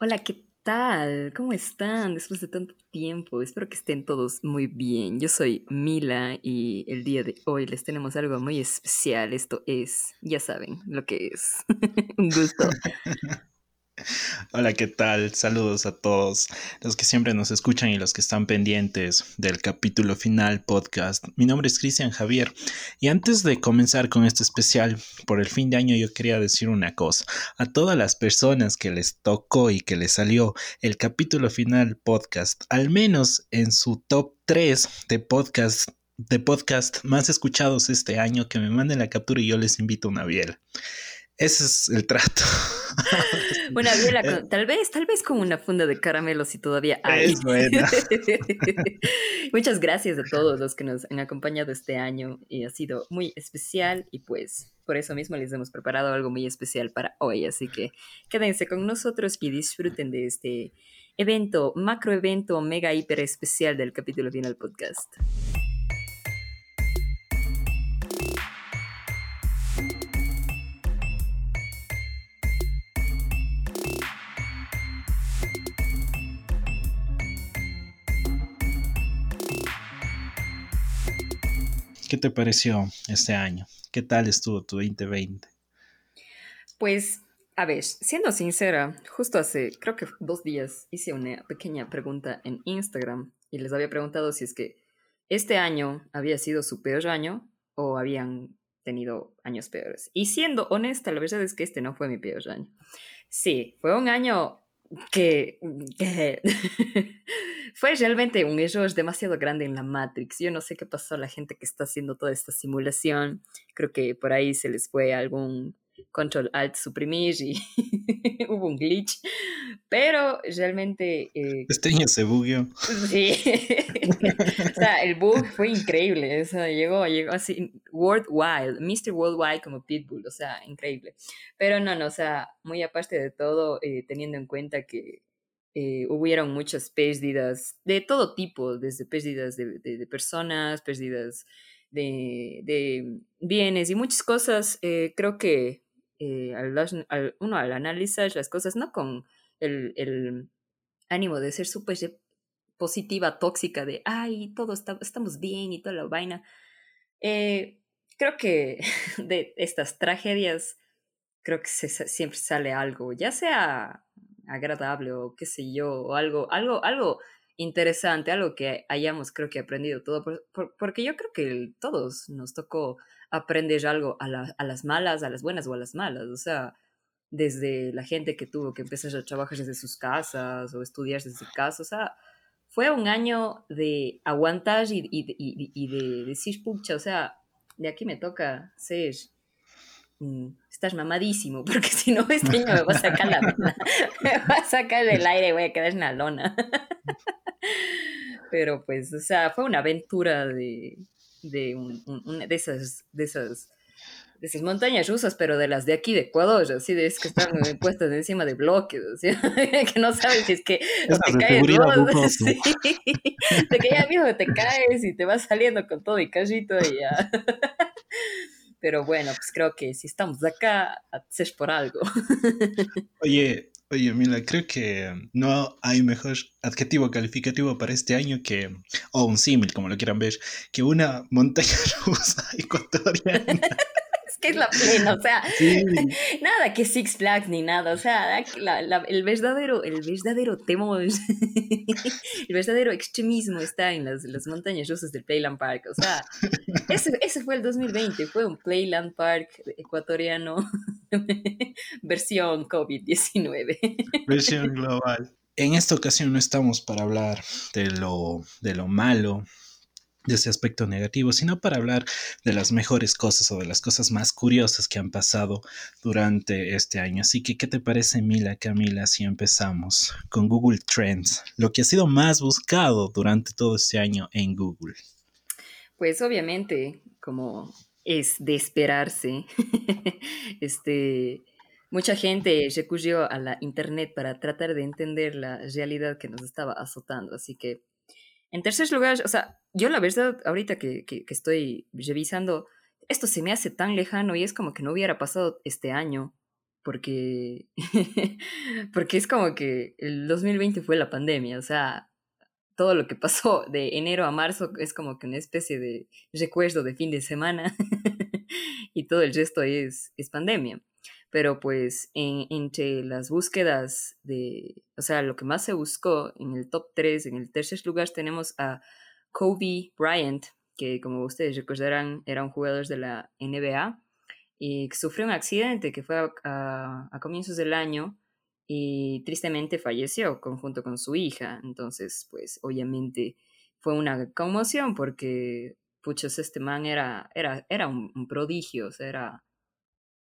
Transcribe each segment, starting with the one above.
Hola, ¿qué tal? ¿Cómo están después de tanto tiempo? Espero que estén todos muy bien. Yo soy Mila y el día de hoy les tenemos algo muy especial. Esto es, ya saben lo que es. Un gusto. Hola, ¿qué tal? Saludos a todos los que siempre nos escuchan y los que están pendientes del capítulo final podcast. Mi nombre es Cristian Javier y antes de comenzar con este especial por el fin de año yo quería decir una cosa. A todas las personas que les tocó y que les salió el capítulo final podcast, al menos en su top 3 de podcast de podcast más escuchados este año, que me manden la captura y yo les invito una biela. Ese es el trato. Una con, eh. tal vez, tal vez con una funda de caramelos si todavía hay. Es buena. Muchas gracias a todos los que nos han acompañado este año y ha sido muy especial y pues por eso mismo les hemos preparado algo muy especial para hoy. Así que quédense con nosotros y disfruten de este evento, macro evento, mega hiper especial del capítulo final podcast. ¿Qué te pareció este año? ¿Qué tal estuvo tu 2020? Pues, a ver, siendo sincera, justo hace, creo que dos días hice una pequeña pregunta en Instagram y les había preguntado si es que este año había sido su peor año o habían tenido años peores. Y siendo honesta, la verdad es que este no fue mi peor año. Sí, fue un año que, fue realmente un error demasiado grande en la Matrix. Yo no sé qué pasó a la gente que está haciendo toda esta simulación. Creo que por ahí se les fue algún control alt suprimir y hubo un glitch. Pero realmente... Eh, este año se bugueó. Sí. o sea, el bug fue increíble. O sea, llegó, llegó así, worldwide, Mr. Worldwide como Pitbull, o sea, increíble. Pero no, no, o sea, muy aparte de todo, eh, teniendo en cuenta que eh, hubieron muchas pérdidas de todo tipo, desde pérdidas de, personas, pérdidas de, bienes y muchas cosas. Eh, creo que eh, al, uno al analizar las cosas, no con el, el ánimo de ser súper positiva, tóxica, de, ay, todo está, estamos bien y toda la vaina. Eh, creo que de estas tragedias, creo que siempre sale algo, ya sea agradable o qué sé yo, o algo, algo, algo interesante, algo que hayamos creo que aprendido todo, porque yo creo que todos nos tocó aprender algo a, a, las malas, a las buenas o a las malas, o sea, desde la gente que tuvo que empezar a trabajar desde sus casas o estudiar desde casa, o sea, fue un año de aguantar y, y, y, y de decir, pucha, o sea, de aquí me toca ser Mm, estás mamadísimo, porque si no, este año me va a sacar la me va a sacar del aire voy a quedar en la lona. Pero pues, o sea, fue una aventura de, de, un, de esas, de esas de esas montañas rusas, pero de las de aquí de Ecuador, así de es que están puestas encima de bloques, así, que no sabes si es que te caes sí, de que ya mismo te caes y te vas saliendo con todo y callito y ya. Pero bueno, pues creo que si estamos acá, es por algo. Oye, oye, Mila, creo que no hay mejor adjetivo calificativo para este año que, o un símil, como lo quieran ver, que una montaña rusa ecuatoriana que es la plena, o sea, nada que Six Flags ni nada, o sea, el verdadero, el verdadero temor, el verdadero extremismo está en las, las montañas rusas del Playland Park, o sea, ese, ese fue el 2020, fue un Playland Park ecuatoriano versión COVID-19. Versión global. En esta ocasión no estamos para hablar de lo, de lo malo, de ese aspecto negativo, sino para hablar de las mejores cosas o de las cosas más curiosas que han pasado durante este año. Así que, ¿qué te parece, Mila, Camila, si empezamos con Google Trends, lo que ha sido más buscado durante todo este año en Google? Pues obviamente, como es de esperarse, este, mucha gente recurrió a la Internet para tratar de entender la realidad que nos estaba azotando. Así que en tercer lugar, o sea, yo la verdad, ahorita que, que, estoy revisando, esto se me hace tan lejano y es como que no hubiera pasado este año, porque, porque es como que el 2020 fue la pandemia, o sea, todo lo que pasó de enero a marzo es como que una especie de recuerdo de fin de semana y todo el resto es, es pandemia. Pero pues en, entre las búsquedas de, o sea, lo que más se buscó en el top 3, en el tercer lugar tenemos a Kobe Bryant, que como ustedes recordarán era un jugador de la NBA y sufrió un accidente que fue a, comienzos del año y tristemente falleció conjunto con su hija. Entonces, pues obviamente fue una conmoción porque, puchos, este man era, era, era un, prodigio, o sea, era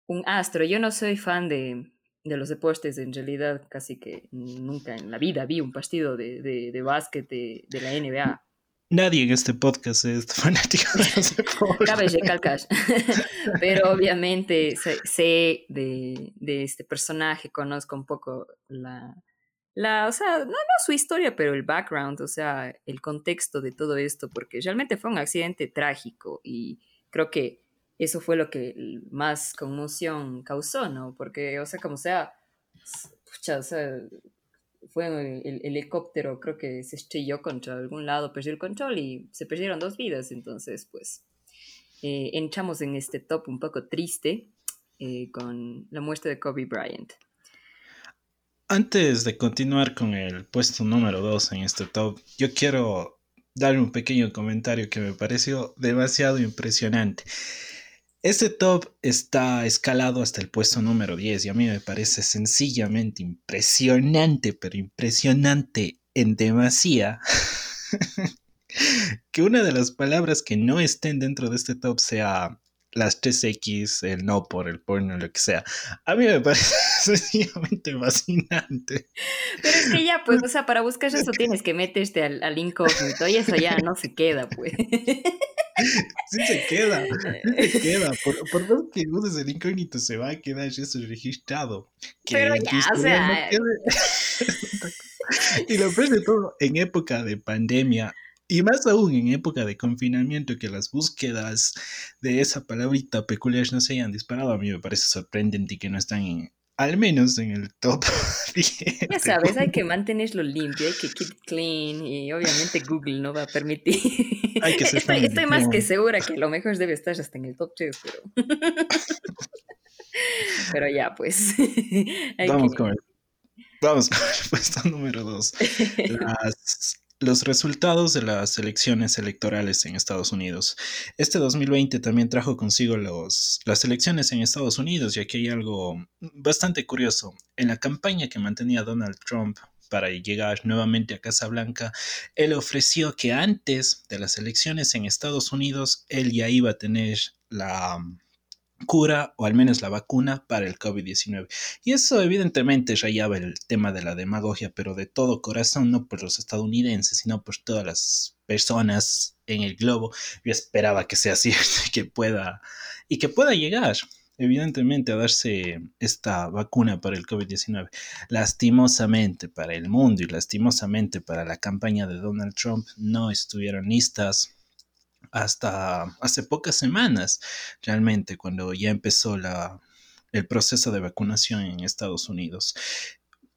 un astro. Yo no soy fan de, de, los deportes, en realidad casi que nunca en la vida vi un partido de, de, de básquet de, de la NBA. Nadie en este podcast es fanático de los Cabe recalcar. Pero obviamente sé, de, de, este personaje, conozco un poco la, la, o sea, no, no su historia, pero el background, o sea, el contexto de todo esto, porque realmente fue un accidente trágico y creo que eso fue lo que más conmoción causó, ¿no? Porque, o sea, como sea, pucha, o sea, fue el, helicóptero, creo que se estrelló contra algún lado, perdió el control y se perdieron dos vidas. Entonces, pues, eh, entramos en este top un poco triste eh, con la muerte de Kobe Bryant. Antes de continuar con el puesto número 2 en este top, yo quiero dar un pequeño comentario que me pareció demasiado impresionante. Este top está escalado hasta el puesto número 10 y a mí me parece sencillamente impresionante, pero impresionante en demasía que una de las palabras que no estén dentro de este top sea las 3X, el no por el porno, lo que sea. A mí me parece sencillamente fascinante. Pero es que ya, pues, o sea, para buscar eso tienes que meterte al, al incógnito y eso ya no se queda, pues. Sí se queda, sí se queda. Por, por más que uses el incógnito, se va a quedar eso registrado. Pero ya, o sea. y lo peor de todo, en época de pandemia, y más aún en época de confinamiento, que las búsquedas de esa palabrita peculiar no se hayan disparado, a mí me parece sorprendente que no están en, al menos en el top Ya sabes, hay que mantenerlo limpio, hay que keep clean y obviamente Google no va a permitir. estoy, más que segura que lo mejor debe estar hasta en el top 3, pero... pero ya, pues. Vamos, con el, vamos con el puesto número 2. Las los resultados de las elecciones electorales en Estados Unidos. Este 2020 también trajo consigo los, las elecciones en Estados Unidos, y aquí hay algo bastante curioso. En la campaña que mantenía Donald Trump para llegar nuevamente a Casa Blanca, él ofreció que antes de las elecciones en Estados Unidos, él ya iba a tener la cura o al menos la vacuna para el COVID-19. Y eso evidentemente rayaba el tema de la demagogia, pero de todo corazón, no por los estadounidenses, sino por todas las personas en el globo. Yo esperaba que sea cierto y que pueda, y que pueda llegar evidentemente a darse esta vacuna para el COVID-19. Lastimosamente para el mundo y lastimosamente para la campaña de Donald Trump no estuvieron listas hasta hace pocas semanas, realmente, cuando ya empezó el proceso de vacunación en Estados Unidos.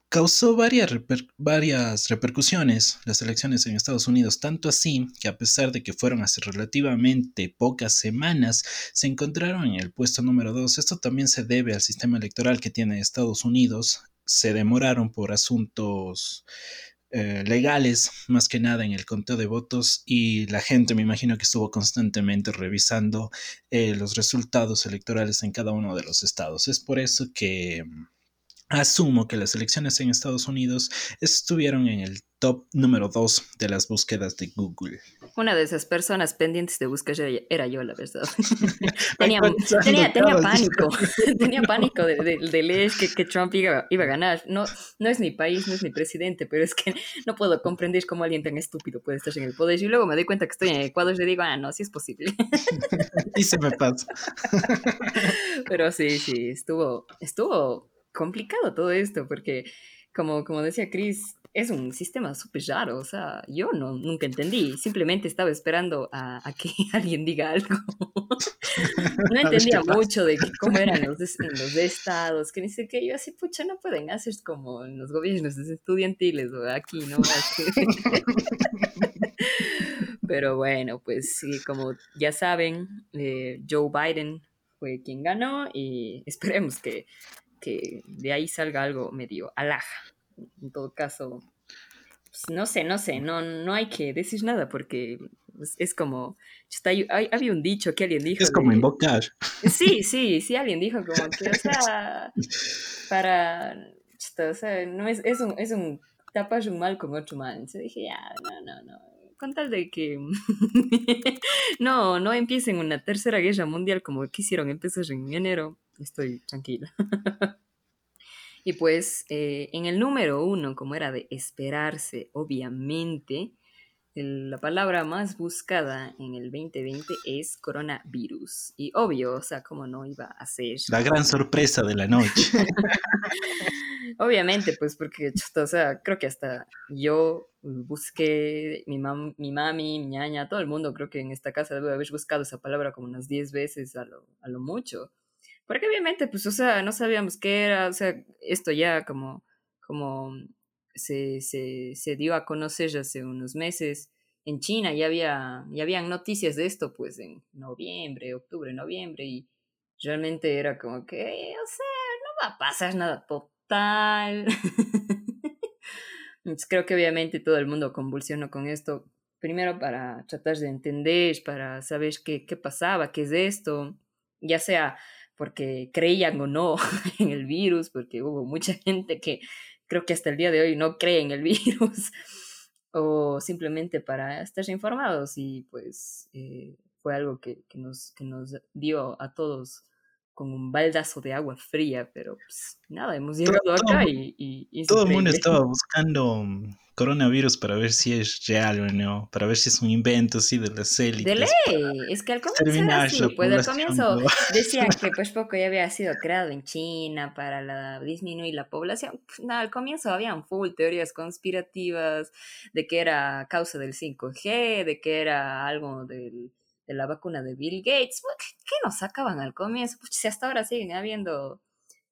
Causó varias, varias repercusiones las elecciones en Estados Unidos, tanto así que a pesar de que fueron hace relativamente pocas semanas, se encontraron en el puesto número 2. Esto también se debe al sistema electoral que tiene Estados Unidos. Se demoraron por asuntos eh, legales, más que nada en el conteo de votos, y la gente me imagino que estuvo constantemente revisando eh, los resultados electorales en cada uno de los estados. Es por eso que mm, asumo que las elecciones en Estados Unidos estuvieron en el top número 2 de las búsquedas de Google. Una de esas personas pendientes de búsqueda era yo, la verdad. tenía, pánico, tenía pánico de, leer que, Trump iba, a ganar. No, no es mi país, no es mi presidente, pero es que no puedo comprender cómo alguien tan estúpido puede estar en el poder. Y luego me doy cuenta que estoy en Ecuador y digo, ah, no, sí es posible. y se me pasa. pero sí, sí, estuvo, estuvo complicado todo esto, porque como, como decía Chris, es un sistema súper raro, o sea, yo no, nunca entendí, simplemente estaba esperando a, que alguien diga algo. no entendía mucho de cómo eran los, los estados, que ni sé qué, yo así, pucha, no pueden hacer como en los gobiernos estudiantiles o aquí, ¿no? Pero bueno, pues sí, como ya saben, eh, Joe Biden fue quien ganó y esperemos que, que de ahí salga algo medio alhaja en todo caso, pues, no sé, no sé, no, no hay que decir nada porque es, como, está, hay, había un dicho que alguien dijo. Es como invocar. Sí, sí, sí, alguien dijo como que, o sea, para, o sea, no es, es un, es un, tapas un mal con otro mal. Entonces dije, ya, no, no, no, con tal de que no, no empiecen una tercera guerra mundial como quisieron empezar en enero, estoy tranquila. Y pues eh, en el número uno, como era de esperarse, obviamente, la palabra más buscada en el 2020 es coronavirus. Y obvio, o sea, ¿cómo no iba a ser? La gran sorpresa de la noche. Obviamente, pues porque, o sea, creo que hasta yo busqué, mi, mi mami, mi ñaña, todo el mundo creo que en esta casa debe haber buscado esa palabra como unas 10 veces a lo, a lo mucho. Porque obviamente, pues, o sea, no sabíamos qué era, o sea, esto ya como, como se, se, se dio a conocer hace unos meses en China, ya había, ya habían noticias de esto, pues, en noviembre, octubre, noviembre, y realmente era como que, o sea, no va a pasar nada total. creo que obviamente todo el mundo convulsionó con esto, primero para tratar de entender, para saber qué, qué pasaba, qué es esto, ya sea porque creían o no en el virus, porque hubo mucha gente que creo que hasta el día de hoy no cree en el virus, o simplemente para estar informados y pues eh, fue algo que, que, nos, que nos dio a todos con un baldazo de agua fría, pero pues nada, hemos llegado acá y, y, Todo el mundo estaba buscando mm, coronavirus para ver si es real o no, para ver si es un invento así de las élites. De ley, es que al comienzo era así, pues al comienzo decían que pues poco ya había sido creado en China para la, disminuir la población. Pues, no, al comienzo habían full teorías conspirativas de que era causa del 5G, de que era algo del de la vacuna de Bill Gates, ¿qué nos sacaban al comienzo? Pues si hasta ahora siguen habiendo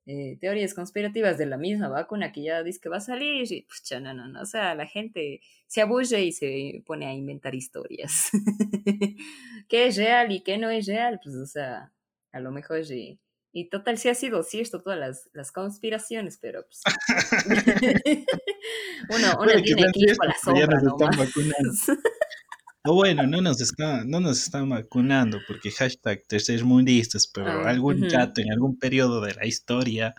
eh, teorías conspirativas de la misma vacuna que ya dice que va a salir, y pues no, no, no, o sea, la gente se abulle y se pone a inventar historias. ¿Qué es real y qué no es real? Pues, o sea, a lo mejor sí. Y total, sí ha sido cierto todas las, las conspiraciones, pero pues... uno, uno tiene que ir con la sombra. O bueno, no nos, está, no nos están vacunando porque hashtag tercermundistas, pero ah, algún chato en algún periodo de la historia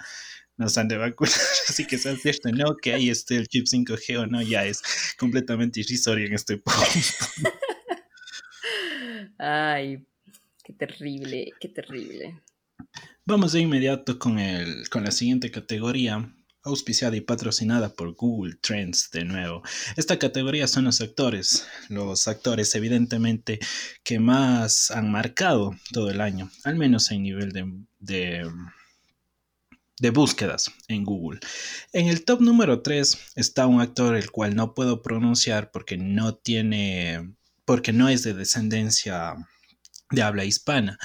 nos han de vacunar, así que sea cierto, no que ahí esté el chip 5G o no, ya es completamente irrisorio en este punto. Ay, qué terrible, qué terrible. Vamos de inmediato con, el, con la siguiente categoría, auspiciada y patrocinada por Google Trends de nuevo. Esta categoría son los actores, los actores evidentemente que más han marcado todo el año, al menos en nivel de, de, búsquedas en Google. En el top número 3 está un actor el cual no puedo pronunciar porque no tiene, porque no es de descendencia de habla hispana.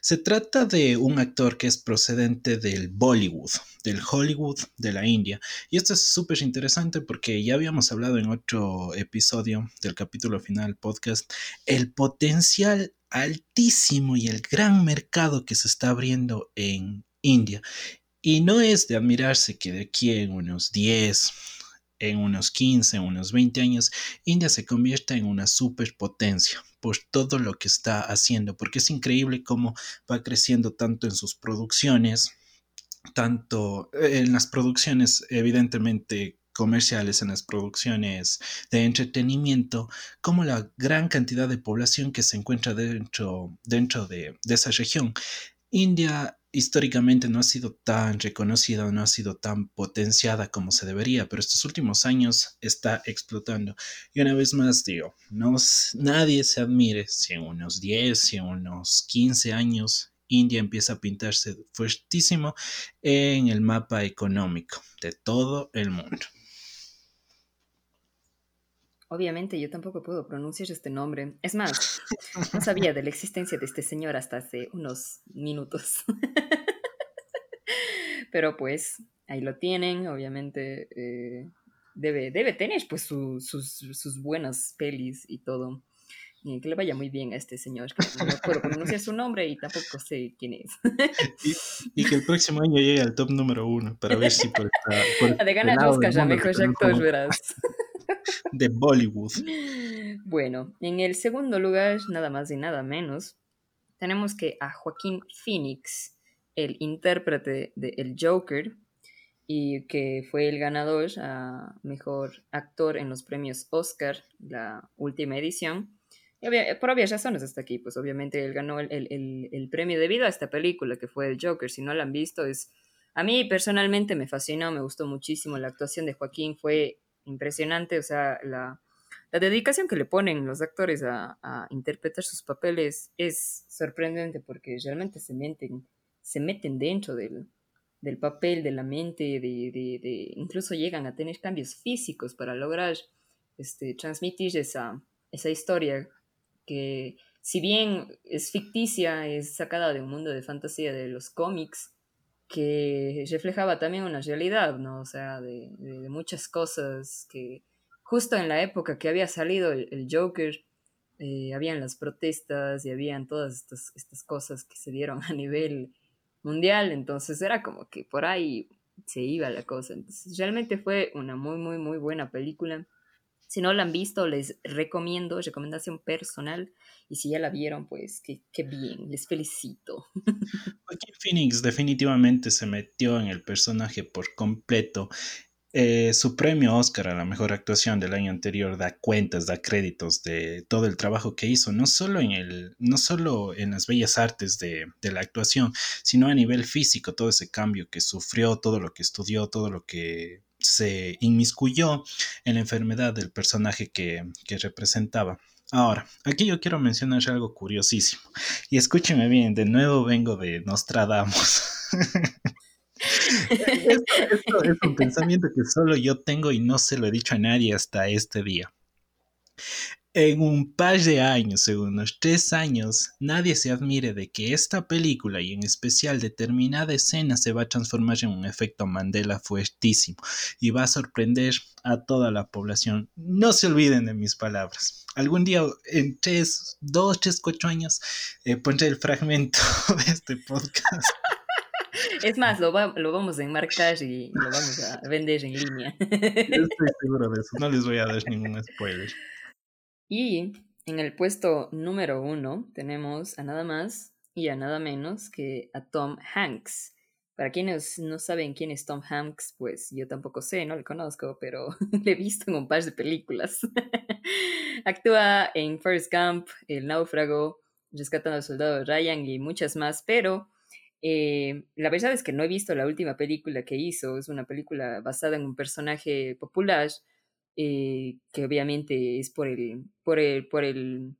Se trata de un actor que es procedente del Bollywood, del Hollywood de la India. Y esto es súper interesante porque ya habíamos hablado en otro episodio del capítulo final podcast, el potencial altísimo y el gran mercado que se está abriendo en India. Y no es de admirarse que de aquí en unos 10, en unos 15, unos 20 años, India se convierta en una superpotencia por todo lo que está haciendo, porque es increíble cómo va creciendo tanto en sus producciones, tanto en las producciones evidentemente comerciales, en las producciones de entretenimiento, como la gran cantidad de población que se encuentra dentro, dentro de, de esa región. India históricamente no ha sido tan reconocida, no ha sido tan potenciada como se debería, pero estos últimos años está explotando. Y una vez más digo, no, nadie se admire si en unos 10, si en unos 15 años India empieza a pintarse fuertísimo en el mapa económico de todo el mundo. Obviamente yo tampoco puedo pronunciar este nombre. Es más, no sabía de la existencia de este señor hasta hace unos minutos. Pero pues ahí lo tienen, obviamente eh, debe, debe tener pues sus, buenas pelis y todo. Y que le vaya muy bien a este señor. no puedo pronunciar su nombre y tampoco sé quién es. y, que el próximo año llegue al top número uno para ver si por, esta, De ganar Oscar ya mejor actor, verás de Bollywood. Bueno, en el segundo lugar, nada más y nada menos, tenemos que a Joaquín Phoenix, el intérprete de El Joker, y que fue el ganador a mejor actor en los premios Oscar, la última edición. por obvias razones hasta aquí, pues obviamente él ganó el, el, el, premio debido a esta película que fue El Joker. Si no la han visto, es... A mí personalmente me fascinó, me gustó muchísimo la actuación de Joaquín, fue impresionante, o sea, la, dedicación que le ponen los actores a, interpretar sus papeles es sorprendente porque realmente se meten, se meten dentro del, papel, de la mente, de, incluso llegan a tener cambios físicos para lograr este, transmitir esa, esa historia que si bien es ficticia, es sacada de un mundo de fantasía de los cómics, que reflejaba también una realidad, ¿no? O sea, de, muchas cosas que justo en la época que había salido el, Joker, eh, habían las protestas y habían todas estas, estas cosas que se dieron a nivel mundial, entonces era como que por ahí se iba la cosa. Entonces, realmente fue una muy, muy, muy buena película. Si no la han visto, les recomiendo, recomendación personal. Y si ya la vieron, pues qué, bien, les felicito. Joaquín Phoenix definitivamente se metió en el personaje por completo. Eh, su premio Oscar a la mejor actuación del año anterior da cuentas, da créditos de todo el trabajo que hizo, no solo en, el, no solo en las bellas artes de, de, la actuación, sino a nivel físico, todo ese cambio que sufrió, todo lo que estudió, todo lo que se inmiscuyó en la enfermedad del personaje que, que representaba. Ahora, aquí yo quiero mencionar algo curiosísimo. Y escúcheme bien, de nuevo vengo de Nostradamus. esto, es un pensamiento que solo yo tengo y no se lo he dicho a nadie hasta este día en un par de años, según unos tres años, nadie se admire de que esta película y en especial determinada escena se va a transformar en un efecto Mandela fuertísimo y va a sorprender a toda la población. No se olviden de mis palabras. Algún día, en tres, dos, tres, cuatro años, eh, pondré el fragmento de este podcast. Es más, lo, lo, vamos a enmarcar y lo vamos a vender en línea. Estoy seguro de eso. No les voy a dar ningún spoiler. Y en el puesto número uno tenemos a nada más y a nada menos que a Tom Hanks. Para quienes no saben quién es Tom Hanks, pues yo tampoco sé, no le conozco, pero le he visto en un par de películas. Actúa en First Gump, El Náufrago, Rescatando al Soldado Ryan y muchas más, pero eh, la verdad es que no he visto la última película que hizo. Es una película basada en un personaje popular eh, que obviamente es por el, por el, por el,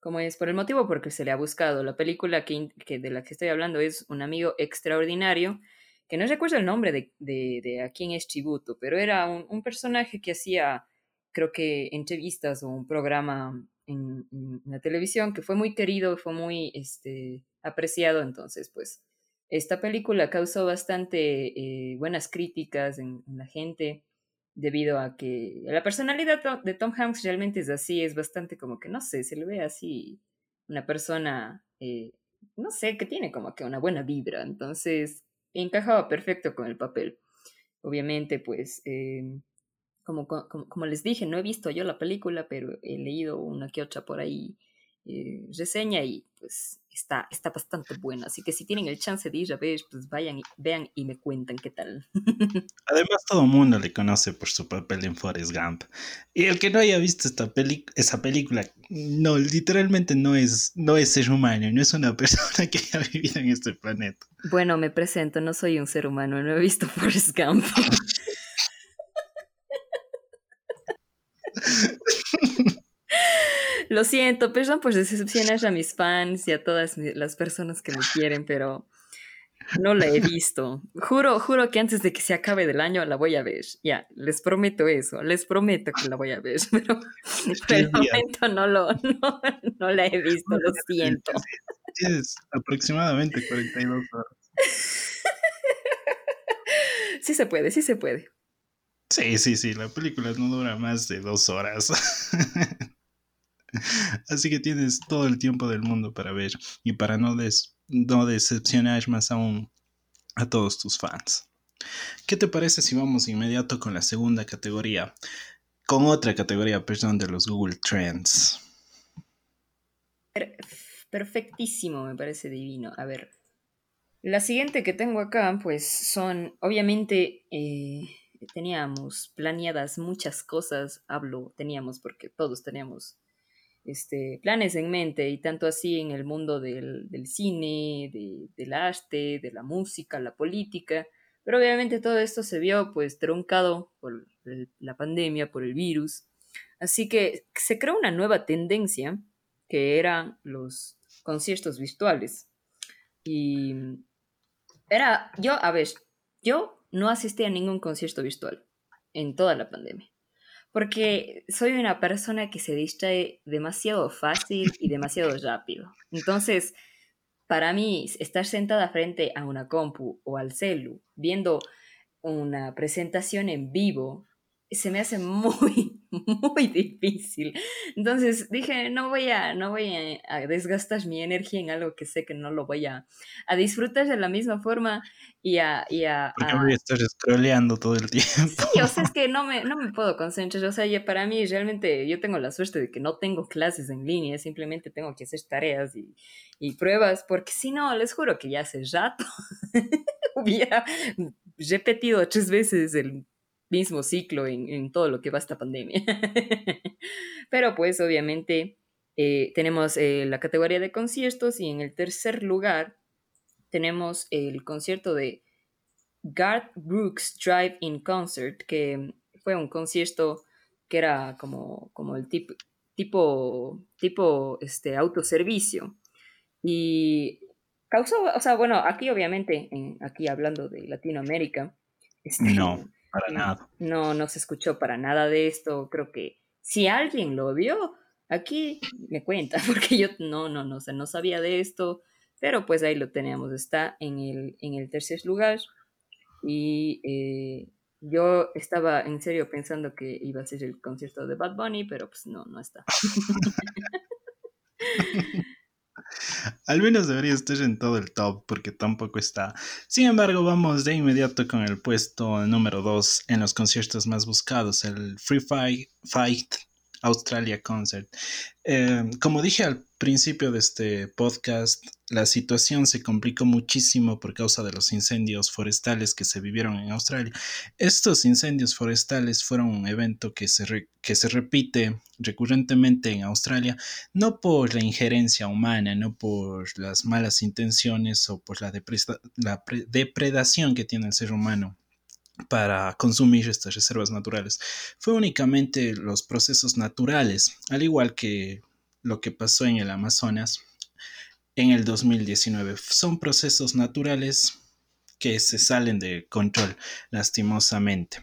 ¿cómo es? Por el motivo por que se le ha buscado. La película que, que, de la que estoy hablando es Un amigo extraordinario, que no recuerdo el nombre de, de, de a quién es tributo, pero era un, un, personaje que hacía, creo que, entrevistas o un programa en, la televisión que fue muy querido, fue muy este, apreciado, entonces, pues, esta película causó bastante eh, buenas críticas en la gente debido a que la personalidad de Tom Hanks realmente es así, es bastante como que, no sé, se le ve así una persona, eh, no sé, que tiene como que una buena vibra, entonces encajaba perfecto con el papel. Obviamente, pues, em, como, como, como, les dije, no he visto yo la película, pero he leído una que otra por ahí eh, reseña y pues está, está bastante buena. Así que si tienen el chance de ir a ver, pues vayan y vean y me cuentan qué tal. Además, todo el mundo le conoce por su papel en Forrest Gump. Y el que no haya visto esta peli esa película, no, literalmente no es, no es ser humano, no es una persona que haya vivido en este planeta. Bueno, me presento, no soy un ser humano, no he visto Forrest Gump. Lo siento, perdón por decepcionar a mis fans y a todas las personas que me quieren, pero No la he visto. Juro, juro que antes de que se acabe del año la voy a ver. Ya, les prometo eso. Les prometo que la voy a ver. Pero por el momento no, lo, no, no la he visto, lo siento. Es aproximadamente 42 horas. Sí se puede, sí se puede. Sí, sí, sí, la película no dura más de dos horas. Así que tienes todo el tiempo del mundo para ver y para no, no decepcionar más aún a todos tus fans. ¿Qué te parece si vamos inmediato con la segunda categoría? Con otra categoría, perdón, de los Google Trends. Perfectísimo, me parece divino. A ver, la siguiente que tengo acá, pues son, obviamente, eh, teníamos planeadas muchas cosas, hablo, teníamos porque todos teníamos este, planes en mente y tanto así en el mundo del, cine, del arte, de la música, la política, pero obviamente todo esto se vio pues truncado por la pandemia, por el virus, así que se creó una nueva tendencia que eran los conciertos virtuales. Y era, yo, a ver, yo no asistí a ningún concierto virtual en toda la pandemia. Porque soy una persona que se distrae demasiado fácil y demasiado rápido. Entonces, para mí, estar sentada frente a una compu o al celu, viendo una presentación en vivo, se me hace muy, muy difícil. Entonces dije, no voy a, no voy a, desgastar mi energía en algo que sé que no lo voy a, a disfrutar de la misma forma y a... Y a Porque voy a estar scrolleando todo el tiempo. Sí, o sea, es que no me, no me puedo concentrar. O sea, ya para mí realmente yo tengo la suerte de que no tengo clases en línea, simplemente tengo que hacer tareas y, y pruebas, porque si no, les juro que ya hace rato hubiera repetido tres veces el mismo ciclo en, todo lo que va esta pandemia. Pero pues obviamente eh, tenemos eh, la categoría de conciertos y en el tercer lugar tenemos el concierto de Garth Brooks Drive In Concert, que fue un concierto que era como, como el tipo, tipo, tipo este, autoservicio. Y causó, o sea, bueno, aquí obviamente, aquí hablando de Latinoamérica, este, no para nada. No, no se escuchó para nada de esto. Creo que si alguien lo vio, aquí me cuenta, porque yo no, no, no, no sabía de esto, pero pues ahí lo teníamos, está en el, en el tercer lugar y eh, yo estaba en serio pensando que iba a ser el concierto de Bad Bunny, pero pues no, no está. Al menos debería estar en todo el top porque tampoco está. Sin embargo, vamos de inmediato con el puesto número 2 en los conciertos más buscados, el Free Fight, Australia Concert. Eh, como dije al principio de este podcast, la situación se complicó muchísimo por causa de los incendios forestales que se vivieron en Australia. Estos incendios forestales fueron un evento que se, que se repite recurrentemente en Australia, no por la injerencia humana, no por las malas intenciones o por la, la depredación que tiene el ser humano para consumir estas reservas naturales. Fue únicamente los procesos naturales, al igual que lo que pasó en el Amazonas en el 2019. Son procesos naturales que se salen de control, lastimosamente.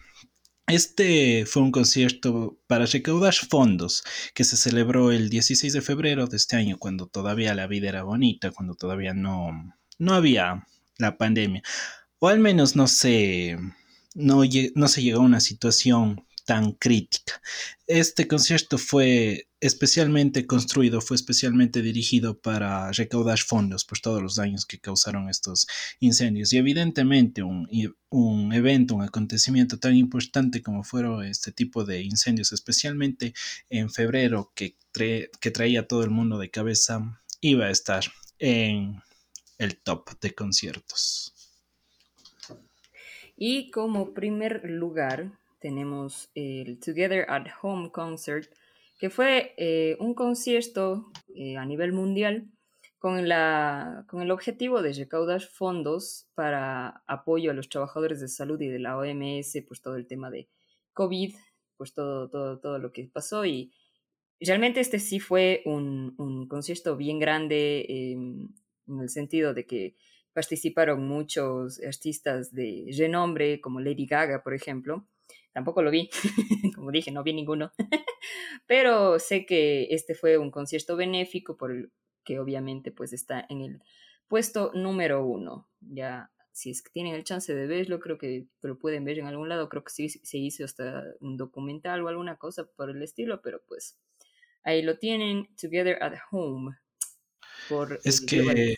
Este fue un concierto para recaudar fondos que se celebró el 16 de febrero de este año, cuando todavía la vida era bonita, cuando todavía no, no había la pandemia. O al menos no se, no, no se llegó a una situación tan crítica. Este concierto fue especialmente construido, fue especialmente dirigido para recaudar fondos por todos los daños que causaron estos incendios. Y evidentemente un, un evento, un acontecimiento tan importante como fueron este tipo de incendios, especialmente en febrero, que, que traía a todo el mundo de cabeza, iba a estar en el top de conciertos. Y como primer lugar, tenemos el Together at Home Concert, que fue eh, un concierto eh, a nivel mundial con, la, con el objetivo de recaudar fondos para apoyo a los trabajadores de salud y de la OMS, pues todo el tema de COVID, pues todo, todo, todo lo que pasó y realmente este sí fue un, un concierto bien grande em, en el sentido de que participaron muchos artistas de renombre, como Lady Gaga, por ejemplo. Tampoco lo vi, como dije, no vi ninguno. Pero sé que este fue un concierto benéfico, por el que obviamente pues está en el puesto número uno. Ya, si es que tienen el chance de verlo, creo que lo pueden ver en algún lado. Creo que sí se hizo hasta un documental o alguna cosa por el estilo, pero pues ahí lo tienen, Together at Home, por es que...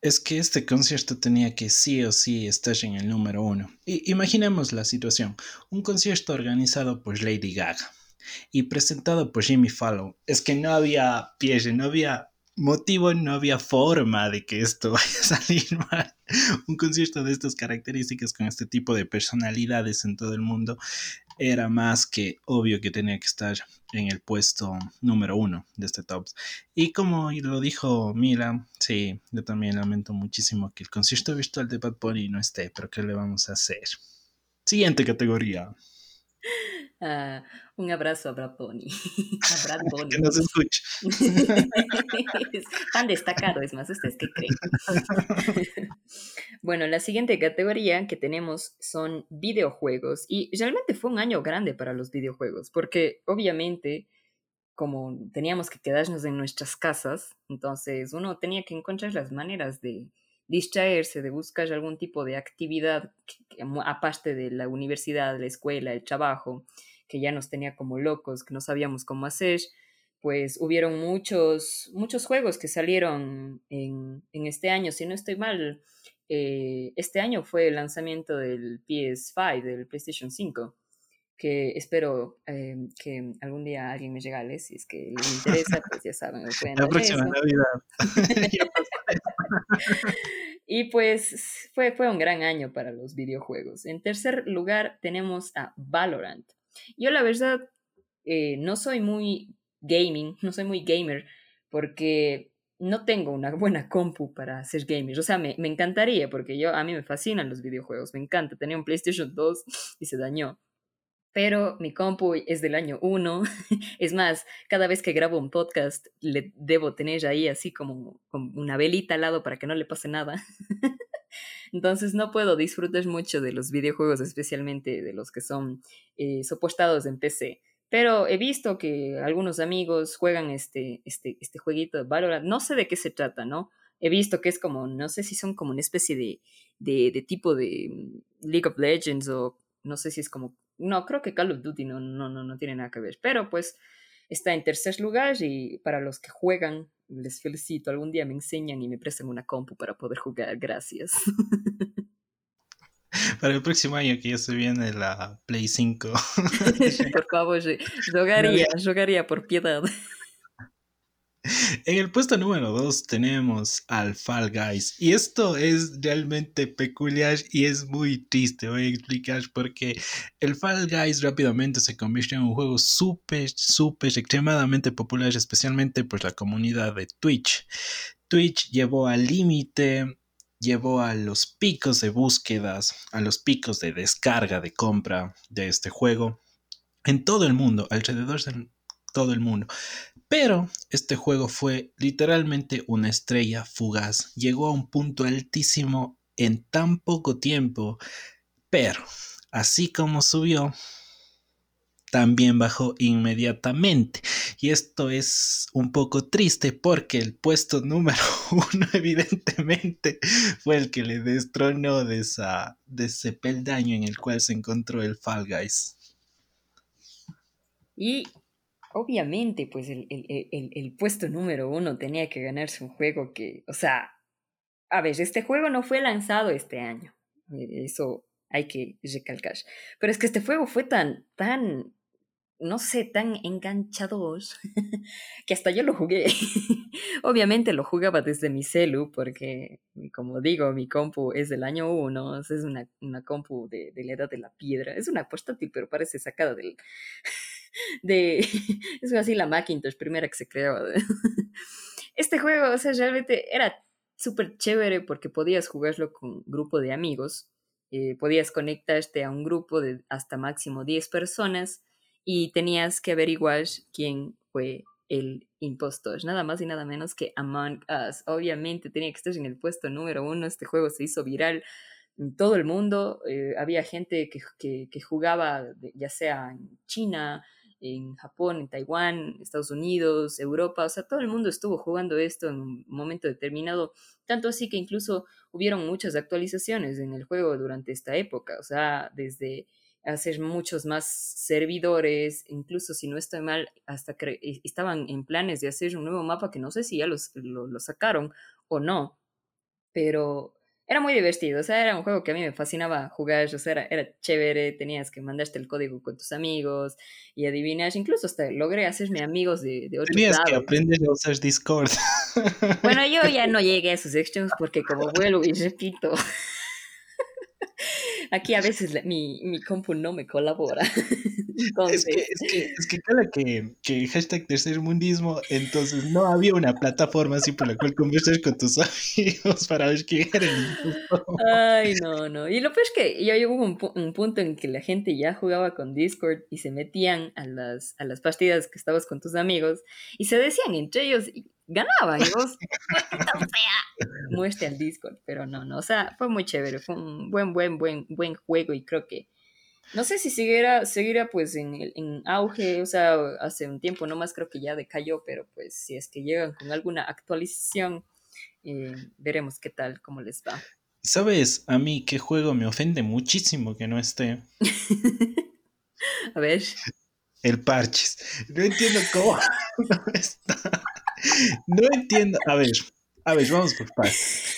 Es que este concierto tenía que sí o sí estar en el número uno. Y imaginemos la situación. Un concierto organizado por Lady Gaga y presentado por Jimmy Fallon. Es que no había pie, no había motivo, no había forma de que esto vaya a salir mal. Un concierto de estas características con este tipo de personalidades en todo el mundo era más que obvio que tenía que estar en el puesto número uno de este top. Y como lo dijo Mila, sí, yo también lamento muchísimo que el concierto virtual de Bad Bunny no esté, pero ¿qué le vamos a hacer? Siguiente categoría. Uh, un abrazo a Brad Bunny. a Brad Bunny. que nos escuche. Tan destacado, es más, ¿ustedes qué creen? bueno, la siguiente categoría que tenemos son videojuegos. Y realmente fue un año grande para los videojuegos, porque obviamente, como teníamos que quedarnos en nuestras casas, entonces uno tenía que encontrar las maneras de distraerse, de buscar algún tipo de actividad aparte de la universidad, la escuela, el trabajo, que ya nos tenía como locos, que no sabíamos cómo hacer, pues hubieron muchos, muchos juegos que salieron en, este año, si no estoy mal, eh, este año fue el lanzamiento del PS5, del PlayStation 5 que espero eh, que algún día alguien me regale, si es que le interesa, pues ya saben, La próxima Navidad. y pues fue, fue un gran año para los videojuegos. En tercer lugar tenemos a Valorant. Yo la verdad eh, no soy muy gaming, no soy muy gamer, porque no tengo una buena compu para ser gamer. O sea, me, me encantaría, porque yo, a mí me fascinan los videojuegos, me encanta. Tenía un PlayStation 2 y se dañó pero mi compu es del año 1. Es más, cada vez que grabo un podcast le debo tener ahí así como, una velita al lado para que no le pase nada. Entonces no puedo disfrutar mucho de los videojuegos, especialmente de los que son eh, soportados en PC. Pero he visto que algunos amigos juegan este, este, este jueguito de Valorant. No sé de qué se trata, ¿no? He visto que es como, no sé si son como una especie de, de, tipo de mm, League of Legends o no sé si es como no, creo que Call of Duty no, no, no, no tiene nada que ver, pero pues está en tercer lugar y para los que juegan, les felicito, algún día me enseñan y me prestan una compu para poder jugar, gracias. Para el próximo año que ya se viene la Play 5. por favor, jugaría, jugaría por piedad. En el puesto número 2 tenemos al Fall Guys. Y esto es realmente peculiar y es muy triste. Voy a explicar porque el Fall Guys rápidamente se convirtió en un juego súper, súper, extremadamente popular, especialmente por la comunidad de Twitch. Twitch llevó al límite, llevó a los picos de búsquedas, a los picos de descarga, de compra de este juego en todo el mundo, alrededor de todo el mundo. Pero este juego fue literalmente una estrella fugaz. Llegó a un punto altísimo en tan poco tiempo. Pero, así como subió, también bajó inmediatamente. Y esto es un poco triste porque el puesto número uno evidentemente fue el que le destronó de, ese peldaño en el cual se encontró el Fall Guys. Y obviamente, pues el, puesto número uno tenía que ganarse un juego que, o sea, a ver, este juego no fue lanzado este año, eh, eso hay que recalcar, pero es que este juego fue tan, tan, no sé, tan enganchador que hasta yo lo jugué. Obviamente lo jugaba desde mi celu porque, como digo, mi compu es del año uno, es una, una compu de, de la edad de la piedra, es una portátil, pero parece sacada del de, es así la Macintosh primera que se creó. Este juego, o sea, realmente era súper chévere porque podías jugarlo con un grupo de amigos, eh, podías conectarte a un grupo de hasta máximo 10 personas y tenías que averiguar quién fue el impostor, nada más y nada menos que Among Us. Obviamente tenía que estar en el puesto número uno, este juego se hizo viral en todo el mundo, eh, había gente que, que, jugaba ya sea en China, en Japón, en Taiwán, Estados Unidos, Europa, o sea, todo el mundo estuvo jugando esto en un momento determinado, tanto así que incluso hubieron muchas actualizaciones en el juego durante esta época, o sea, desde hacer muchos más servidores, incluso si no estoy mal, hasta que estaban en planes de hacer un nuevo mapa que no sé si ya los, lo sacaron o no, pero era muy divertido, o sea, era un juego que a mí me fascinaba jugar, o sea, era, era chévere, tenías que mandarte el código con tus amigos y adivinar, incluso hasta logré hacerme amigos de, de otros Tenías que aprender a usar Discord. Bueno, yo ya no llegué a esos extremos porque como vuelvo y repito, aquí a veces mi, mi compu no me colabora. Es que, es que, es que cada que, que hashtag tercermundismo, entonces no había una plataforma así por la cual conversar con tus amigos para ver quién era el Ay, no, no. Y lo peor es que ya hubo un, un, punto en que la gente ya jugaba con Discord y se metían a las, a las partidas que estabas con tus amigos y se decían entre ellos, ganaba. Y vos, muestre al Discord, pero no, no, o sea, fue muy chévere, fue un buen, buen, buen, buen juego y creo que, no sé si siguiera, seguirá pues en, en auge, o sea, hace un tiempo nomás creo que ya decayó, pero pues si es que llegan con alguna actualización, eh, veremos qué tal, cómo les va. ¿Sabes? A mí qué juego me ofende muchísimo que no esté. a ver. El parches. No entiendo cómo no está. No entiendo. A ver, a ver, vamos por partes.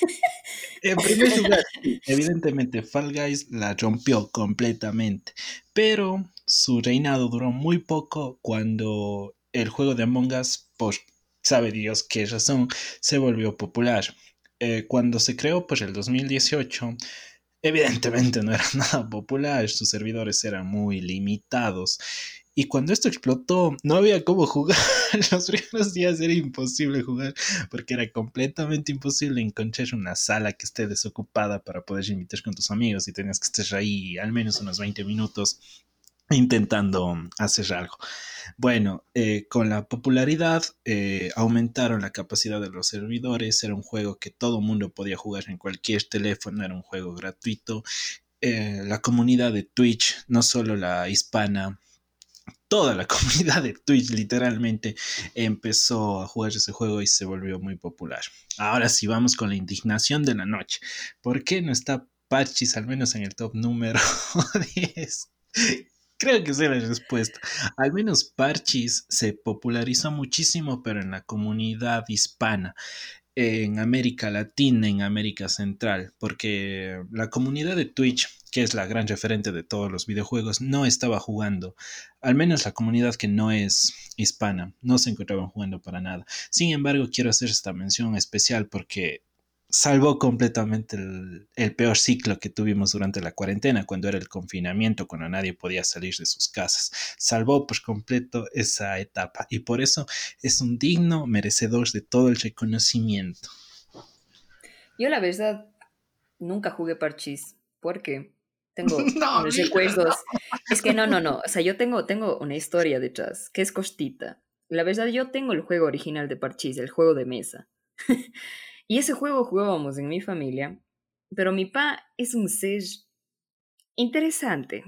En primer lugar, evidentemente Fall Guys la rompió completamente, pero su reinado duró muy poco cuando el juego de Among Us, por sabe Dios qué razón, se volvió popular. Eh, cuando se creó por el 2018, evidentemente no era nada popular, sus servidores eran muy limitados y cuando esto explotó, no había cómo jugar. Los primeros días era imposible jugar porque era completamente imposible encontrar una sala que esté desocupada para poder invitar con tus amigos y tenías que estar ahí al menos unos 20 minutos intentando hacer algo. Bueno, eh, con la popularidad eh, aumentaron la capacidad de los servidores, era un juego que todo mundo podía jugar en cualquier teléfono, era un juego gratuito. Eh, la comunidad de Twitch, no solo la hispana, toda la comunidad de Twitch literalmente empezó a jugar ese juego y se volvió muy popular. Ahora sí vamos con la indignación de la noche. ¿Por qué no está Parchis al menos en el top número 10? Creo que es la respuesta. Al menos Parchis se popularizó muchísimo, pero en la comunidad hispana en América Latina, en América Central, porque la comunidad de Twitch, que es la gran referente de todos los videojuegos, no estaba jugando, al menos la comunidad que no es hispana, no se encontraban jugando para nada. Sin embargo, quiero hacer esta mención especial porque salvó completamente el, peor ciclo que tuvimos durante la cuarentena, cuando era el confinamiento, cuando nadie podía salir de sus casas. Salvó por completo esa etapa y por eso es un digno merecedor de todo el reconocimiento. Yo la verdad nunca jugué parchís porque tengo unos recuerdos. Es que no, no, no. O sea, yo tengo, tengo una historia detrás que es costita. La verdad, yo tengo el juego original de parchís, el juego de mesa. Y ese juego jugábamos en mi familia, pero mi pa es un ser interesante.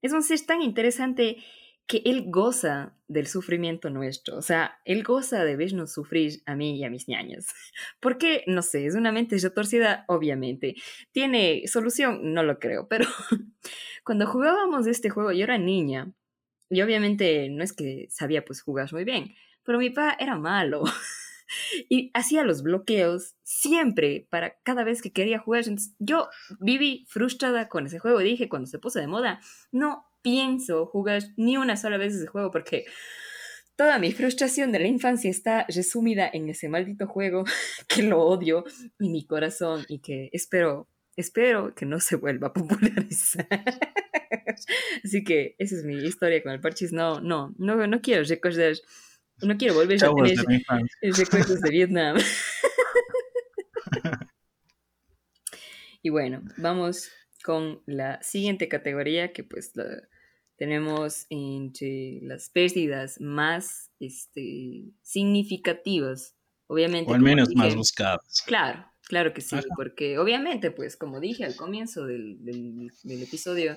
Es un ser tan interesante que él goza del sufrimiento nuestro. O sea, él goza de vernos sufrir a mí y a mis ñañas. ¿Por qué? No sé, es una mente retorcida, obviamente. ¿Tiene solución? No lo creo, pero cuando jugábamos este juego, yo era niña y obviamente no es que sabía pues jugar muy bien, pero mi pa era malo. y hacía los bloqueos siempre para cada vez que quería jugar. yo viví frustrada con ese juego. Dije cuando se puso de moda, no pienso jugar ni una sola vez ese juego porque toda mi frustración de la infancia está resumida en ese maldito juego que lo odio en mi corazón y que espero, espero que no se vuelva a popularizar. Así que esa es mi historia con el parchis. No, no, no, no quiero recordar no quiero volver a tener recuerdos de Vietnam. y bueno, vamos con la siguiente categoría que pues tenemos entre las pérdidas más este, significativas, obviamente. O al menos más buscadas. Claro, claro que sí, porque obviamente, pues como dije al comienzo del, del, episodio,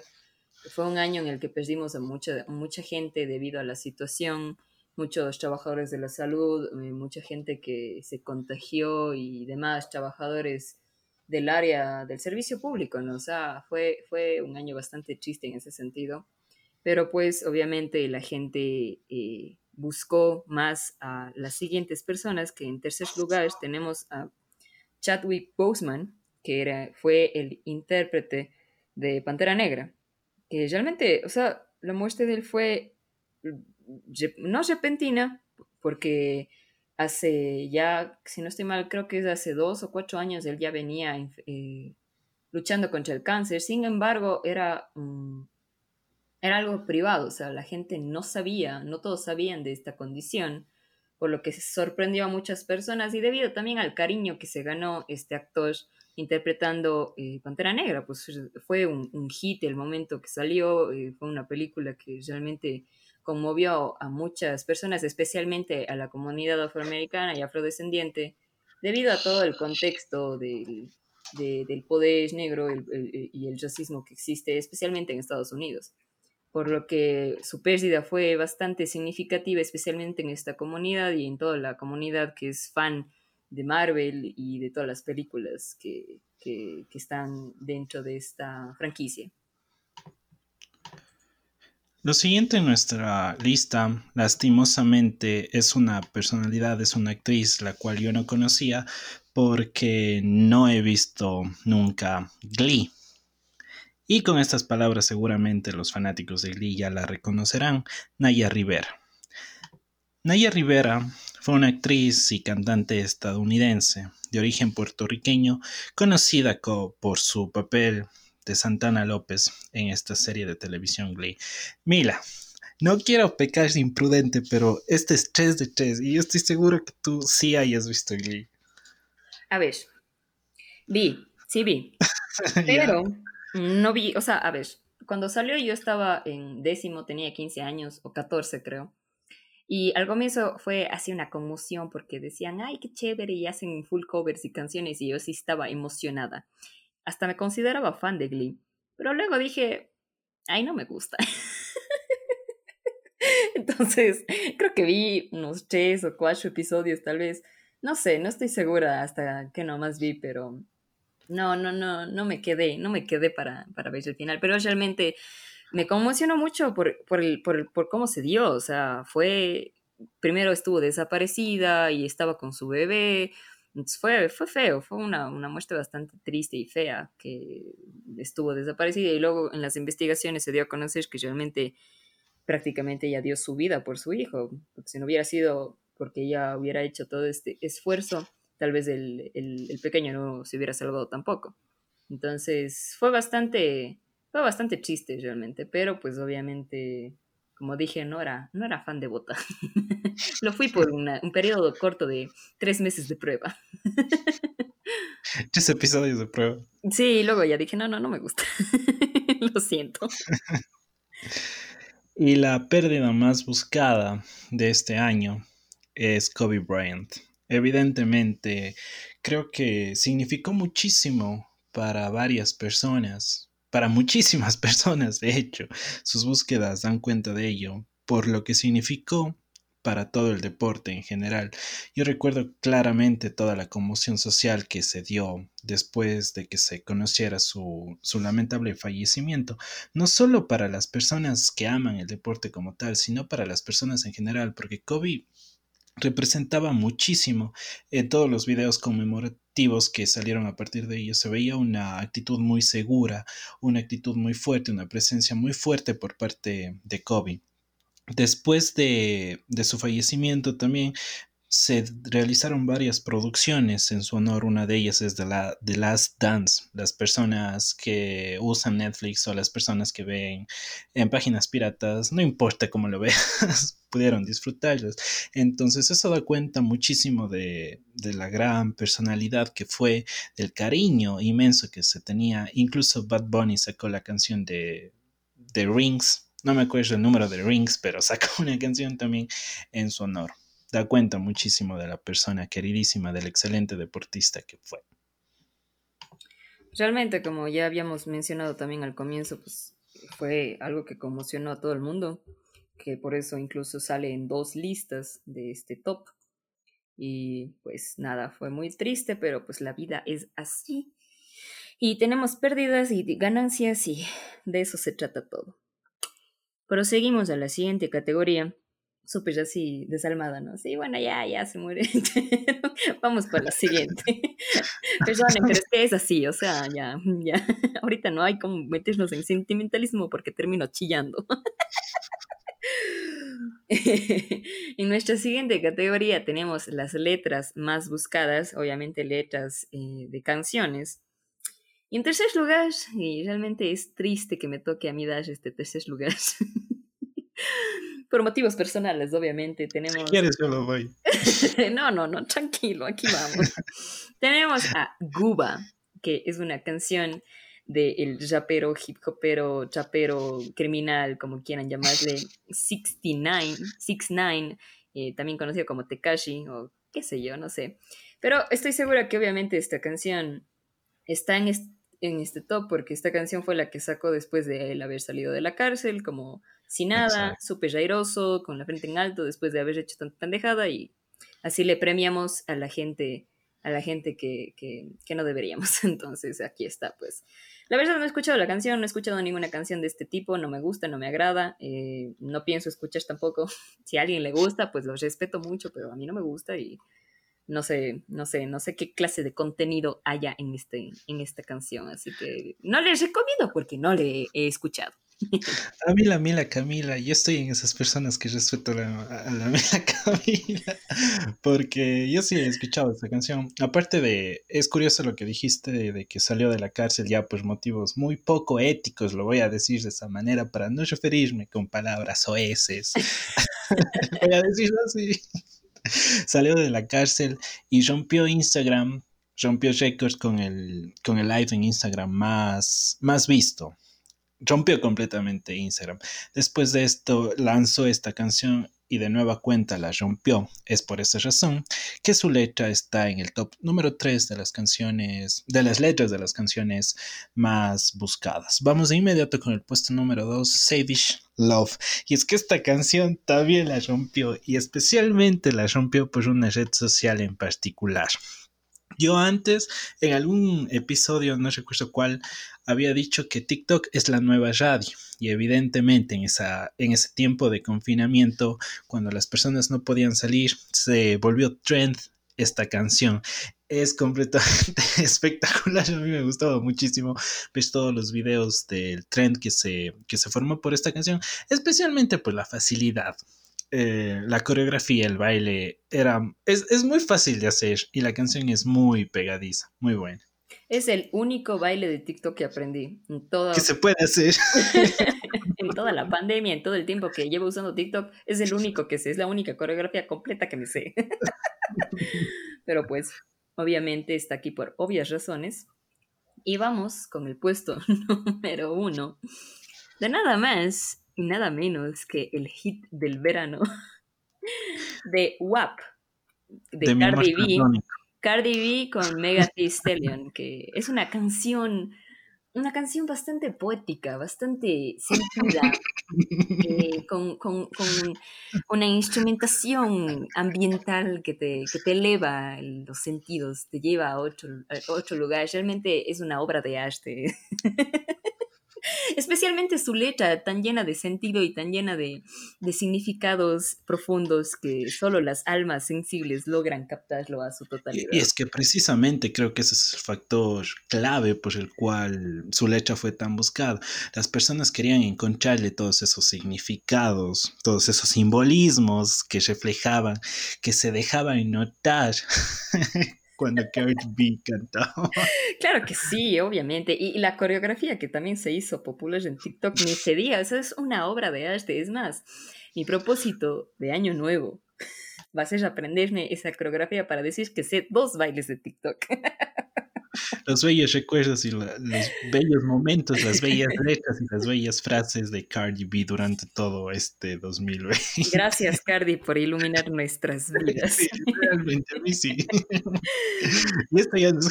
fue un año en el que perdimos a mucha, mucha gente debido a la situación, muchos trabajadores de la salud, eh, mucha gente que se contagió y demás trabajadores del área del servicio público, ¿no? O sea, fue, fue un año bastante triste en ese sentido, pero pues obviamente la gente eh, buscó más a las siguientes personas, que en tercer lugar tenemos a Chadwick Boseman, que era, fue el intérprete de Pantera Negra, que realmente, o sea, la muerte de él fue no repentina, porque hace ya, si no estoy mal, creo que es hace dos o cuatro años él ya venía eh, luchando contra el cáncer. Sin embargo, era, era algo privado, o sea, la gente no sabía, no todos sabían de esta condición, por lo que sorprendió a muchas personas y debido también al cariño que se ganó este actor interpretando eh, Pantera Negra, pues fue un, hit el momento que salió, eh, fue una película que realmente conmovió a muchas personas, especialmente a la comunidad afroamericana y afrodescendiente, debido a todo el contexto del, del poder negro y el racismo que existe, especialmente en Estados Unidos. Por lo que su pérdida fue bastante significativa, especialmente en esta comunidad y en toda la comunidad que es fan de Marvel y de todas las películas que, que están dentro de esta franquicia. Lo siguiente en nuestra lista, lastimosamente, es una personalidad, es una actriz la cual yo no conocía porque no he visto nunca Glee. Y con estas palabras seguramente los fanáticos de Glee ya la reconocerán, Naya Rivera. Naya Rivera fue una actriz y cantante estadounidense de origen puertorriqueño, conocida por su papel de Santana López en esta serie de televisión Glee. Mila, no quiero pecar imprudente, pero este es 3 de 3 y yo estoy seguro que tú sí hayas visto Glee. A ver, vi, sí vi, pero no vi, o sea, a ver, cuando salió yo estaba en décimo, tenía 15 años o 14 creo. Y al comienzo fue así una conmoción porque decían, ay, qué chévere, y hacen full covers y canciones, y yo sí estaba emocionada hasta me consideraba fan de Glee. Pero luego dije, ay, no me gusta. Entonces, creo que vi unos tres o cuatro episodios tal vez. No sé, no estoy segura hasta que nomás vi, pero no, no, no, no me quedé, no me quedé para, para ver el final. Pero realmente me conmocionó mucho por, por, el, por, por cómo se dio. O sea, fue, primero estuvo desaparecida y estaba con su bebé fue, fue feo, fue una, una muerte bastante triste y fea que estuvo desaparecida y luego en las investigaciones se dio a conocer que realmente prácticamente ella dio su vida por su hijo, si no hubiera sido porque ella hubiera hecho todo este esfuerzo, tal vez el, el, pequeño no se hubiera salvado tampoco. Entonces fue bastante, fue bastante triste realmente, pero pues obviamente como dije, no era, no era fan de Bota. Lo fui por un periodo corto de tres meses de prueba. tres episodios de prueba. Sí, y luego ya dije, no, no, no me gusta. Lo siento. Y la pérdida más buscada de este año es Kobe Bryant. Evidentemente, creo que significó muchísimo para varias personas, para muchísimas personas, de hecho, sus búsquedas dan cuenta de ello, por lo que significó para todo el deporte en general. Yo recuerdo claramente toda la conmoción social que se dio después de que se conociera su, su, lamentable fallecimiento, no solo para las personas que aman el deporte como tal, sino para las personas en general, porque Kobe representaba muchísimo en todos los videos conmemorativos que salieron a partir de ello. Se veía una actitud muy segura, una actitud muy fuerte, una presencia muy fuerte por parte de Kobe. Después de, de su fallecimiento también se realizaron varias producciones en su honor. Una de ellas es de la The Last Dance. Las personas que usan Netflix o las personas que ven en páginas piratas, no importa cómo lo veas, pudieron disfrutarlas. Entonces eso da cuenta muchísimo de, de, la gran personalidad que fue, del cariño inmenso que se tenía. Incluso Bad Bunny sacó la canción de, de Rings no me acuerdo el número de rings, pero sacó una canción también en su honor. Da cuenta muchísimo de la persona queridísima, del excelente deportista que fue. Realmente, como ya habíamos mencionado también al comienzo, pues fue algo que conmocionó a todo el mundo, que por eso incluso sale en dos listas de este top. Y pues nada, fue muy triste, pero pues la vida es así. Y tenemos pérdidas y ganancias y de eso se trata todo. Proseguimos a la siguiente categoría. Súper así desalmada, ¿no? Sí, bueno, ya, ya se muere. Vamos por la siguiente. Perdonen, pero es que es así, o sea, ya, ya. Ahorita no hay como meternos en sentimentalismo porque termino chillando. en nuestra siguiente categoría tenemos las letras más buscadas, obviamente letras eh, de canciones. Y en tercer lugar, y realmente es triste que me toque a mí dar este tercer lugar. Por motivos personales, obviamente, tenemos... Si quieres, yo lo voy. no, no, no, tranquilo, aquí vamos. tenemos a Guba, que es una canción del rapero, hip hopero, chapero, criminal, como quieran llamarle, 69, 69, eh, también conocido como Tekashi, o qué sé yo, no sé. Pero estoy segura que obviamente esta canción está en, en este top porque esta canción fue la que sacó después de él haber salido de la cárcel, como sin nada, súper airoso, con la frente en alto, después de haber hecho tanta pendejada y así le premiamos a la gente a la gente que, que, que no deberíamos. Entonces aquí está, pues. La verdad no he escuchado la canción, no he escuchado ninguna canción de este tipo, no me gusta, no me agrada, eh, no pienso escuchar tampoco. Si a alguien le gusta, pues lo respeto mucho, pero a mí no me gusta y no sé, no sé, no sé qué clase de contenido haya en, este, en esta canción, así que no les recomiendo porque no le he escuchado. A mí la Mila Camila, yo estoy en esas personas que respeto a la Mila Camila, porque yo sí he escuchado esta canción. Aparte de, es curioso lo que dijiste de, que salió de la cárcel ya por motivos muy poco éticos, lo voy a decir de esa manera para no referirme con palabras oeces. voy a decirlo así. Salió de la cárcel y rompió Instagram, rompió récords con el, con el live en Instagram más, más visto rompió completamente Instagram. Después de esto lanzó esta canción y de nueva cuenta la rompió. Es por esa razón que su letra está en el top número 3 de las canciones, de las letras de las canciones más buscadas. Vamos de inmediato con el puesto número 2, Savage Love. Y es que esta canción también la rompió y especialmente la rompió por una red social en particular. Yo antes, en algún episodio, no recuerdo cuál, había dicho que TikTok es la nueva radio. Y evidentemente en, esa, en ese tiempo de confinamiento, cuando las personas no podían salir, se volvió trend esta canción. Es completamente espectacular. A mí me gustaba muchísimo ver todos los videos del trend que se, que se formó por esta canción, especialmente por la facilidad. Eh, la coreografía, el baile, era, es, muy fácil de hacer y la canción es muy pegadiza, muy buena. Es el único baile de TikTok que aprendí. En Que se puede hacer. en toda la pandemia, en todo el tiempo que llevo usando TikTok, es el único que sé, es la única coreografía completa que me sé. Pero pues, obviamente está aquí por obvias razones. Y vamos con el puesto número uno. De nada más nada menos que el hit del verano de WAP, de, Cardi B. Cardi B con Mega Thee Stallion, que es una canción, una canción bastante poética, bastante sentida, eh, con, una instrumentación ambiental que te, que te eleva los sentidos, te lleva a otro, a otro lugar. Realmente es una obra de arte. Especialmente su letra tan llena de sentido y tan llena de, significados profundos que solo las almas sensibles logran captarlo a su totalidad. Y es que precisamente creo que ese es el factor clave por el cual su letra fue tan buscada. Las personas querían encontrarle todos esos significados, todos esos simbolismos que reflejaban, que se dejaban notar cuando Cardi B cantaba. Claro que sí, obviamente. Y, la coreografía que también se hizo popular en TikTok ni se diga, eso es una obra de arte. Es más, mi propósito de año nuevo va a ser aprenderme esa coreografía para decir que sé dos bailes de TikTok. los bellos recuerdos y los bellos momentos, las bellas letras y las bellas frases de Cardi B durante todo este 2020. Gracias, Cardi, por iluminar nuestras vidas. Sí, realmente, a mí sí. y esto ya nos...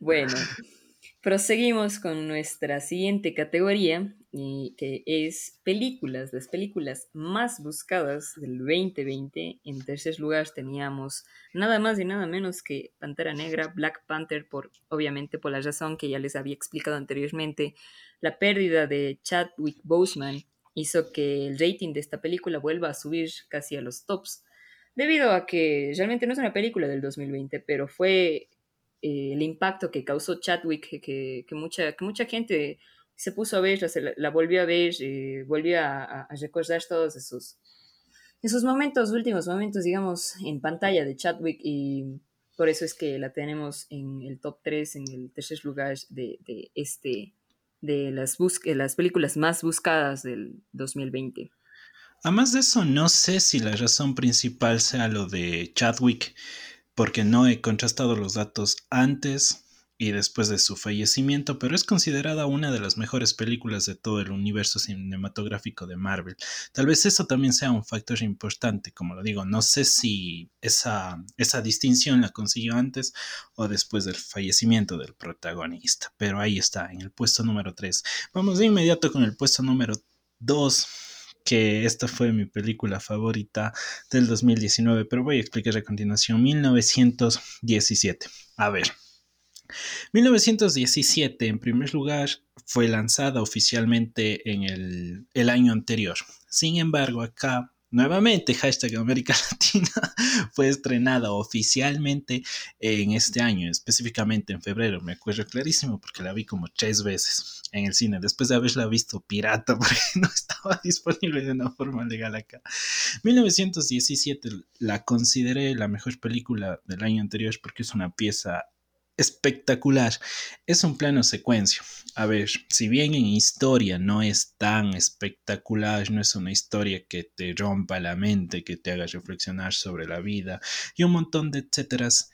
bueno, Proseguimos con nuestra siguiente categoría, que es películas, las películas más buscadas del 2020. En tercer lugar teníamos nada más y nada menos que Pantera Negra, Black Panther, por, obviamente por la razón que ya les había explicado anteriormente. La pérdida de Chadwick Boseman hizo que el rating de esta película vuelva a subir casi a los tops, debido a que realmente no es una película del 2020, pero fue el impacto que causó Chadwick, que, mucha, que mucha gente se puso a ver, la, volvió a ver, eh, volvió a, recordar todos esos, esos momentos, últimos momentos, digamos, en pantalla de Chadwick y por eso es que la tenemos en el top 3, en el tercer lugar de, este, de las, las películas más buscadas del 2020. Además de eso, no sé si la razón principal sea lo de Chadwick, porque no he contrastado los datos antes y después de su fallecimiento, pero es considerada una de las mejores películas de todo el universo cinematográfico de Marvel. Tal vez eso también sea un factor importante, como lo digo, no sé si esa, esa distinción la consiguió antes o después del fallecimiento del protagonista, pero ahí está, en el puesto número 3. Vamos de inmediato con el puesto número 2 que esta fue mi película favorita del 2019, pero voy a explicar a continuación. 1917. A ver. 1917, en primer lugar, fue lanzada oficialmente en el, el año anterior. Sin embargo, acá Nuevamente, hashtag América Latina fue estrenada oficialmente en este año, específicamente en febrero. Me acuerdo clarísimo porque la vi como tres veces en el cine, después de haberla visto pirata porque no estaba disponible de una forma legal acá. 1917 la consideré la mejor película del año anterior porque es una pieza espectacular. Es un plano secuencia. A ver, si bien en historia no es tan espectacular, no es una historia que te rompa la mente, que te haga reflexionar sobre la vida y un montón de etcéteras,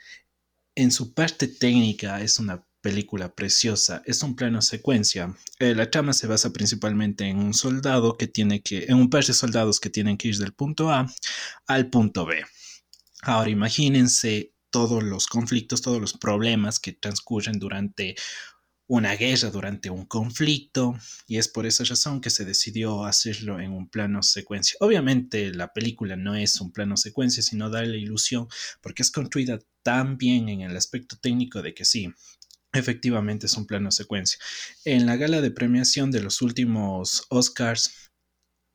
en su parte técnica es una película preciosa. Es un plano secuencia. Eh, la trama se basa principalmente en un soldado que tiene que, en un par de soldados que tienen que ir del punto A al punto B. Ahora imagínense todos los conflictos, todos los problemas que transcurren durante una guerra, durante un conflicto, y es por esa razón que se decidió hacerlo en un plano secuencia. Obviamente la película no es un plano secuencia, sino da la ilusión, porque es construida tan bien en el aspecto técnico de que sí, efectivamente es un plano secuencia. En la gala de premiación de los últimos Oscars,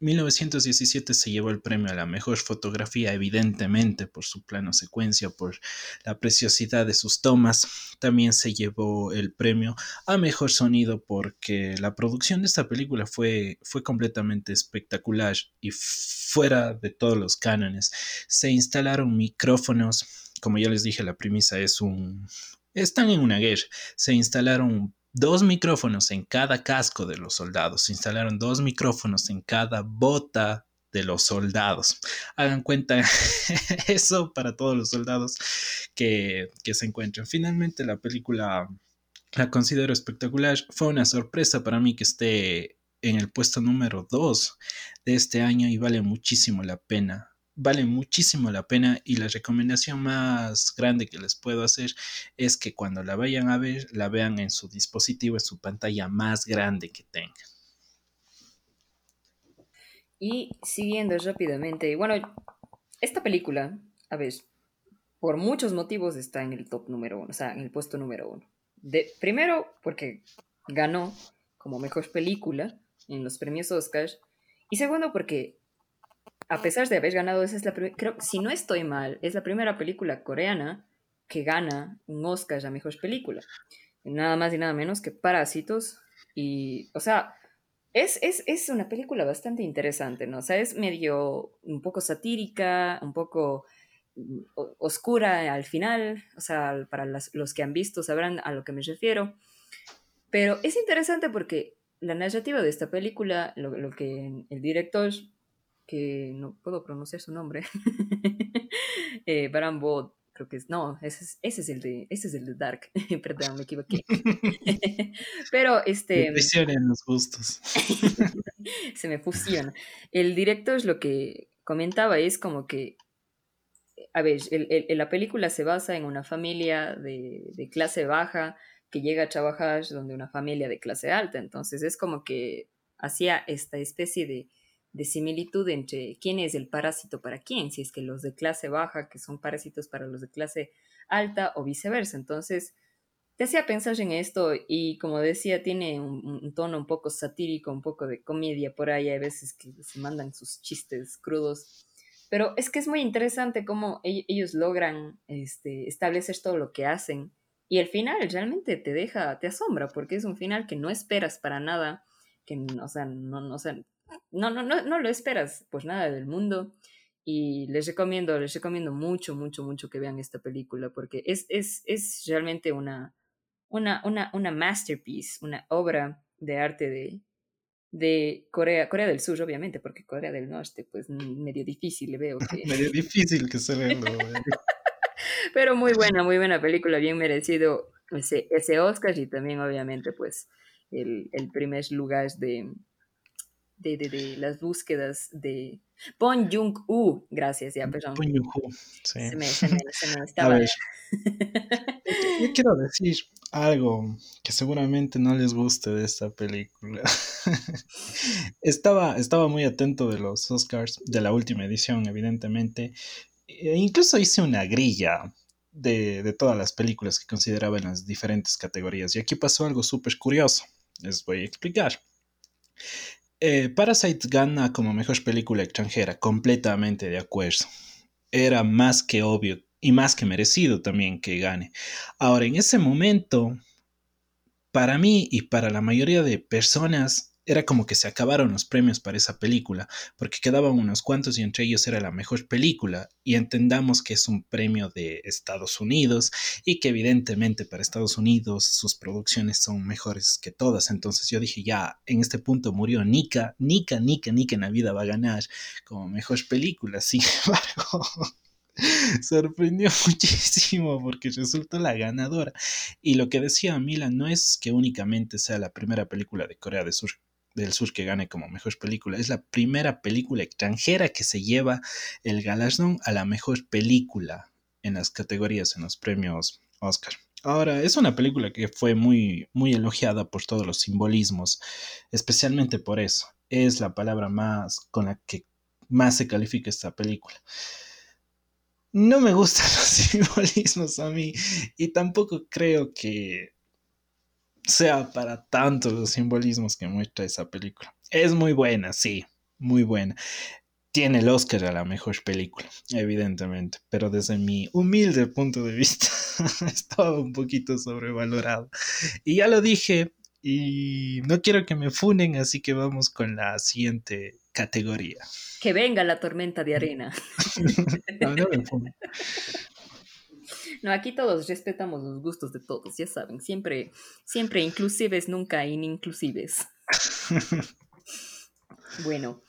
1917 se llevó el premio a la mejor fotografía, evidentemente por su plano secuencia, por la preciosidad de sus tomas. También se llevó el premio a mejor sonido porque la producción de esta película fue, fue completamente espectacular y fuera de todos los cánones. Se instalaron micrófonos, como ya les dije, la premisa es un... Están en una guerra. Se instalaron dos micrófonos en cada casco de los soldados. Se instalaron dos micrófonos en cada bota de los soldados. Hagan cuenta eso para todos los soldados que, que se encuentran. Finalmente la película la considero espectacular. Fue una sorpresa para mí que esté en el puesto número 2 de este año y vale muchísimo la pena vale muchísimo la pena y la recomendación más grande que les puedo hacer es que cuando la vayan a ver, la vean en su dispositivo, en su pantalla más grande que tengan. Y siguiendo rápidamente, bueno, esta película, a ver, por muchos motivos está en el top número uno, o sea, en el puesto número uno. De, primero, porque ganó como mejor película en los premios Oscar. Y segundo, porque a pesar de haber ganado, esa es la creo, si no estoy mal, es la primera película coreana que gana un Oscar a mejor película. Nada más y nada menos que Parásitos. Y, o sea, es, es, es, una película bastante interesante, ¿no? O sea, es medio un poco satírica, un poco mm, oscura al final, o sea, para los que han visto sabrán a lo que me refiero. Pero es interesante porque la narrativa de esta película, lo, lo que el director que no puedo pronunciar su nombre, eh, Baran creo que es, no, ese es, ese es el de, ese es el de Dark, perdón, me equivoqué. Pero este... en los gustos. se me fusiona. El director es lo que comentaba, es como que, a ver, el, la película se basa en una familia de, de clase baja que llega a trabajar donde una familia de clase alta, entonces es como que hacía esta especie de de similitud entre quién es el parásito para quién, si es que los de clase baja, que son parásitos para los de clase alta o viceversa. Entonces, te hacía pensar en esto y como decía, tiene un, tono un poco satírico, un poco de comedia por ahí, hay veces que se mandan sus chistes crudos, pero es que es muy interesante cómo e-, ellos logran este, establecer todo lo que hacen y el final realmente te deja, te asombra porque es un final que no esperas para nada, que, o sea, no, no, no, no, no, no lo esperas, pues nada del mundo. Y les recomiendo, les recomiendo mucho, mucho, mucho que vean esta película porque es, es, es realmente una, una, una, una masterpiece, una obra de arte de, de Corea, Corea del Sur, obviamente, porque Corea del Norte, pues medio difícil, le veo que... medio difícil que se vea. Pero muy buena, muy buena película, bien merecido ese, ese Oscar y también, obviamente, pues el, el primer lugar de, de, de, de las búsquedas de Bon Jung-u. Gracias, ya, perdón. Bon Jung-u, sí. Se me, se me, se me estaba... Yo quiero decir algo que seguramente no les guste de esta película. estaba, estaba muy atento de los Oscars, de la última edición, evidentemente. E incluso hice una grilla de, de, todas las películas que consideraba en las diferentes categorías. Y aquí pasó algo súper curioso. Les voy a explicar. Eh, Parasite gana como mejor película extranjera, completamente de acuerdo. Era más que obvio y más que merecido también que gane. Ahora, en ese momento, para mí y para la mayoría de personas, era como que se acabaron los premios para esa película, porque quedaban unos cuantos y entre ellos era la mejor película. Y entendamos que es un premio de Estados Unidos y que evidentemente para Estados Unidos sus producciones son mejores que todas. Entonces yo dije, ya, en este punto murió Nika, Nika, Nika, Nika en la vida va a ganar como mejor película. Sin embargo, sorprendió muchísimo porque resultó la ganadora. Y lo que decía Mila no es que únicamente sea la primera película de Corea del Sur del Sur que gane como mejor película. Es la primera película extranjera que se lleva el galardón a la mejor película en las categorías, en los premios Oscar. Ahora, es una película que fue muy, muy elogiada por todos los simbolismos, especialmente por eso. Es la palabra más con la que más se califica esta película. No me gustan los simbolismos a mí y tampoco creo que sea para tantos los simbolismos que muestra esa película. Es muy buena, sí, muy buena. Tiene el Oscar a la mejor película, evidentemente, pero desde mi humilde punto de vista estaba un poquito sobrevalorado. Y ya lo dije, y no quiero que me funen, así que vamos con la siguiente categoría. Que venga la tormenta de arena. no, no me funen. No, aquí todos respetamos los gustos de todos, ya saben, siempre, siempre inclusives, nunca inimclusives. bueno,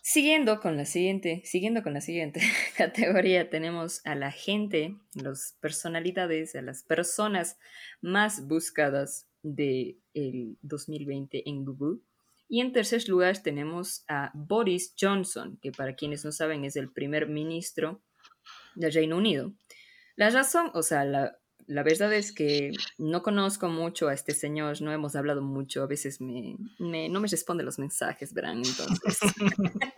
siguiendo con la siguiente, siguiendo con la siguiente categoría, tenemos a la gente, las personalidades, a las personas más buscadas del el 2020 en Google. Y en tercer lugar tenemos a Boris Johnson, que para quienes no saben es el primer ministro del Reino Unido. La razón, o sea, la, verdad es que no conozco mucho a este señor, no hemos hablado mucho, a veces me, no me responde los mensajes, verán, entonces.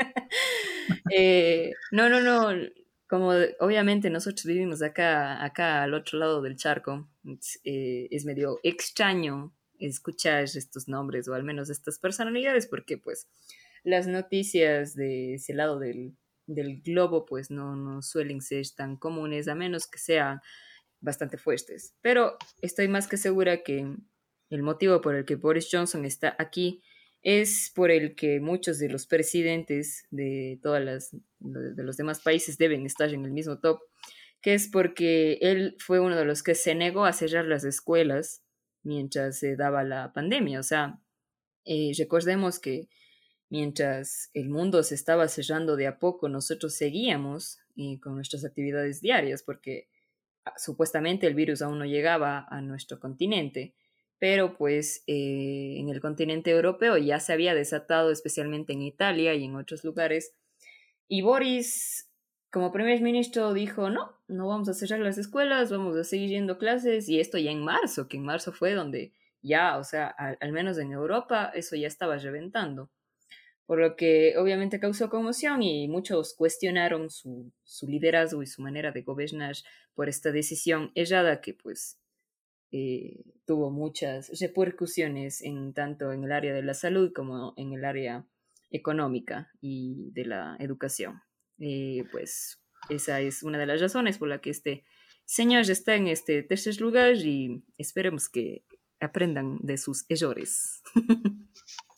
Eh, no, no, no, como obviamente nosotros vivimos acá, acá al otro lado del charco, eh, es medio extraño escuchar estos nombres o al menos estas personalidades porque pues las noticias de ese lado del, del globo pues no, no suelen ser tan comunes a menos que sean bastante fuertes. Pero estoy más que segura que el motivo por el que Boris Johnson está aquí es por el que muchos de los presidentes de todas las de los demás países deben estar en el mismo top, que es porque él fue uno de los que se negó a cerrar las escuelas mientras se daba la pandemia. O sea, eh, recordemos que mientras el mundo se estaba cerrando de a poco, nosotros seguíamos y con nuestras actividades diarias, porque ah, supuestamente el virus aún no llegaba a nuestro continente, pero pues eh, en el continente europeo ya se había desatado, especialmente en Italia y en otros lugares, y Boris como primer ministro dijo, no, no vamos a cerrar las escuelas, vamos a seguir yendo clases, y esto ya en marzo, que en marzo fue donde ya, o sea, al, menos en Europa, eso ya estaba reventando. Por lo que obviamente causó conmoción y muchos cuestionaron su, su liderazgo y su manera de gobernar por esta decisión errada que pues eh, tuvo muchas repercusiones en tanto en el área de la salud como en el área económica y de la educación. Eh, pues esa es una de las razones por la que este señor está en este tercer lugar y esperemos que aprendan de sus errores.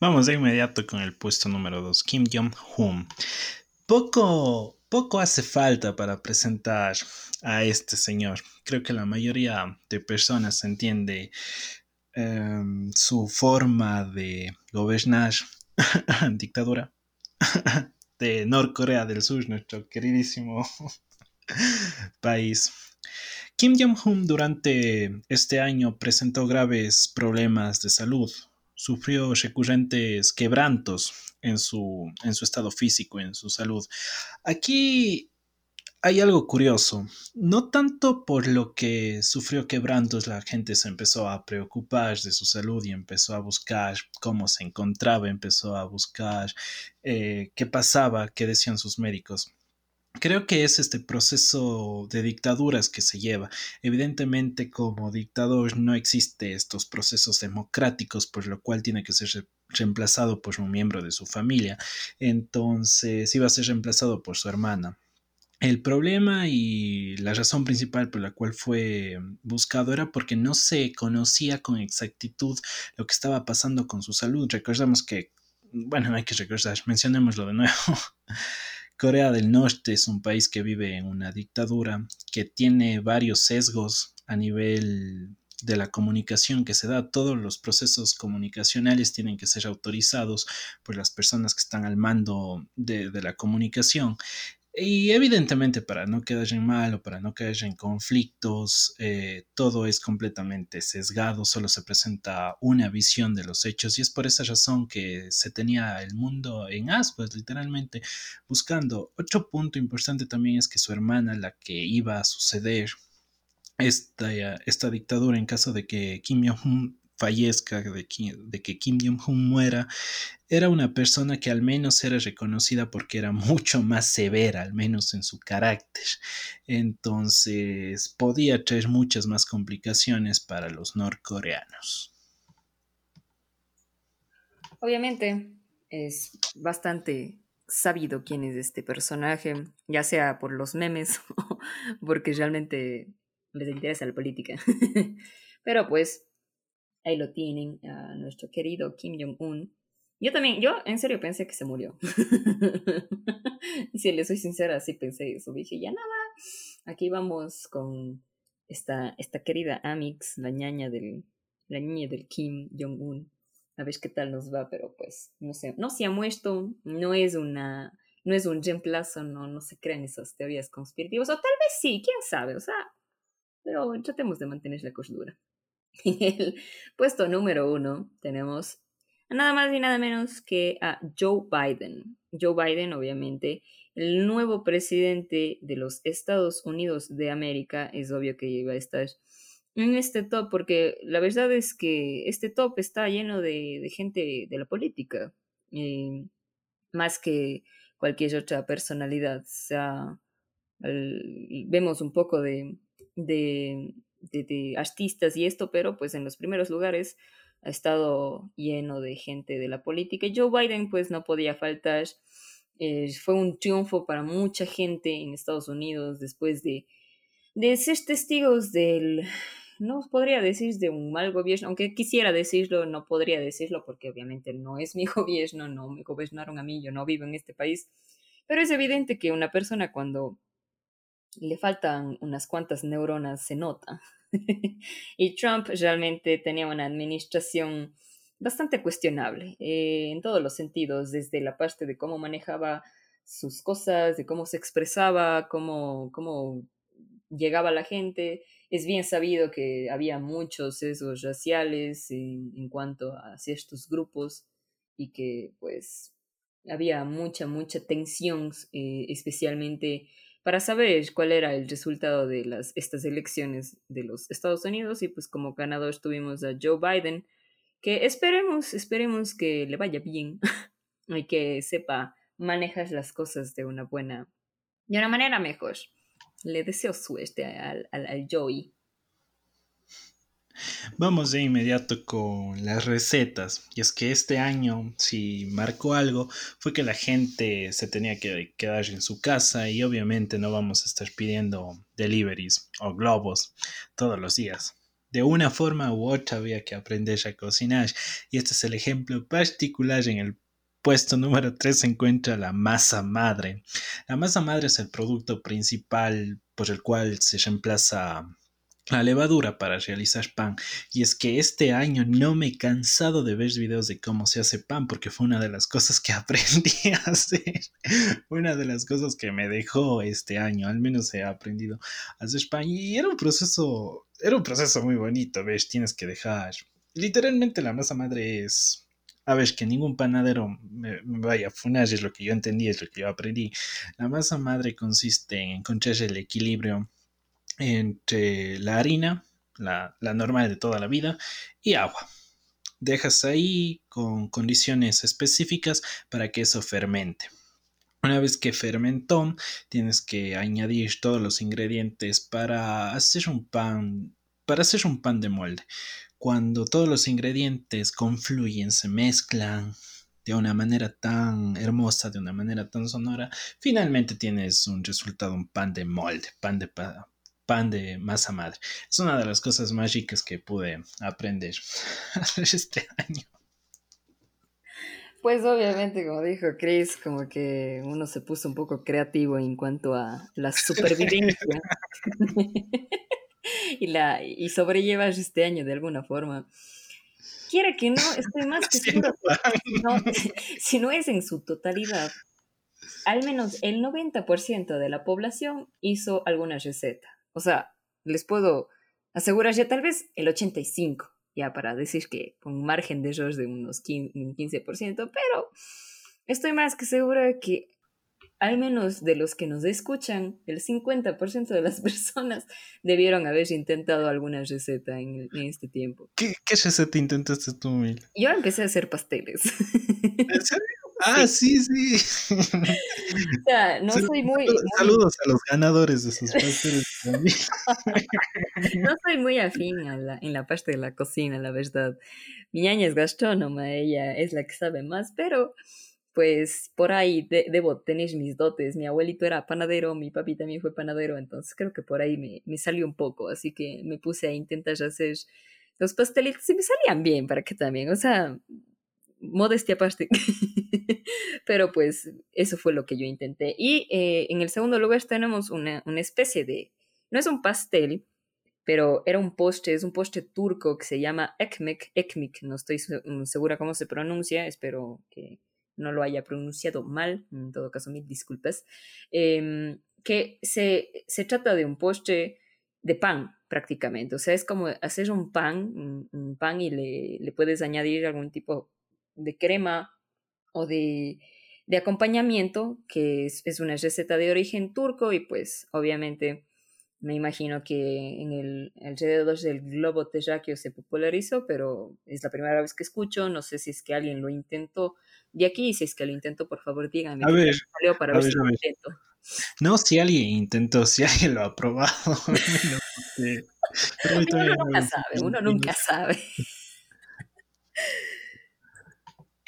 Vamos de inmediato con el puesto número 2, Kim Jong-un. Poco, poco hace falta para presentar a este señor. Creo que la mayoría de personas entiende em, su forma de gobernar dictadura de Norcorea del Sur, nuestro queridísimo país. Kim Jong-un durante este año presentó graves problemas de salud. Sufrió recurrentes quebrantos en su, en su estado físico, en su salud. Aquí hay algo curioso. No tanto por lo que sufrió quebrantos, la gente se empezó a preocupar de su salud y empezó a buscar cómo se encontraba, empezó a buscar eh, qué pasaba, qué decían sus médicos. Creo que es este proceso de dictaduras que se lleva. Evidentemente, como dictador no existe estos procesos democráticos, por lo cual tiene que ser reemplazado por un miembro de su familia. Entonces, iba a ser reemplazado por su hermana. El problema y la razón principal por la cual fue buscado era porque no se conocía con exactitud lo que estaba pasando con su salud. Recordamos que, bueno, no hay que recordar, mencionémoslo de nuevo. Corea del Norte es un país que vive en una dictadura que tiene varios sesgos a nivel de la comunicación que se da. Todos los procesos comunicacionales tienen que ser autorizados por las personas que están al mando de, la comunicación. Y evidentemente para no quedar en mal o para no caer en conflictos, eh, todo es completamente sesgado, solo se presenta una visión de los hechos y es por esa razón que se tenía el mundo en ascuas, literalmente buscando. Otro punto importante también es que su hermana, la que iba a suceder esta, esta dictadura en caso de que Kim Jong-un fallezca, de, que Kim Jong-un muera, era una persona que al menos era reconocida porque era mucho más severa, al menos en su carácter. Entonces podía traer muchas más complicaciones para los norcoreanos. Obviamente es bastante sabido quién es este personaje, ya sea por los memes o porque realmente les interesa la política. Pero pues Ahí lo tienen, a nuestro querido Kim Jong-un. Yo también, yo en serio pensé que se murió. y si le soy sincera, sí pensé eso. Dije, ya nada, aquí vamos con esta, esta querida Amix, la ñaña del, la niña del Kim Jong-un. A ver qué tal nos va, pero pues, no sé, no se ha muerto, no es una, no es un reemplazo, no, no se crean esas teorías conspirativas, o tal vez sí, quién sabe, o sea, pero tratemos de mantener la cordura. El puesto número uno tenemos nada más y nada menos que a Joe Biden. Joe Biden, obviamente, el nuevo presidente de los Estados Unidos de América, es obvio que iba a estar en este top, porque la verdad es que este top está lleno de, gente de la política, más que cualquier otra personalidad. O sea, vemos un poco de, de de, artistas y esto, pero pues en los primeros lugares ha estado lleno de gente de la política. Joe Biden pues no podía faltar. Eh, fue un triunfo para mucha gente en Estados Unidos después de, de ser testigos del, no podría decir de un mal gobierno, aunque quisiera decirlo, no podría decirlo porque obviamente no es mi gobierno, no me gobernaron a mí, yo no vivo en este país, pero es evidente que una persona cuando le faltan unas cuantas neuronas, se nota. y Trump realmente tenía una administración bastante cuestionable eh, en todos los sentidos, desde la parte de cómo manejaba sus cosas, de cómo se expresaba, cómo, cómo llegaba la gente. Es bien sabido que había muchos sesgos raciales en, cuanto a ciertos grupos y que pues había mucha, mucha tensión, eh, especialmente para saber cuál era el resultado de las, estas elecciones de los Estados Unidos y pues como ganador tuvimos a Joe Biden, que esperemos, esperemos que le vaya bien y que sepa manejar las cosas de una buena, de una manera mejor. Le deseo suerte al, al, al Joey. Vamos de inmediato con las recetas. Y es que este año, si marcó algo, fue que la gente se tenía que quedar en su casa y obviamente no vamos a estar pidiendo deliveries o globos todos los días. De una forma u otra había que aprender a cocinar. Y este es el ejemplo particular en el puesto número 3 se encuentra la masa madre. La masa madre es el producto principal por el cual se reemplaza la levadura para realizar pan. Y es que este año no me he cansado de ver videos de cómo se hace pan porque fue una de las cosas que aprendí a hacer. Una de las cosas que me dejó este año, al menos he aprendido a hacer pan y era un proceso, era un proceso muy bonito, ves, tienes que dejar. Literalmente la masa madre es a ver, que ningún panadero me, vaya a funar, es lo que yo entendí, es lo que yo aprendí. La masa madre consiste en encontrar el equilibrio entre la harina, la, normal de toda la vida, y agua. Dejas ahí con condiciones específicas para que eso fermente. Una vez que fermentó, tienes que añadir todos los ingredientes para hacer un pan, para hacer un pan de molde. Cuando todos los ingredientes confluyen, se mezclan de una manera tan hermosa, de una manera tan sonora, finalmente tienes un resultado, un pan de molde, pan de, pan de masa madre. Es una de las cosas mágicas que pude aprender este año. Pues obviamente, como dijo Chris, como que uno se puso un poco creativo en cuanto a la supervivencia y, la, y sobrellevas este año de alguna forma. Quiera que no, estoy más que seguro si no es en su totalidad, al menos el 90% de la población hizo alguna receta. O sea, les puedo asegurar ya tal vez el 85, ya para decir que con margen de error de unos 15%, pero estoy más que segura de que al menos de los que nos escuchan, el 50% de las personas debieron haber intentado alguna receta en, este tiempo. ¿Qué, ¿Qué, receta intentaste tú, Mil? Yo empecé a hacer pasteles. ¿En serio? Ah, sí, sí. O sea, no soy muy, Saludos a los ganadores de sus pasteles. no soy muy afín en la parte de la cocina, la verdad. Mi ñaña es gastrónoma, ella es la que sabe más, pero pues por ahí debo tener mis dotes. Mi abuelito era panadero, mi papi también fue panadero, entonces creo que por ahí me, me salió un poco, así que me puse a intentar hacer los pastelitos y me salían bien, para que también, o sea, modestia aparte. Pero pues eso fue lo que yo intenté. Y eh, en el segundo lugar tenemos una, una, especie de, no es un pastel, pero era un postre, es un postre turco que se llama ekmek, ekmek, no estoy mm, segura cómo se pronuncia, espero que no lo haya pronunciado mal, en todo caso mil disculpas, em, que se, se trata de un postre de pan prácticamente, o sea, es como hacer un pan, pan y le, le, puedes añadir algún tipo de crema o de, de acompañamiento, que es, es, una receta de origen turco y pues obviamente me imagino que en el alrededor del globo terráqueo se popularizó, pero es la primera vez que escucho, no sé si es que alguien lo intentó de aquí, si es que lo intentó, por favor díganme. A ver, para ver, si lo intento. No, si alguien intentó, si alguien lo ha probado. uno nunca sabe, uno nunca sabe.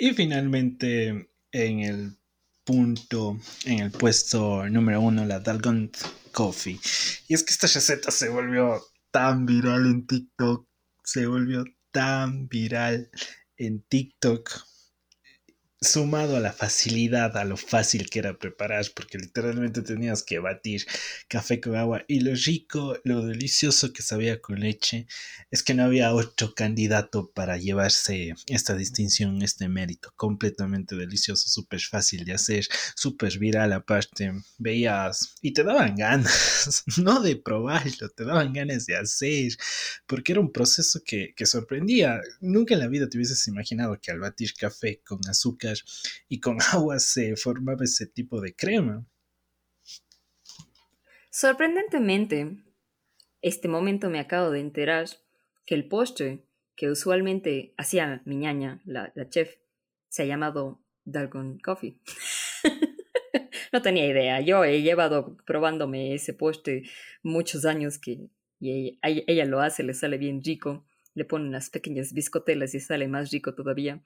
Y finalmente, en el punto, en el puesto número uno, la Dalgont Coffee. Y es que esta receta se volvió tan viral en TikTok, se volvió tan viral en TikTok. Sumado a la facilidad, a lo fácil que era preparar, porque literalmente tenías que batir café con agua y lo rico, lo delicioso que sabía con leche, es que no había otro candidato para llevarse esta distinción, este mérito, completamente delicioso, súper fácil de hacer, súper viral aparte, veías y te daban ganas, no de probarlo, te daban ganas de hacer, porque era un proceso que, que sorprendía, nunca en la vida te hubieses imaginado que al batir café con azúcar, y con agua se formaba ese tipo de crema. Sorprendentemente, este momento me acabo de enterar que el postre que usualmente hacía mi ñaña, la, chef, se ha llamado Dalgon Coffee. no tenía idea. Yo he llevado probándome ese postre muchos años que ella, ella, lo hace, le sale bien rico. Le pone unas pequeñas biscotelas y sale más rico todavía.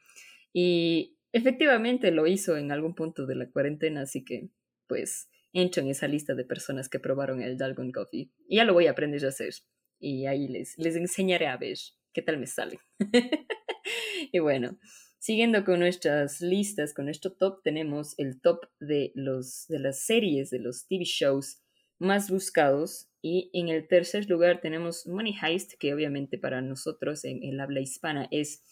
Y Efectivamente lo hizo en algún punto de la cuarentena, así que pues entro en esa lista de personas que probaron el Dalgon Coffee. Ya lo voy a aprender a hacer. Y ahí les, les enseñaré a ver qué tal me sale. y bueno, siguiendo con nuestras listas, con nuestro top, tenemos el top de, los, de las series, de los TV shows más buscados. Y en el tercer lugar tenemos Money Heist, que obviamente para nosotros en el habla hispana es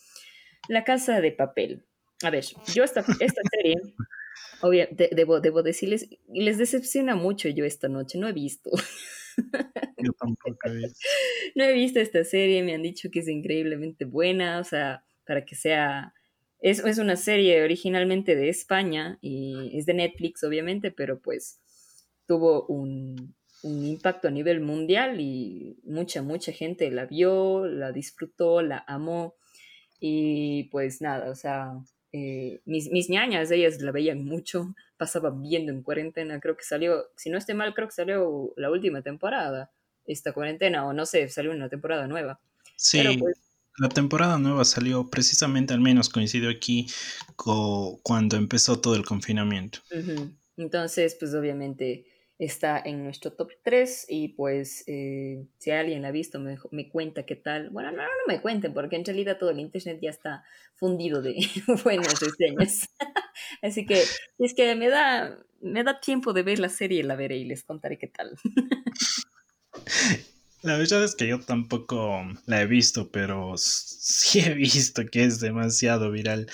La Casa de Papel. A ver, yo esta, esta serie, debo, debo decirles, les decepciona mucho yo esta noche, no he visto. Yo tampoco he visto. No he visto esta serie, me han dicho que es increíblemente buena, o sea, para que sea... Es, es una serie originalmente de España y es de Netflix, obviamente, pero pues tuvo un, un impacto a nivel mundial y mucha, mucha gente la vio, la disfrutó, la amó y pues nada, o sea, eh, mis, mis ñañas, ellas la veían mucho, pasaban viendo en cuarentena, creo que salió, si no esté mal, creo que salió la última temporada, esta cuarentena, o no sé, salió una temporada nueva. Sí, pues la temporada nueva salió precisamente, al menos coincidió aquí con, cuando empezó todo el confinamiento. Entonces, pues obviamente está en nuestro top 3 y pues eh, si alguien la ha visto me, me, cuenta qué tal. Bueno, no, no me cuenten porque en realidad todo el internet ya está fundido de buenas reseñas. Así que es que me da, me da tiempo de ver la serie, la veré y les contaré qué tal. La verdad es que yo tampoco la he visto, pero sí he visto que es demasiado viral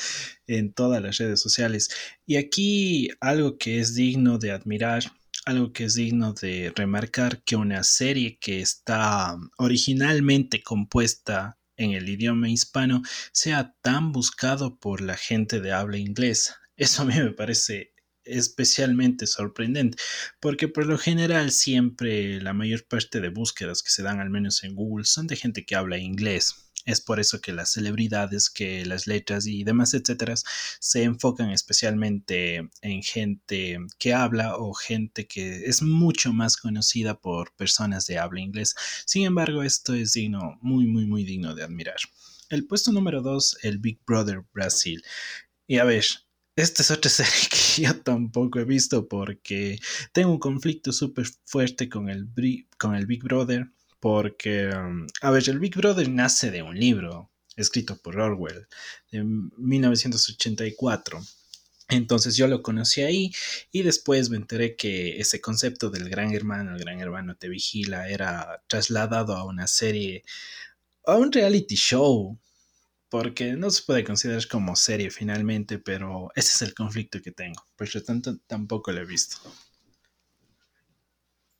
en todas las redes sociales. Y aquí algo que es digno de admirar algo que es digno de remarcar que una serie que está originalmente compuesta en el idioma hispano sea tan buscado por la gente de habla inglesa. Eso a mí me parece especialmente sorprendente, porque por lo general siempre la mayor parte de búsquedas que se dan al menos en Google son de gente que habla inglés. Es por eso que las celebridades, que las letras y demás, etcétera, se enfocan especialmente en gente que habla o gente que es mucho más conocida por personas de habla inglés. Sin embargo, esto es digno, muy, muy, muy digno de admirar. El puesto número dos, el Big Brother Brasil. Y a ver, esta es otra serie que yo tampoco he visto porque tengo un conflicto súper fuerte con el, con el Big Brother porque, um, a ver, el Big Brother nace de un libro escrito por Orwell de 1984. Entonces yo lo conocí ahí y después me enteré que ese concepto del gran hermano, el gran hermano te vigila, era trasladado a una serie, a un reality show, porque no se puede considerar como serie finalmente, pero ese es el conflicto que tengo, por lo tanto tampoco lo he visto.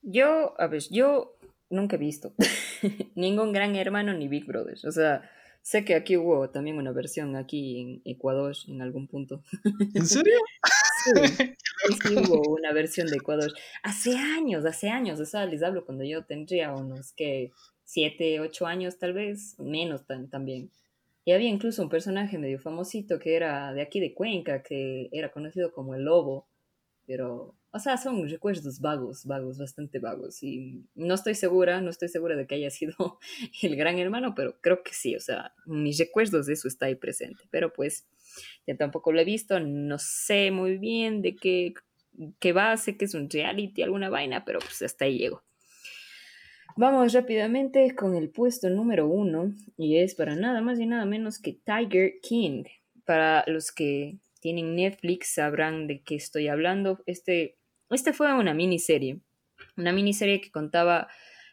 Yo, a ver, yo nunca he visto ningún Gran Hermano ni Big Brother. O sea, sé que aquí hubo también una versión aquí en Ecuador en algún punto. ¿En serio? sí, sí, hubo una versión de Ecuador. Hace años, hace años. O sea, les hablo cuando yo tendría unos que siete, ocho años tal vez, menos también. Y había incluso un personaje medio famosito que era de aquí de Cuenca, que era conocido como el Lobo, pero o sea, son recuerdos vagos, vagos, bastante vagos. Y no estoy segura, no estoy segura de que haya sido el gran hermano, pero creo que sí. O sea, mis recuerdos de eso está ahí presente. Pero pues, ya tampoco lo he visto, no sé muy bien de qué, qué va, sé que es un reality, alguna vaina, pero pues hasta ahí llego. Vamos rápidamente con el puesto número uno, y es para nada más y nada menos que Tiger King. Para los que tienen Netflix sabrán de qué estoy hablando. Este, este fue una miniserie, una miniserie que contaba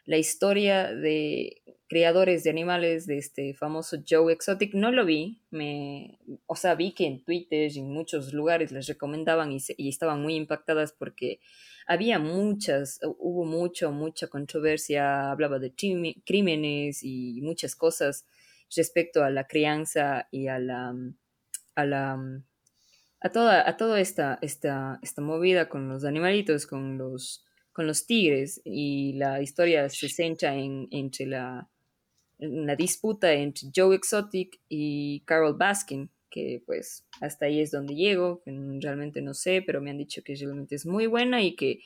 la historia de creadores de animales de este famoso Joe Exotic. No lo vi, me, o sea, vi que en Twitter y en muchos lugares les recomendaban y, y estaban muy impactadas porque había muchas, hubo mucho, mucha controversia, hablaba de crímenes y muchas cosas respecto a la crianza y a la, a la, a toda, a toda esta, esta, esta movida con los animalitos, con los, con los tigres y la historia se centra en, entre la, una disputa entre Joe Exotic y Carol Baskin, que pues hasta ahí es donde llego, realmente no sé, pero me han dicho que realmente es muy buena y que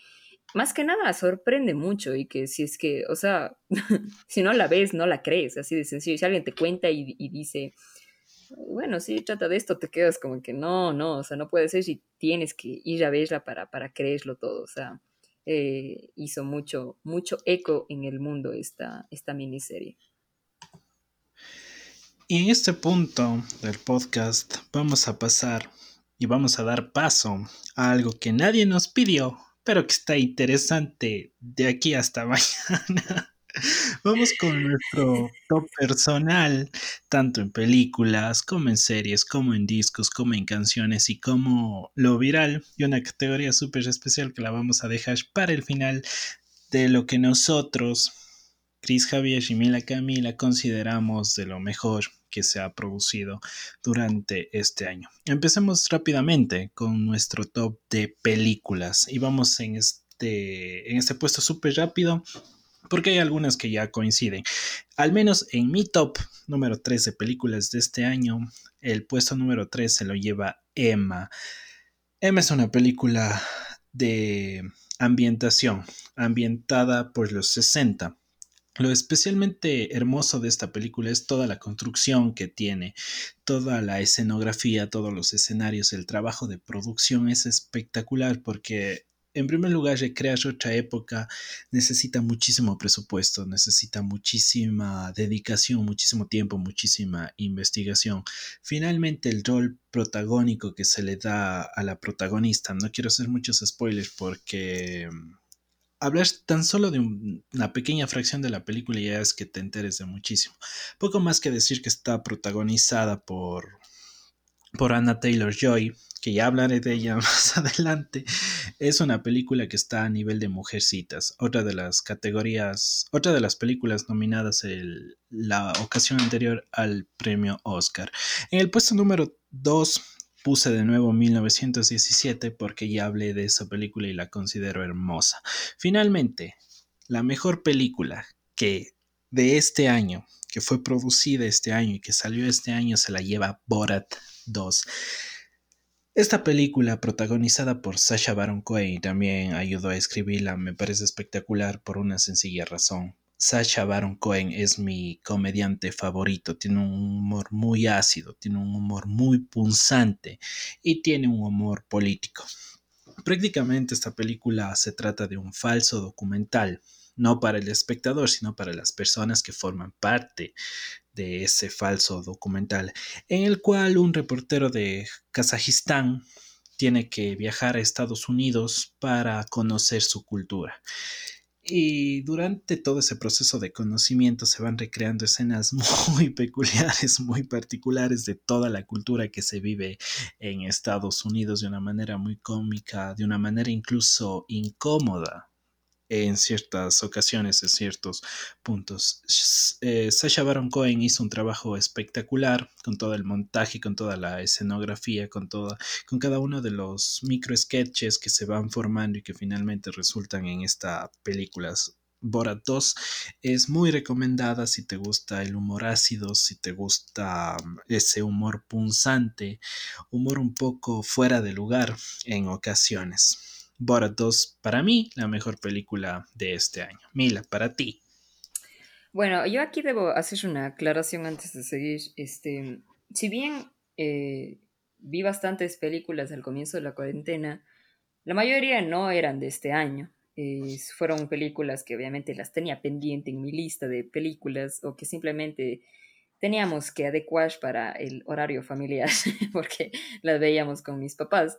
más que nada sorprende mucho y que si es que, o sea, si no la ves, no la crees, así de sencillo. Si alguien te cuenta y, dice, bueno, si trata de esto, te quedas como que no, no, o sea, no puede ser y tienes que ir a verla para, para creerlo todo, o sea, eh, hizo mucho, mucho eco en el mundo esta, esta miniserie. Y en este punto del podcast vamos a pasar y vamos a dar paso a algo que nadie nos pidió, pero que está interesante de aquí hasta mañana. Vamos con nuestro top personal, tanto en películas como en series, como en discos, como en canciones y como lo viral y una categoría súper especial que la vamos a dejar para el final de lo que nosotros, Chris Javier y Mila Camila, consideramos de lo mejor que se ha producido durante este año. Empecemos rápidamente con nuestro top de películas y vamos en este, en este puesto súper rápido porque hay algunas que ya coinciden. Al menos en mi top número 3 de películas de este año, el puesto número 3 se lo lleva Emma. Emma es una película de ambientación, ambientada por los 60 lo especialmente hermoso de esta película es toda la construcción que tiene, toda la escenografía, todos los escenarios, el trabajo de producción es espectacular porque en primer lugar, recrear otra época necesita muchísimo presupuesto, necesita muchísima dedicación, muchísimo tiempo, muchísima investigación. Finalmente, el rol protagónico que se le da a la protagonista, no quiero hacer muchos spoilers porque hablar tan solo de una pequeña fracción de la película ya es que te enteres de muchísimo. Poco más que decir que está protagonizada por, por Anna Taylor Joy, que ya hablaré de ella más adelante. Es una película que está a nivel de Mujercitas, otra de las categorías, otra de las películas nominadas en la ocasión anterior al premio Oscar. En el puesto número 2 Puse de nuevo 1917 porque ya hablé de esa película y la considero hermosa. Finalmente, la mejor película que de este año, que fue producida este año y que salió este año, se la lleva Borat 2. Esta película, protagonizada por Sacha Baron Cohen, también ayudó a escribirla, me parece espectacular por una sencilla razón. Sacha Baron Cohen es mi comediante favorito. Tiene un humor muy ácido, tiene un humor muy punzante y tiene un humor político. Prácticamente esta película se trata de un falso documental, no para el espectador, sino para las personas que forman parte de ese falso documental, en el cual un reportero de Kazajistán tiene que viajar a Estados Unidos para conocer su cultura. Y durante todo ese proceso de conocimiento se van recreando escenas muy peculiares, muy particulares de toda la cultura que se vive en Estados Unidos de una manera muy cómica, de una manera incluso incómoda en ciertas ocasiones, en ciertos puntos. Eh, Sasha Baron Cohen hizo un trabajo espectacular con todo el montaje, con toda la escenografía, con, toda, con cada uno de los micro sketches que se van formando y que finalmente resultan en esta película. Borat 2 es muy recomendada si te gusta el humor ácido, si te gusta mm, ese humor punzante, humor un poco fuera de lugar en ocasiones. Borat 2, para mí, la mejor película de este año. Mila, para ti. Bueno, yo aquí debo hacer una aclaración antes de seguir. Este, si bien eh, vi bastantes películas al comienzo de la cuarentena, la mayoría no eran de este año. fueron películas que obviamente las tenía pendiente en mi lista de películas o que simplemente teníamos que adecuar para el horario familiar, porque las veíamos con mis papás.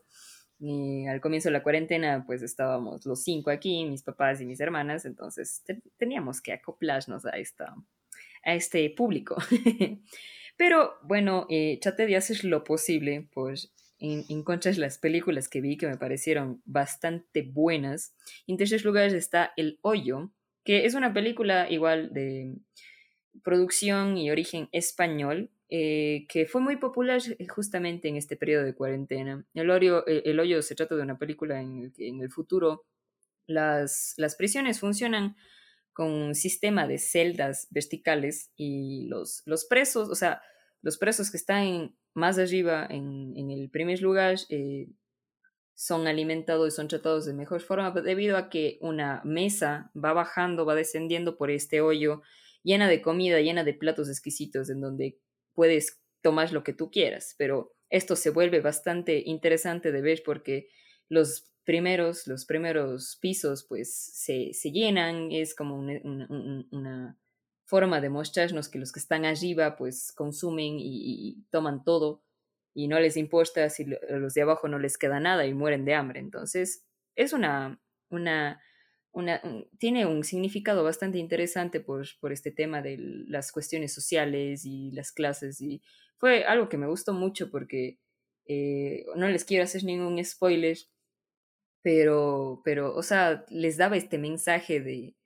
Al comienzo de la cuarentena, pues estábamos los cinco aquí, mis papás y mis hermanas, entonces teníamos que acoplarnos a, esta, a este público. Pero bueno, eh, traté de hacer lo posible por encontrar las películas que vi que me parecieron bastante buenas. En tercer lugar está El Hoyo, que es una película igual de producción y origen español, eh, que fue muy popular justamente en este periodo de cuarentena. El, hoyo, eh, el hoyo se trata de una película en el que en el futuro las, las prisiones funcionan con un sistema de celdas verticales y los, los presos, o sea, los presos que están más arriba en, en el primer lugar eh, son alimentados y son tratados de mejor forma debido a que una mesa va bajando, va descendiendo por este hoyo llena de comida, llena de platos exquisitos en donde puedes tomar lo que tú quieras, pero esto se vuelve bastante interesante de ver porque los primeros, los primeros pisos pues se, se llenan, es como una, forma de mostrarnos que los que están arriba pues consumen y, toman todo y no les importa si los de abajo no les queda nada y mueren de hambre. Entonces es una, una tiene un significado bastante interesante por, por, este tema de las cuestiones sociales y las clases y fue algo que me gustó mucho porque eh, no les quiero hacer ningún spoiler, pero, pero, o sea, les daba este mensaje de,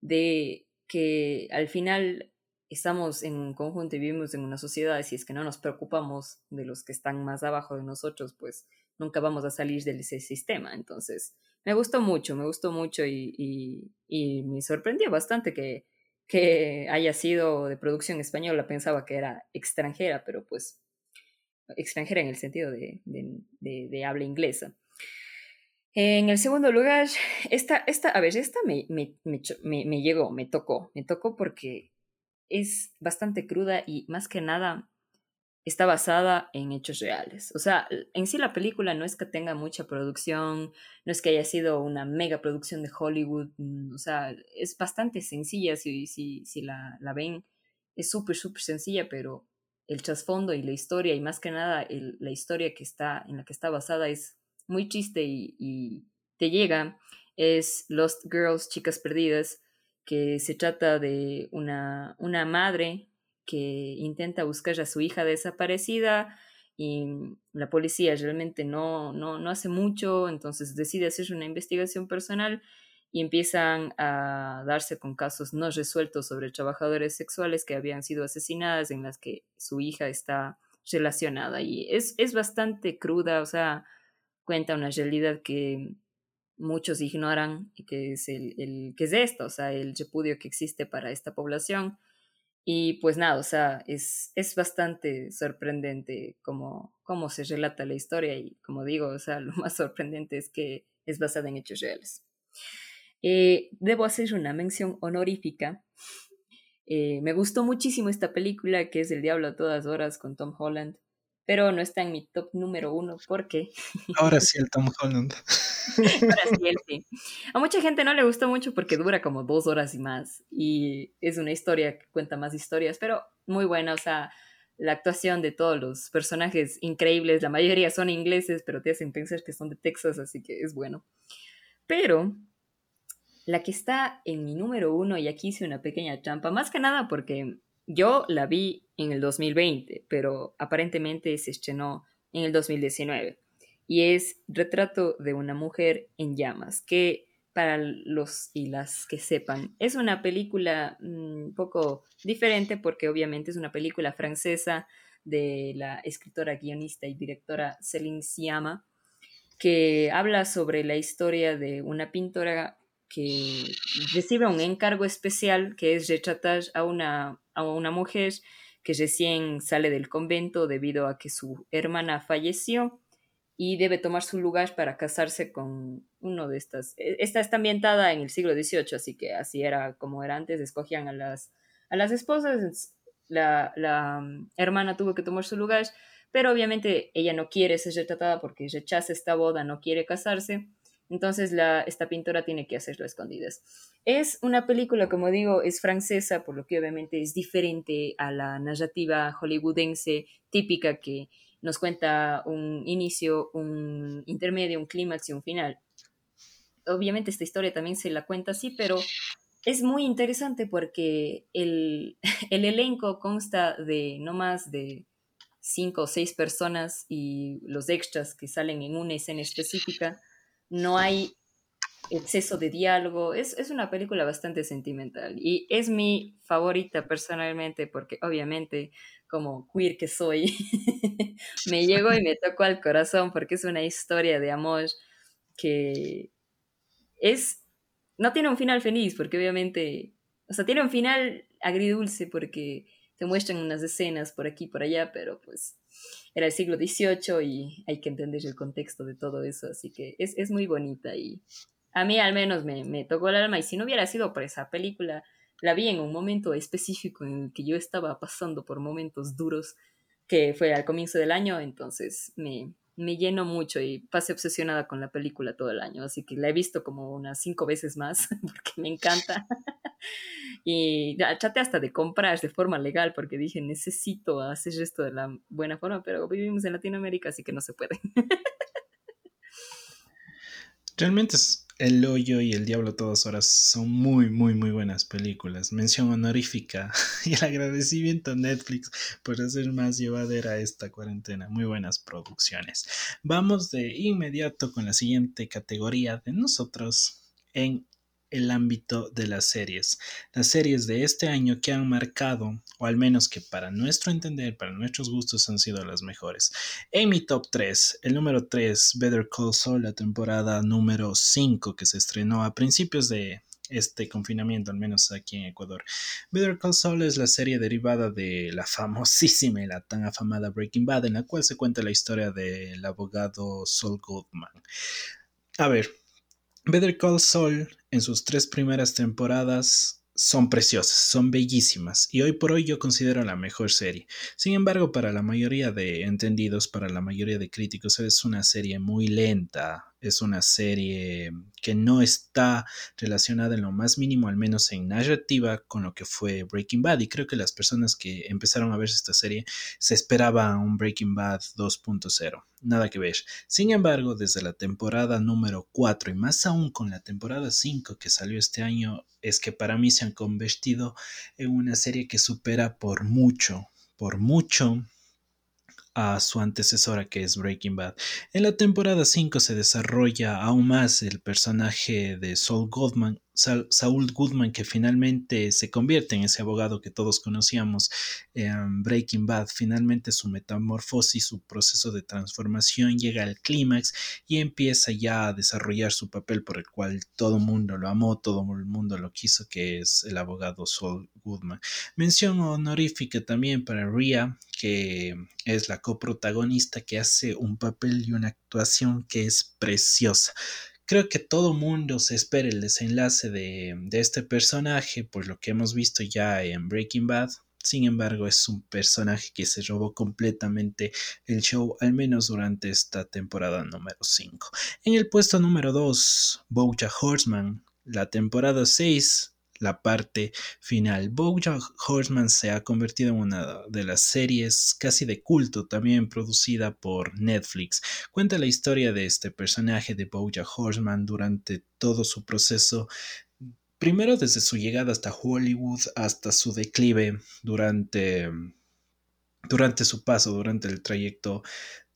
de que al final estamos en un conjunto y vivimos en una sociedad, si es que no nos preocupamos de los que están más abajo de nosotros, pues nunca vamos a salir de ese sistema. Entonces, me gustó mucho, me gustó mucho y, me sorprendió bastante que, haya sido de producción española. Pensaba que era extranjera, pero pues extranjera en el sentido de, de, habla inglesa. En el segundo lugar, esta, esta a ver, esta me, me, me, llegó, me tocó, me tocó porque es bastante cruda y más que nada está basada en hechos reales. O sea, en sí la película no es que tenga mucha producción, no es que haya sido una mega producción de Hollywood, mm, o sea, es bastante sencilla si, si, si la, la ven, es súper, súper sencilla, pero el trasfondo y la historia, y más que nada la historia que está, en la que está basada es muy chiste y, y te llega, es Lost Girls, Chicas Perdidas, que se trata de una, una madre que intenta buscar a su hija desaparecida y la policía realmente no, no, no hace mucho, entonces decide hacer una investigación personal y empiezan a darse con casos no resueltos sobre trabajadores sexuales que habían sido asesinadas en las que su hija está relacionada. Y es, es bastante cruda, o sea, cuenta una realidad que muchos ignoran y que es el, el que es esto, o sea, el repudio que existe para esta población y pues nada, o sea, es, es bastante sorprendente cómo, cómo se relata la historia y como digo, o sea, lo más sorprendente es que es basada en hechos reales. Eh, debo hacer una mención honorífica. Eh, me gustó muchísimo esta película que es El Diablo a todas horas con Tom Holland pero no está en mi top número uno porque... Ahora sí el Tom Holland. Ahora sí, él sí. A mucha gente no le gustó mucho porque dura como dos horas y más y es una historia que cuenta más historias, pero muy buena, o sea, la actuación de todos los personajes increíbles, la mayoría son ingleses, pero te hacen pensar que son de Texas, así que es bueno. Pero la que está en mi número uno, y aquí hice una pequeña trampa, más que nada porque yo la vi en el 2020, pero aparentemente se estrenó en el 2019. Y es Retrato de una mujer en llamas, que para los y las que sepan, es una película un mm, poco diferente porque obviamente es una película francesa de la escritora, guionista y directora Céline Sciamma, que habla sobre la historia de una pintora que recibe un encargo especial que es retratar a una, a una mujer que recién sale del convento debido a que su hermana falleció y debe tomar su lugar para casarse con uno de estas. E, esta está ambientada en el siglo XVIII, así que así era como era antes, escogían a las, a las esposas, la, la mm, hermana tuvo que tomar su lugar, pero obviamente ella no quiere ser retratada porque rechaza esta boda, no quiere casarse, Entonces la, esta pintora tiene que hacerlo a escondidas. Es una película, como digo, es francesa, por lo que obviamente es diferente a la narrativa hollywoodense típica que nos cuenta un inicio, un intermedio, un clímax y un final. Obviamente esta historia también se la cuenta así, pero es muy interesante porque el, el elenco consta de no más de cinco o seis personas y los extras que salen en una escena específica. No hay exceso de diálogo. Es, es, una película bastante sentimental y es mi favorita personalmente porque obviamente como queer que soy, me llegó y me tocó al corazón porque es una historia de amor que es, no tiene un final feliz porque obviamente, o sea, tiene un final agridulce porque te muestran unas escenas por aquí y por allá, pero pues era el siglo XVIII y hay que entender el contexto de todo eso, así que es, es muy bonita y a mí al menos me, me tocó el alma y si no hubiera sido por esa película, la vi en un momento específico en el que yo estaba pasando por momentos duros, que fue al comienzo del año, entonces me, me llenó mucho y pasé obsesionada con la película todo el año, así que la he visto como unas cinco veces más porque me encanta. y traté hasta de comprar de forma legal porque dije, necesito hacer esto de la buena forma, pero vivimos en Latinoamérica, así que no se puede. Realmente es el Hoyo y El Diablo Todas Horas son muy, muy, muy buenas películas. Mención honorífica y el agradecimiento a Netflix por hacer más llevadera esta cuarentena. Muy buenas producciones. Vamos de inmediato con la siguiente categoría de nosotros en el ámbito de las series. Las series de este año que han marcado, o al menos que para nuestro entender, para nuestros gustos han sido las mejores. En mi top 3, el número 3, Better Call Saul, la temporada número 5 que se estrenó a principios de este confinamiento, al menos aquí en Ecuador. Better Call Saul es la serie derivada de la famosísima y la tan afamada Breaking Bad, en la cual se cuenta la historia del abogado Saul Goodman. A ver, Better Call Saul en sus tres primeras temporadas son preciosas, son bellísimas y hoy por hoy yo considero la mejor serie. Sin embargo, para la mayoría de entendidos, para la mayoría de críticos, es una serie muy lenta, es una serie que no está relacionada en lo más mínimo, al menos en narrativa, con lo que fue Breaking Bad. Y creo que las personas que empezaron a ver esta serie se esperaba un Breaking Bad 2.0. Nada que ver. Sin embargo, desde la temporada número 4 y más aún con la temporada 5 que salió este año, es que para mí se han convertido en una serie que supera por mucho, por mucho a su antecesora que es Breaking Bad. En la temporada 5 se desarrolla aún más el personaje de Saul Goodman, Saul Goodman que finalmente se convierte en ese abogado que todos conocíamos en Breaking Bad. Finalmente su metamorfosis, su proceso de transformación llega al clímax y empieza ya a desarrollar su papel por el cual todo el mundo lo amó, todo el mundo lo quiso, que es el abogado Saul Goodman. Mención honorífica también para Rhea, que es la coprotagonista que hace un papel y una actuación que es preciosa. Creo que todo mundo se espera el desenlace de, este personaje por lo que hemos visto ya en Breaking Bad. Sin embargo, es un personaje que se robó completamente el show, al menos durante esta temporada número 5. En el puesto número 2, Bojack Horseman. La temporada 6 la parte final. Bojack Horseman se ha convertido en una de las series casi de culto también producida por Netflix. Cuenta la historia de este personaje de Bojack Horseman durante todo su proceso primero desde su llegada hasta Hollywood hasta su declive durante, durante su paso, durante el trayecto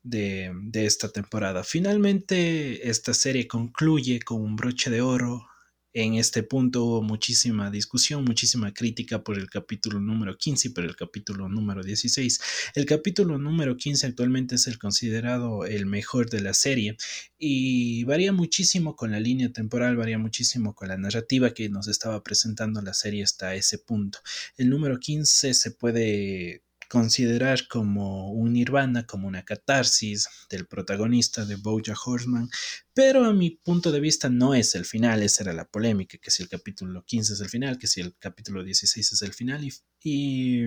de, de, esta temporada. Finalmente, esta serie concluye con un broche de oro en este punto hubo muchísima discusión, muchísima crítica por el capítulo número 15 y por el capítulo número 16. El capítulo número 15 actualmente es el considerado el mejor de la serie y varía muchísimo con la línea temporal, varía muchísimo con la narrativa que nos estaba presentando la serie hasta ese punto. El número 15 se puede considerar como un nirvana, como una catarsis del protagonista de Bojack Horseman, pero a mi punto de vista no es el final, esa era la polémica, que si el capítulo 15 es el final, que si el capítulo 16 es el final y, y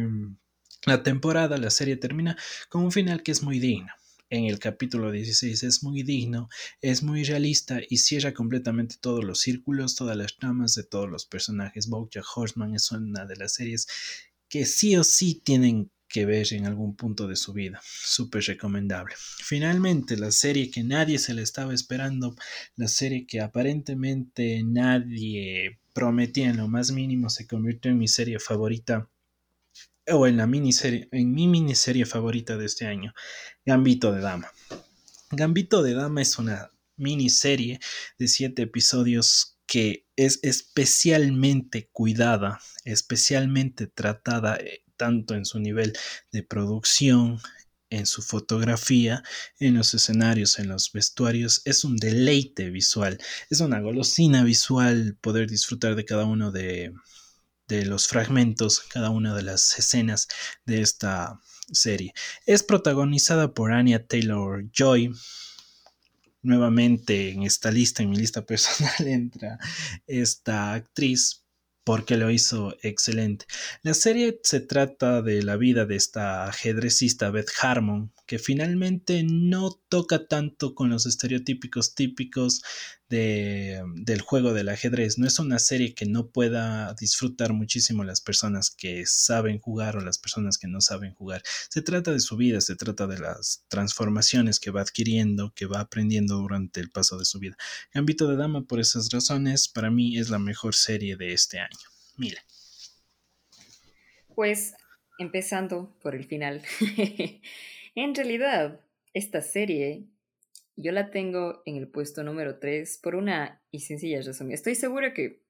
la temporada, la serie termina con un final que es muy digno. en el capítulo 16 es muy digno, es muy realista y cierra completamente todos los círculos, todas las tramas de todos los personajes. Bojack Horseman es una de las series que sí o sí tienen que ver en algún punto de su vida. Súper recomendable. Finalmente, la serie que nadie se le estaba esperando, la serie que aparentemente nadie prometía en lo más mínimo, se convirtió en mi serie favorita o en la miniserie, en mi miniserie favorita de este año, Gambito de Dama. Gambito de Dama es una miniserie de siete episodios que es especialmente cuidada, especialmente tratada eh, tanto en su nivel de producción, en su fotografía, en los escenarios, en los vestuarios. Es un deleite visual, es una golosina visual poder disfrutar de cada uno de, los fragmentos, cada una de las escenas de esta serie. Es protagonizada por Anya Taylor Joy. Nuevamente en esta lista, en mi lista personal, entra esta actriz porque lo hizo excelente. La serie se trata de la vida de esta ajedrecista Beth Harmon, que finalmente no toca tanto con los estereotípicos típicos de, del juego del ajedrez. No es una serie que no pueda disfrutar muchísimo las personas que saben jugar o las personas que no saben jugar. Se trata de su vida, se trata de las transformaciones que va adquiriendo, que va aprendiendo durante el paso de su vida. Gambito de Dama, por esas razones, para mí es la mejor serie de este año. Mira. Pues empezando por el final. en realidad, esta serie yo la tengo en el puesto número 3 por una y sencilla razón. Estoy segura que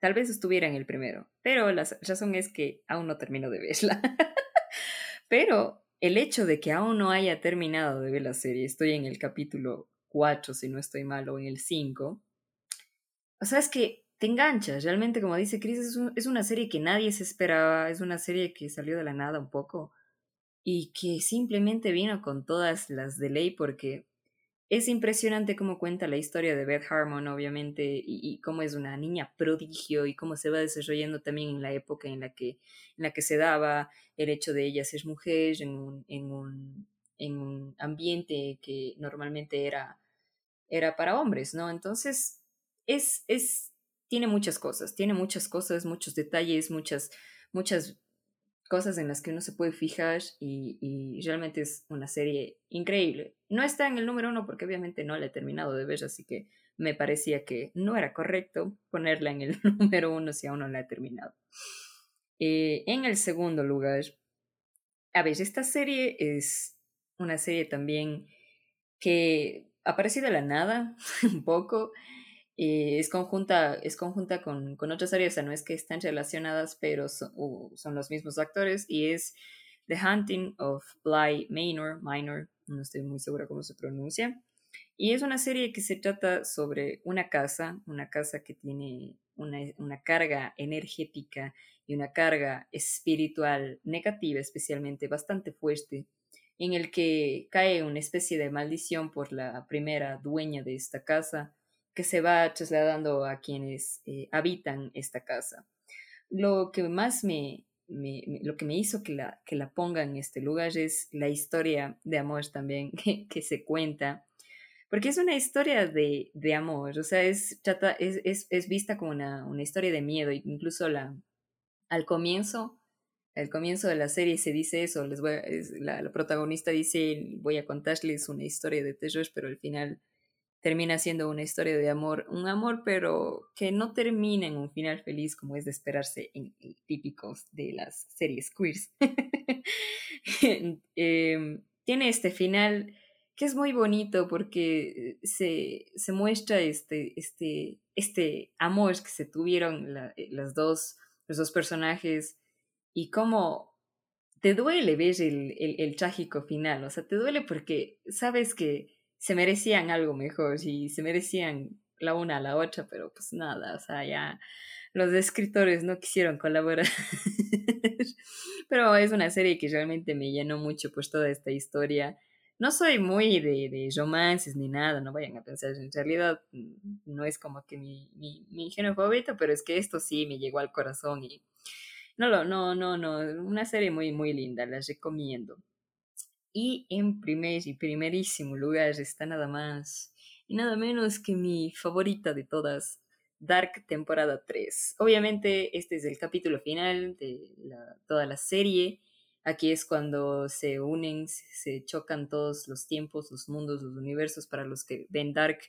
tal vez estuviera en el primero, pero la razón es que aún no termino de verla. pero el hecho de que aún no haya terminado de ver la serie, estoy en el capítulo 4, si no estoy mal, o en el 5, o sea, es que te enganchas, realmente como dice Chris, es, es una serie que nadie se esperaba, es una serie que salió de la nada un poco y que simplemente vino con todas las de ley porque es impresionante cómo cuenta la historia de Beth Harmon, obviamente, y, cómo es una niña prodigio y cómo se va desarrollando también en la época en la que, en la que se daba el hecho de ella ser mujer en un, en un, en un ambiente que normalmente era, era para hombres, ¿no? Entonces, es, es, tiene muchas cosas, tiene muchas cosas, muchos detalles, muchas, muchas cosas en las que uno se puede fijar y, realmente es una serie increíble. No está en el número uno porque obviamente no la he terminado de ver, así que me parecía que no era correcto ponerla en el número uno si aún no la he terminado. Eh, en el segundo lugar, a ver, esta serie es una serie también que apareció de la nada, un poco. Eh, es conjunta, es conjunta con, con, otras áreas, o no es que estén relacionadas, pero son, son, los mismos actores, y es The Hunting of Bly Manor, Minor, no estoy muy segura cómo se pronuncia, y es una serie que se trata sobre una casa, una casa que tiene una, una carga energética y una carga espiritual negativa, especialmente bastante fuerte, en el que cae una especie de maldición por la primera dueña de esta casa, se va trasladando a quienes eh, habitan esta casa. Lo que más me, lo que me hizo que la, que la ponga en este lugar es la historia de amor también que, se cuenta, porque es una historia de, de amor, o sea, es, trata, es, es, vista como una, una, historia de miedo, incluso la, al comienzo, al comienzo de la serie se dice eso, les voy la, la, protagonista dice, voy a contarles una historia de terror, pero al final termina siendo una historia de amor, un amor pero que no termina en un final feliz como es de esperarse en, típicos de las series queers. Em, tiene este final que es muy bonito porque se, se muestra este, este, este amor que se tuvieron eh, las dos, los dos personajes y cómo te duele ver el, el, el trágico final, o sea, te duele porque sabes que se merecían algo mejor y se merecían la una a la otra, pero pues nada, o sea, ya los escritores no quisieron colaborar. pero es una serie que realmente me llenó mucho pues toda esta historia. No soy muy de, de romances ni nada, no vayan a pensar, en realidad mm, no es como que mi, mi, género favorito, pero es que esto sí me llegó al corazón y no, no, no, no, una serie muy, muy linda, la recomiendo. Y en primer y primerísimo lugar está nada más y nada menos que mi favorita de todas, Dark temporada 3. Obviamente este es el capítulo final de toda la serie. Aquí es cuando se unen, se chocan todos los tiempos, los mundos, los universos. Para los que ven Dark,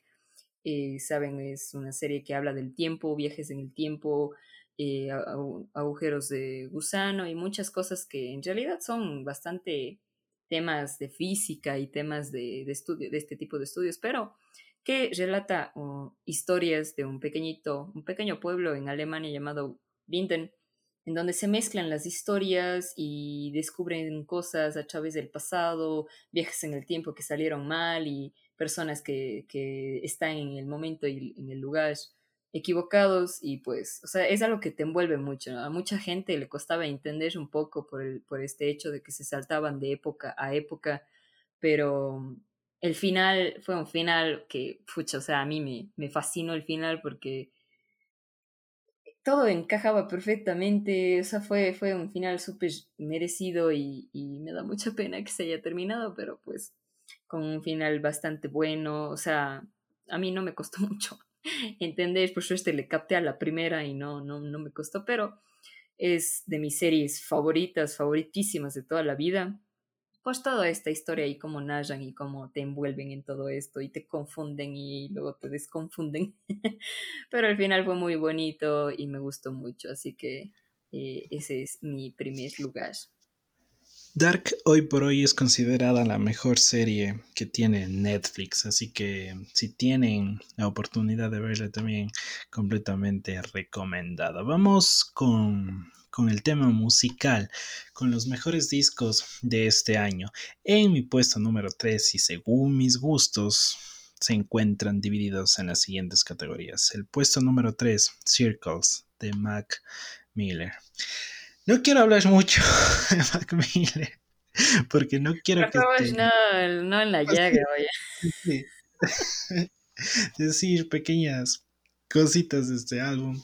eh, saben, es una serie que habla del tiempo, viajes en el tiempo, eh, agujeros de gusano y muchas cosas que en realidad son bastante temas de física y temas de, estudio, de este tipo de estudios, pero que relata historias de un pequeñito, un pequeño pueblo en Alemania llamado Winden, en donde se mezclan las historias y descubren cosas a través del pasado, viajes en el tiempo que salieron mal y personas que, que están en el momento y en el lugar equivocados y pues, o sea, es algo que te envuelve mucho. A mucha gente le costaba entender un poco por, el, por este hecho de que se saltaban de época a época, pero el final fue un final que, pucha, o sea, a mí me, me fascinó el final porque todo encajaba perfectamente, o sea, fue, fue un final súper merecido y, y, me da mucha pena que se haya terminado, pero pues con un final bastante bueno, o sea, a mí no me costó mucho entender, por suerte le capté a la primera y no, no, no me costó, pero es de mis series favoritas, favoritísimas de toda la vida pues toda esta historia y cómo narran y cómo te envuelven en todo esto y te confunden y luego te desconfunden. Pero al final fue muy bonito y me gustó mucho, así que eh, ese es mi primer lugar. Dark hoy por hoy es considerada la mejor serie que tiene Netflix, así que si tienen la oportunidad de verla también completamente recomendada. Vamos con con el tema musical, con los mejores discos de este año. En mi puesto número 3 y según mis gustos, se encuentran divididos en las siguientes categorías. El puesto número 3, Circles, de Mac Miller. No quiero hablar mucho de Mac Miller, porque no quiero que... no, no en la llaga, oye. Decir pequeñas cositas de este álbum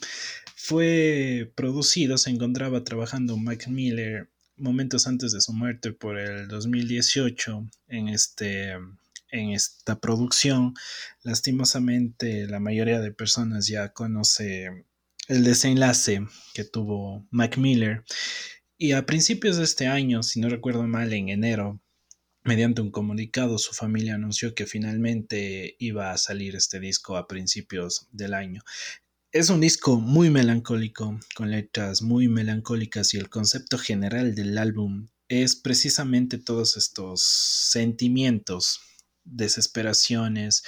fue producido, se encontraba trabajando Mac Miller momentos antes de su muerte por el 2018 en, este, en esta producción. Lastimosamente la mayoría de personas ya conoce el desenlace que tuvo Mac Miller. Y a principios de este año, si no recuerdo mal, en enero, mediante un comunicado, su familia anunció que finalmente iba a salir este disco a principios del año. Es un disco muy melancólico, con letras muy melancólicas y el concepto general del álbum es precisamente todos estos sentimientos, desesperaciones,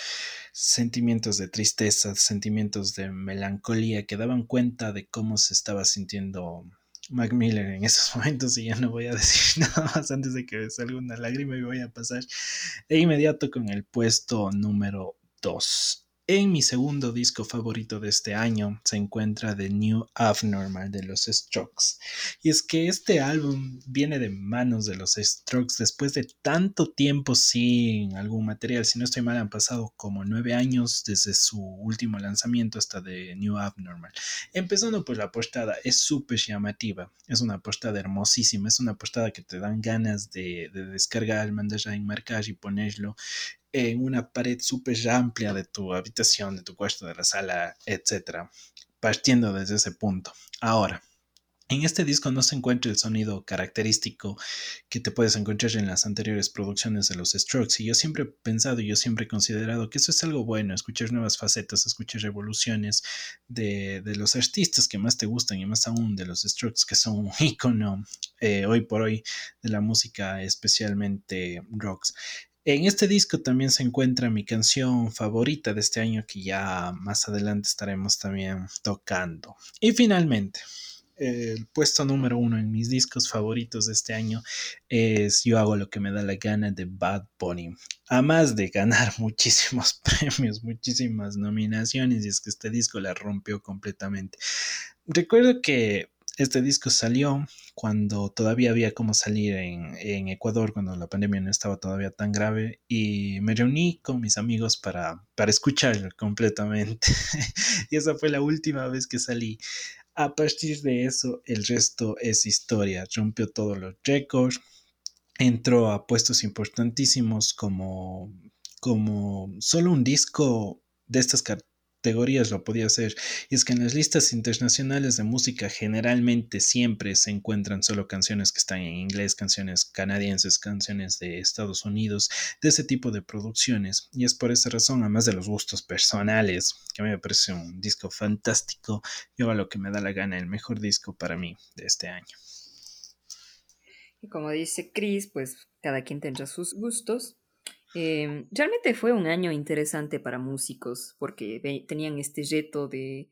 sentimientos de tristeza, sentimientos de melancolía que daban cuenta de cómo se estaba sintiendo Mac Miller en esos momentos y ya no voy a decir nada más antes de que salga una lágrima y voy a pasar de inmediato con el puesto número 2. En mi segundo disco favorito de este año se encuentra The New Abnormal de los Strokes. Y es que este álbum viene de manos de los Strokes después de tanto tiempo sin algún material. Si no estoy mal, han pasado como nueve años desde su último lanzamiento hasta The New Abnormal. Empezando por la portada, es súper llamativa. Es una portada hermosísima. Es una portada que te dan ganas de, descargar mandarla en marcar y ponerlo en una pared súper amplia de tu habitación, de tu cuarto, de la sala, etcétera, partiendo desde ese punto. Ahora, en este disco no se encuentra el sonido característico que te puedes encontrar en las anteriores producciones de los Strokes. Y yo siempre he pensado y yo siempre he considerado que eso es algo bueno, escuchar nuevas facetas, escuchar revoluciones de, los artistas que más te gustan y más aún de los Strokes, que son un icono eh, hoy por hoy de la música, especialmente rocks. En este disco también se encuentra mi canción favorita de este año que ya más adelante estaremos también tocando. Y finalmente, el puesto número uno en mis discos favoritos de este año es Yo hago lo que me da la gana de Bad Bunny. Además de ganar muchísimos premios, muchísimas nominaciones, y es que este disco la rompió completamente. Recuerdo que este disco salió cuando todavía había como salir en, Ecuador, cuando la pandemia no estaba todavía tan grave, y me reuní con mis amigos para, para escucharlo completamente. y esa fue la última vez que salí. A partir de eso, el resto es historia. Rompió todos los récords. entró a puestos importantísimos como, como solo un disco de estas categorías lo podía hacer. Y es que en las listas internacionales de música generalmente siempre se encuentran solo canciones que están en inglés, canciones canadienses, canciones de Estados Unidos, de ese tipo de producciones. Y es por esa razón, además de los gustos personales, que a mí me parece un disco fantástico, yo a lo que me da la gana, el mejor disco para mí de este año. Y como dice Chris, pues cada quien tendrá sus gustos. Em, realmente fue un año interesante para músicos porque tenían este reto de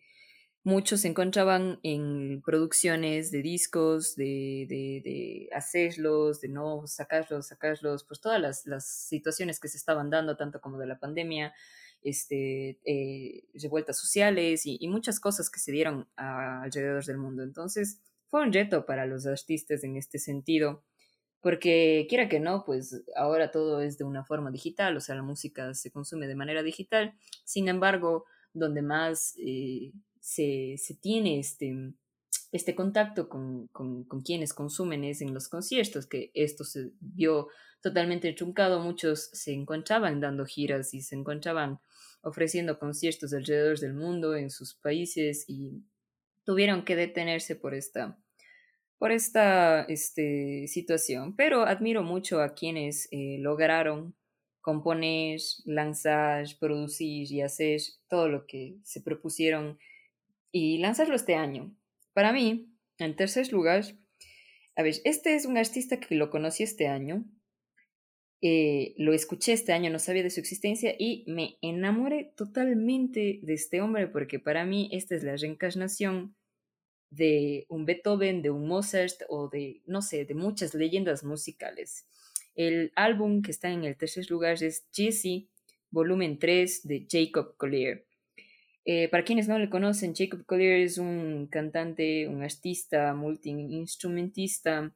muchos se encontraban en producciones de discos, de, de, hacerlos, de no sacarlos, sacarlos, pues todas las, las, situaciones que se estaban dando, tanto como de la pandemia, este, eh, revueltas sociales y, y, muchas cosas que se dieron alrededor del mundo. Entonces, fue un reto para los artistas en este sentido, porque quiera que no, pues ahora todo es de una forma digital, o sea, la música se consume de manera digital, sin embargo, donde más eh, se, tiene este, este contacto con, con, con, quienes consumen es en los conciertos, que esto se vio totalmente truncado, muchos se encontraban dando giras y se encontraban ofreciendo conciertos alrededor del mundo en sus países y tuvieron que detenerse por esta, por esta este, situación. Pero admiro mucho a quienes eh, lograron componer, lanzar, producir y hacer todo lo que se propusieron y lanzarlo este año. Para mí, en tercer lugar, a ver, este es un artista que lo conocí este año, eh, lo escuché este año, no sabía de su existencia y me enamoré totalmente de este hombre porque para mí esta es la reencarnación de un Beethoven, de un Mozart o de, no sé, de muchas leyendas musicales. El álbum que está en el tercer lugar es Jesse, volumen 3 de Jacob Collier. Eh, para quienes no le conocen, Jacob Collier es un cantante, un artista, multi-instrumentista,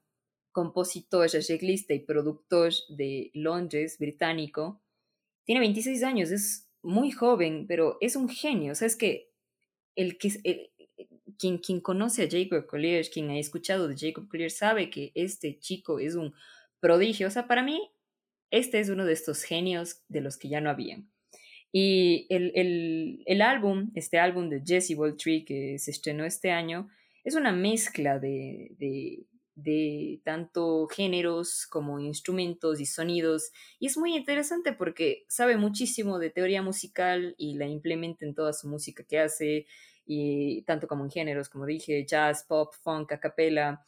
compositor, arreglista y productor de Londres, británico. Tiene 26 años, es muy joven, pero es un genio. O sea, es que el que, quien, quien conoce a Jacob Collier, quien ha escuchado de Jacob Collier, sabe que este chico es un prodigio. O sea, para mí, este es uno de estos genios de los que ya no habían. Y el, el, el álbum, este álbum de Jesse Tree que se estrenó este año, es una mezcla de, de, de tanto géneros como instrumentos y sonidos. Y es muy interesante porque sabe muchísimo de teoría musical y la implementa en toda su música que hace y tanto como en géneros, como dije, jazz, pop, funk, a.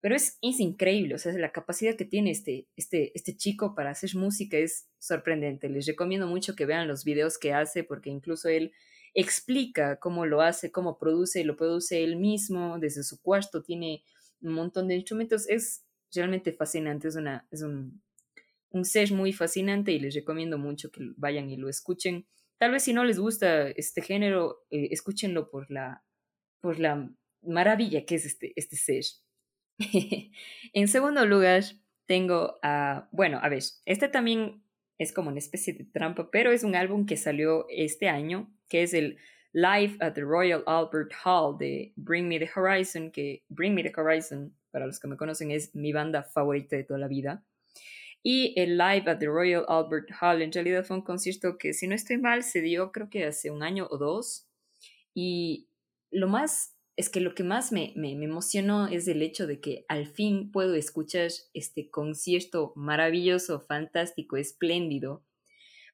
Pero es, es increíble, o sea, la capacidad que tiene este, este, este chico para hacer música es sorprendente. Les recomiendo mucho que vean los videos que hace porque incluso él explica cómo lo hace, cómo produce, lo produce él mismo, desde su cuarto tiene un montón de instrumentos. Es realmente fascinante, es, una, es un, un ser muy fascinante y les recomiendo mucho que vayan y lo escuchen. Tal vez si no les gusta este género, eh, escúchenlo por la, por la maravilla que es este, este ser. en segundo lugar, tengo a, bueno, a ver, este también es como una especie de trampa, pero es un álbum que salió este año, que es el Live at the Royal Albert Hall de Bring Me the Horizon, que Bring Me the Horizon, para los que me conocen, es mi banda favorita de toda la vida. Y el live at the Royal Albert Hall en realidad fue un concierto que, si no estoy mal, se dio creo que hace un año o dos. Y lo más, es que lo que más me, me, emocionó es el hecho de que al fin puedo escuchar este concierto maravilloso, fantástico, espléndido.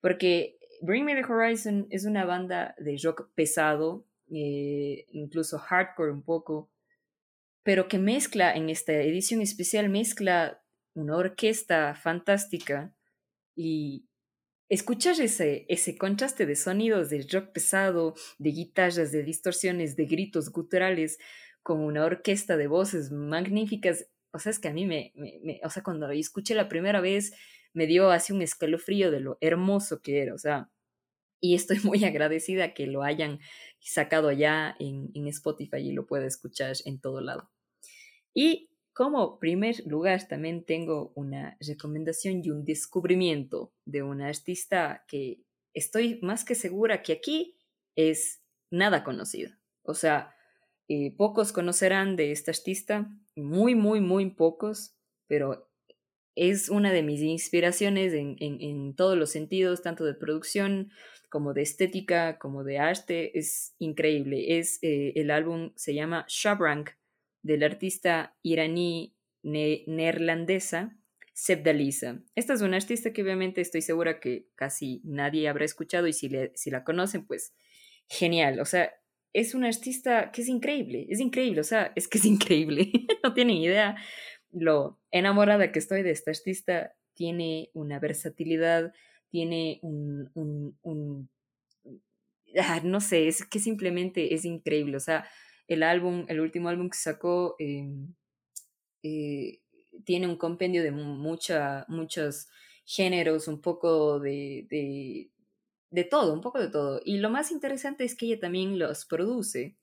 Porque Bring Me the Horizon es una banda de rock pesado, eh, incluso hardcore un poco, pero que mezcla en esta edición especial, mezcla una orquesta fantástica y escuchar ese, ese contraste de sonidos de rock pesado, de guitarras, de distorsiones, de gritos guturales, con una orquesta de voces magníficas, o sea, es que a mí me, me, o sea, cuando escuché la primera vez, me dio así un escalofrío de lo hermoso que era, o sea, y estoy muy agradecida que lo hayan sacado allá en, en Spotify y lo pueda escuchar en todo lado. Y como primer lugar, también tengo una recomendación y un descubrimiento de una artista que estoy más que segura que aquí es nada conocida. O sea, eh, pocos conocerán de esta artista, muy, muy, muy pocos, pero es una de mis inspiraciones en, en, todos los sentidos, tanto de producción como de estética, como de arte. Es increíble. Es, eh, el álbum se llama Shabrank, del artista iraní neerlandesa Sebdalisa. Esta es una artista que obviamente estoy segura que casi nadie habrá escuchado y si, si la conocen, pues genial. O sea, es una artista que es increíble, es increíble, o sea, es que es increíble. no tienen idea lo enamorada que estoy de esta artista. Tiene una versatilidad, tiene un, un, ah, no sé, es que simplemente es increíble. O sea, el álbum, el último álbum que sacó, em, eh, tiene un compendio de muchos géneros, un poco de, de, de, todo, un poco de todo. Y lo más interesante es que ella también los produce.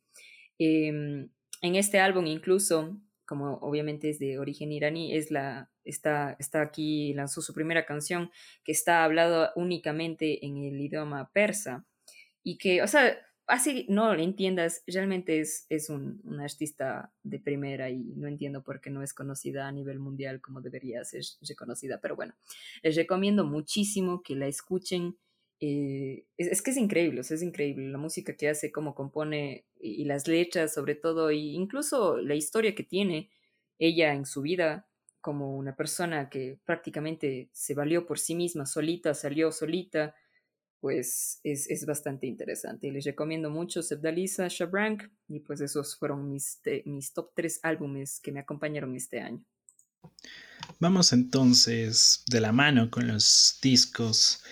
Em, en este álbum incluso, como obviamente es de origen iraní, es la, está, está aquí, lanzó su primera canción que está hablada únicamente en el idioma persa. Y que, o sea, así no lo entiendas, realmente es, es un, una artista de primera y no entiendo por qué no es conocida a nivel mundial como debería ser reconocida, pero bueno, les recomiendo muchísimo que la escuchen. Eh, es, que es increíble, es increíble la música que hace, cómo compone y, las letras sobre todo, e incluso la historia que tiene ella en su vida como una persona que prácticamente se valió por sí misma, solita, salió solita, pues es, bastante interesante. Les recomiendo mucho Sebdalisa, Shabrank y pues esos fueron mis, mis top tres álbumes que me acompañaron este año. Vamos entonces de la mano con los discos,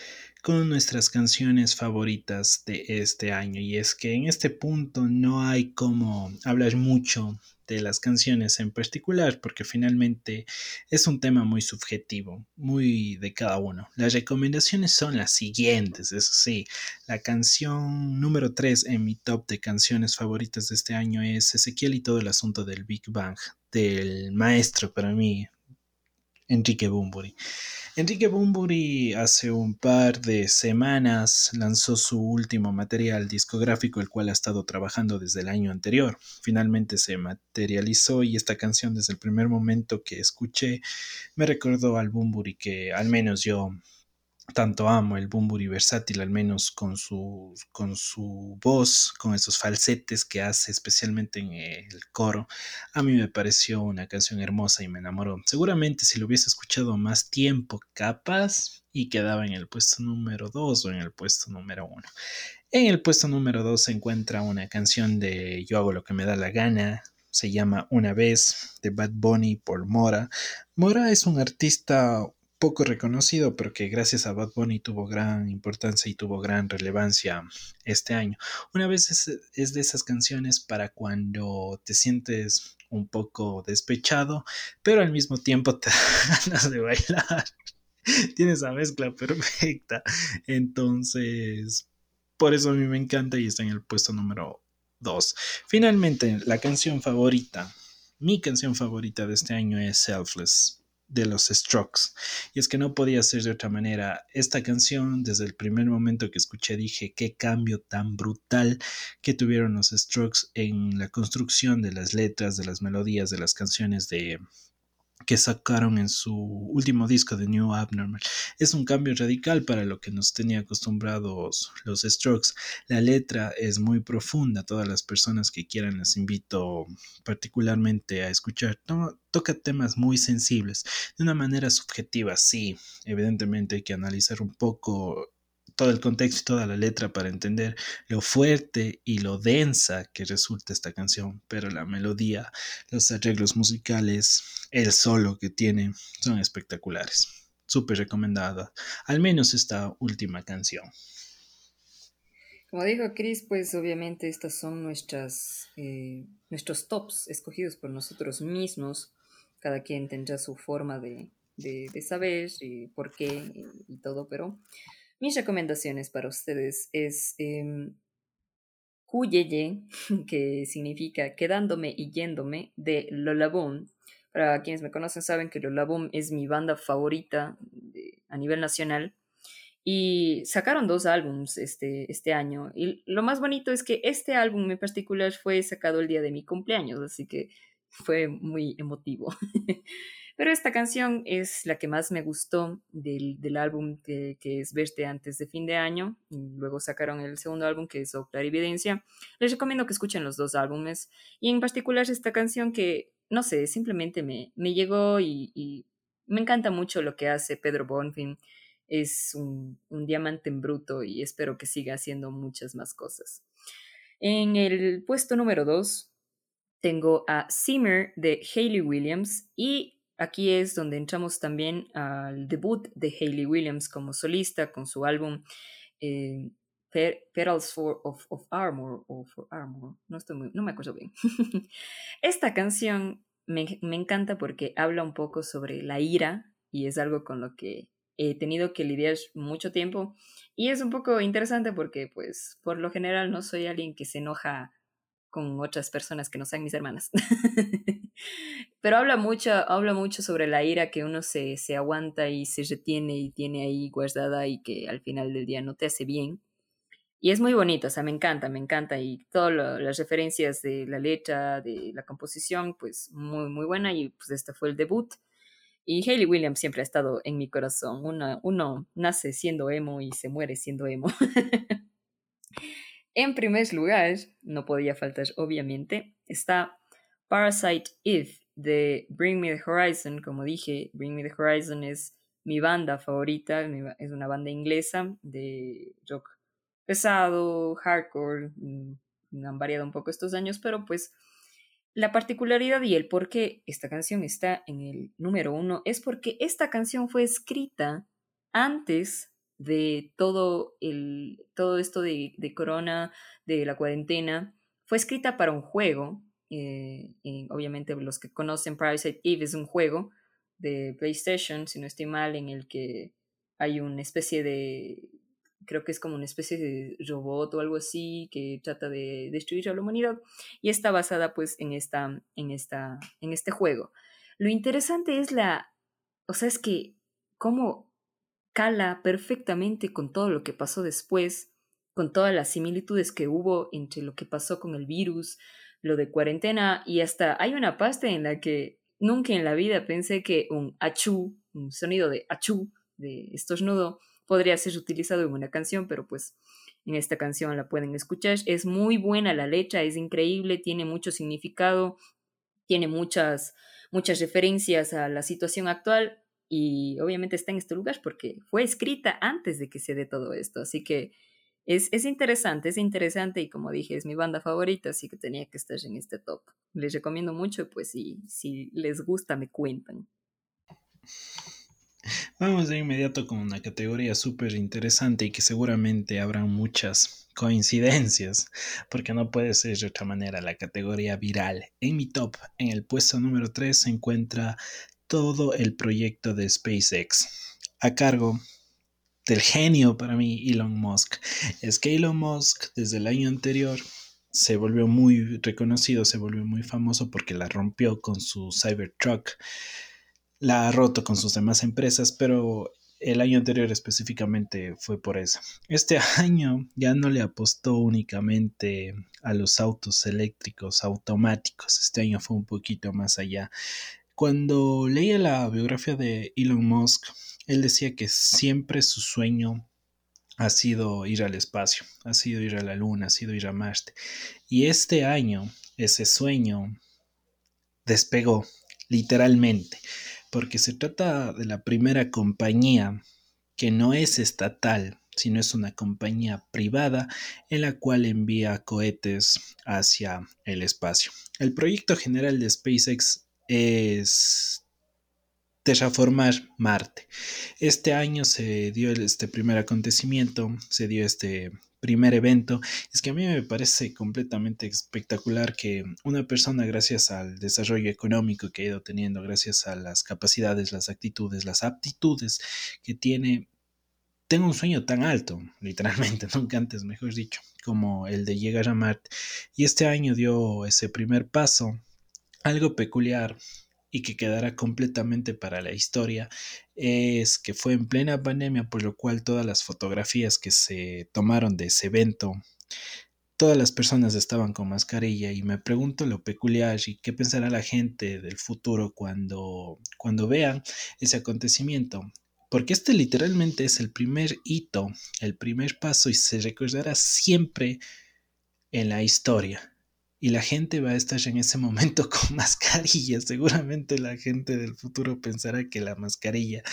con nuestras canciones favoritas de este año. Y es que en este punto no hay como hablar mucho de las canciones en particular, porque finalmente es un tema muy subjetivo, muy de cada uno. Las recomendaciones son las siguientes, eso sí, la canción número 3 en mi top de canciones favoritas de este año es Ezequiel y todo el asunto del Big Bang, del maestro para mí, Enrique Bumburi. Enrique Bumburi hace un par de semanas lanzó su último material discográfico, el cual ha estado trabajando desde el año anterior. Finalmente se materializó y esta canción desde el primer momento que escuché me recordó al Bumburi que al menos yo tanto amo el Bumburi versátil, al menos con su, con su voz, con esos falsetes que hace, especialmente en el coro. A mí me pareció una canción hermosa y me enamoró. Seguramente si lo hubiese escuchado más tiempo, capaz, y quedaba en el puesto número 2 o en el puesto número 1. En el puesto número 2 se encuentra una canción de Yo hago lo que me da la gana, se llama Una vez de Bad Bunny por Mora. Mora es un artista poco reconocido, pero que gracias a Bad Bunny tuvo gran importancia y tuvo gran relevancia este año. Una vez es, de esas canciones para cuando te sientes un poco despechado, pero al mismo tiempo te ganas de bailar. Tiene esa mezcla perfecta. Entonces, por eso a mí me encanta y está en el puesto número 2. Finalmente, la canción favorita, mi canción favorita de este año es Selfless de los Strokes. Y es que no podía ser de otra manera. Esta canción, desde el primer momento que escuché, dije qué cambio tan brutal que tuvieron los Strokes en la construcción de las letras, de las melodías, de las canciones de, que sacaron en su último disco de New Abnormal. Es un cambio radical para lo que nos tenía acostumbrados los Strokes. La letra es muy profunda, todas las personas que quieran las invito particularmente a escuchar. toca temas muy sensibles, de una manera subjetiva, sí, evidentemente hay que analizar un poco todo el contexto y toda la letra para entender lo fuerte y lo densa que resulta esta canción, pero la melodía, los arreglos musicales, el solo que tiene son espectaculares. Súper recomendada, al menos esta última canción. Como dijo Chris, pues obviamente estas son nuestras, eh, nuestros tops escogidos por nosotros mismos. Cada quien tendrá su forma de, saber y por qué y todo, pero mis recomendaciones para ustedes es eh, que significa quedándome y yéndome, de Lolabum. Para quienes me conocen saben que Lolabum es mi banda favorita a nivel nacional. Y sacaron dos álbums este, este año. Y lo más bonito es que este álbum en particular fue sacado el día de mi cumpleaños, así que fue muy emotivo. Pero esta canción es la que más me gustó del, del álbum que, que, es Verte antes de fin de año. Y luego sacaron el segundo álbum que es O Evidencia. Les recomiendo que escuchen los dos álbumes. Y en particular esta canción que, no sé, simplemente me, me llegó y, me encanta mucho lo que hace Pedro Bonfim. Es un, un diamante en bruto y espero que siga haciendo muchas más cosas. En el puesto número 2 tengo a Simmer de Hayley Williams y aquí es donde entramos también al debut de Hayley Williams como solista con su álbum eh, Petals for, of, Armor o for Armor, no, estoy muy, no me acuerdo bien. Esta canción me, me encanta porque habla un poco sobre la ira y es algo con lo que he tenido que lidiar mucho tiempo y es un poco interesante porque pues por lo general no soy alguien que se enoja con otras personas que no sean mis hermanas. Pero habla mucho, habla mucho sobre la ira que uno se, se aguanta y se retiene y tiene ahí guardada y que al final del día no te hace bien. Y es muy bonito, o sea, me encanta, me encanta. Y todas las referencias de la letra, de la composición, pues muy, muy buena. Y pues este fue el debut. Y Hayley Williams siempre ha estado en mi corazón. uno nace siendo emo y se muere siendo emo. En primer lugar, no podía faltar obviamente, está Parasite Eve de Bring Me the Horizon. Como dije, Bring Me the Horizon es mi banda favorita, es una banda inglesa de rock pesado, hardcore, mm, han variado un poco estos años, pero pues la particularidad y el por qué esta canción está en el número uno es porque esta canción fue escrita antes de todo, el, todo esto de, corona, de la cuarentena, fue escrita para un juego. Eh, obviamente los que conocen Parasite Eve es un juego de PlayStation, si no estoy mal, en el que hay una especie de, creo que es como una especie de robot o algo así que trata de destruir a la humanidad y está basada pues en, esta, en, esta, en este juego. Lo interesante es la, o sea, es que cómo cala perfectamente con todo lo que pasó después, con todas las similitudes que hubo entre lo que pasó con el virus, lo de cuarentena y hasta hay una pasta en la que nunca en la vida pensé que un achú, un sonido de achú, de estornudo, podría ser utilizado en una canción, pero pues en esta canción la pueden escuchar. Es muy buena la letra, es increíble, tiene mucho significado, tiene muchas, muchas referencias a la situación actual y obviamente está en este lugar porque fue escrita antes de que se dé todo esto. Así que es, es, interesante, es interesante y como dije, es mi banda favorita, así que tenía que estar en este top. Les recomiendo mucho, pues si, si les gusta, me cuentan. Vamos de inmediato con una categoría súper interesante y que seguramente habrán muchas coincidencias, porque no puede ser de otra manera la categoría viral. En mi top, en el puesto número 3, se encuentra todo el proyecto de SpaceX a cargo del genio para mí Elon Musk. Es que Elon Musk desde el año anterior se volvió muy reconocido, se volvió muy famoso porque la rompió con su Cybertruck. La ha roto con sus demás empresas, pero el año anterior específicamente fue por eso. Este año ya no le apostó únicamente a los autos eléctricos automáticos, este año fue un poquito más allá. Cuando leía la biografía de Elon Musk, él decía que siempre su sueño ha sido ir al espacio, ha sido ir a la luna, ha sido ir a Marte. Y este año ese sueño despegó, literalmente, porque se trata de la primera compañía que no es estatal, sino es una compañía privada en la cual envía cohetes hacia el espacio. El proyecto general de SpaceX es terraformar Marte. Este año se dio este primer acontecimiento, se dio este primer evento. Es que a mí me parece completamente espectacular que una persona, gracias al desarrollo económico que ha ido teniendo, gracias a las capacidades, las actitudes, las aptitudes que tiene, tenga un sueño tan alto, literalmente, nunca antes, mejor dicho, como el de llegar a Marte. Y este año dio ese primer paso algo peculiar y que quedará completamente para la historia es que fue en plena pandemia, por lo cual todas las fotografías que se tomaron de ese evento todas las personas estaban con mascarilla y me pregunto lo peculiar y qué pensará la gente del futuro cuando, cuando vean ese acontecimiento. Porque este literalmente es el primer hito, el primer paso y se recordará siempre en la historia. Y la gente va a estar en ese momento con mascarilla. Seguramente la gente del futuro pensará que la mascarilla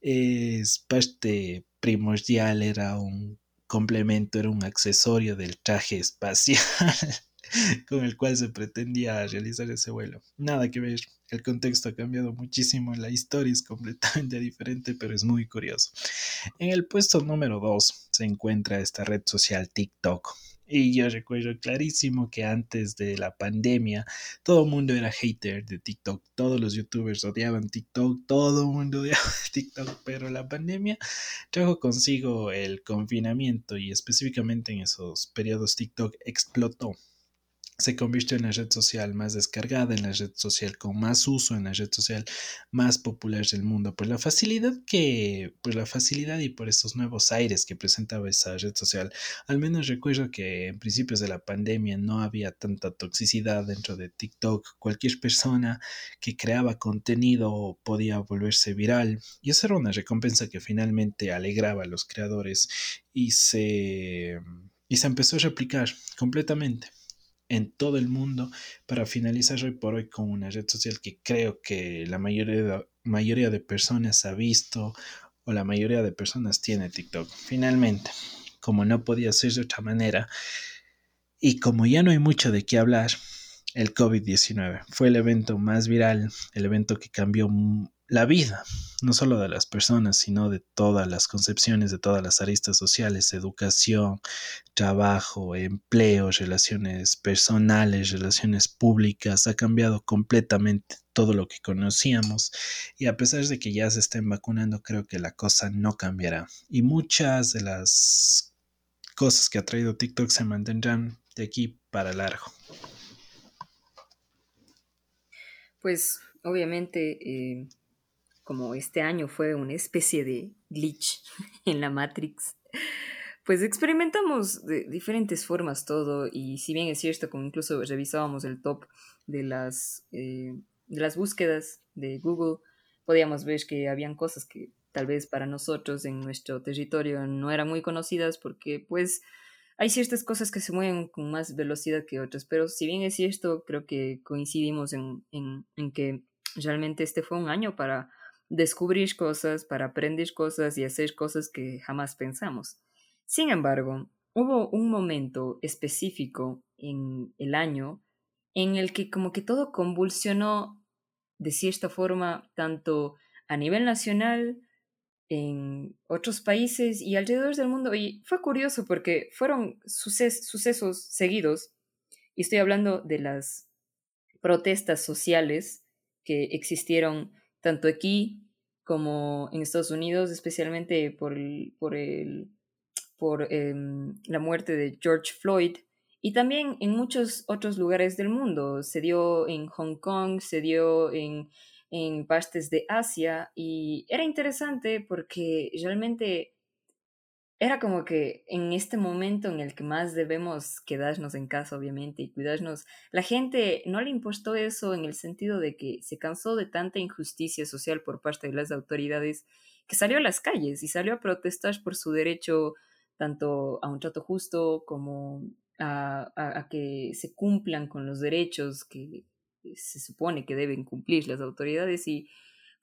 es parte primordial, era un complemento, era un accesorio del traje espacial con el cual se pretendía realizar ese vuelo. Nada que ver, el contexto ha cambiado muchísimo, la historia es completamente diferente, pero es muy curioso. En el puesto número 2 se encuentra esta red social TikTok y yo recuerdo clarísimo que antes de la pandemia todo el mundo era hater de TikTok, todos los youtubers odiaban TikTok, todo el mundo odiaba TikTok, pero la pandemia trajo consigo el confinamiento y específicamente en esos periodos TikTok explotó se convirtió en la red social más descargada, en la red social con más uso, en la red social más popular del mundo, por la facilidad que, por la facilidad y por estos nuevos aires que presentaba esa red social. Al menos recuerdo que en principios de la pandemia no había tanta toxicidad dentro de TikTok. Cualquier persona que creaba contenido podía volverse viral y esa era una recompensa que finalmente alegraba a los creadores y se, y se empezó a replicar completamente en todo el mundo para finalizar hoy por hoy con una red social que creo que la mayoría de, mayoría de personas ha visto o la mayoría de personas tiene TikTok. Finalmente, como no podía ser de otra manera y como ya no hay mucho de qué hablar, el COVID-19 fue el evento más viral, el evento que cambió la vida, no solo de las personas, sino de todas las concepciones, de todas las aristas sociales, educación, trabajo, empleo, relaciones personales, relaciones públicas, ha cambiado completamente todo lo que conocíamos y a pesar de que ya se estén vacunando, creo que la cosa no cambiará. Y muchas de las cosas que ha traído TikTok se mantendrán de aquí para largo. Pues obviamente eh, como este año fue una especie de glitch en la Matrix, pues experimentamos de diferentes formas todo y si bien es cierto, como incluso revisábamos el top de las, eh, de las búsquedas de Google, podíamos ver que habían cosas que tal vez para nosotros en nuestro territorio no eran muy conocidas porque pues hay ciertas cosas que se mueven con más velocidad que otras, pero si bien es cierto, creo que coincidimos en, en, en que realmente este fue un año para descubrir cosas, para aprender cosas y hacer cosas que jamás pensamos. Sin embargo, hubo un momento específico en el año en el que como que todo convulsionó de cierta forma, tanto a nivel nacional, en otros países y alrededor del mundo. Y fue curioso porque fueron sucesos seguidos, y estoy hablando de las protestas sociales que existieron tanto aquí como en Estados Unidos, especialmente por, por, el, por em, la muerte de George Floyd, y también en muchos otros lugares del mundo. Se dio en Hong Kong, se dio en, en partes de Asia, y era interesante porque realmente era como que en este momento en el que más debemos quedarnos en casa, obviamente, y cuidarnos, la gente no le impostó eso en el sentido de que se cansó de tanta injusticia social por parte de las autoridades que salió a las calles y salió a protestar por su derecho tanto a un trato justo como a, a que se cumplan con los derechos que se supone que deben cumplir las autoridades y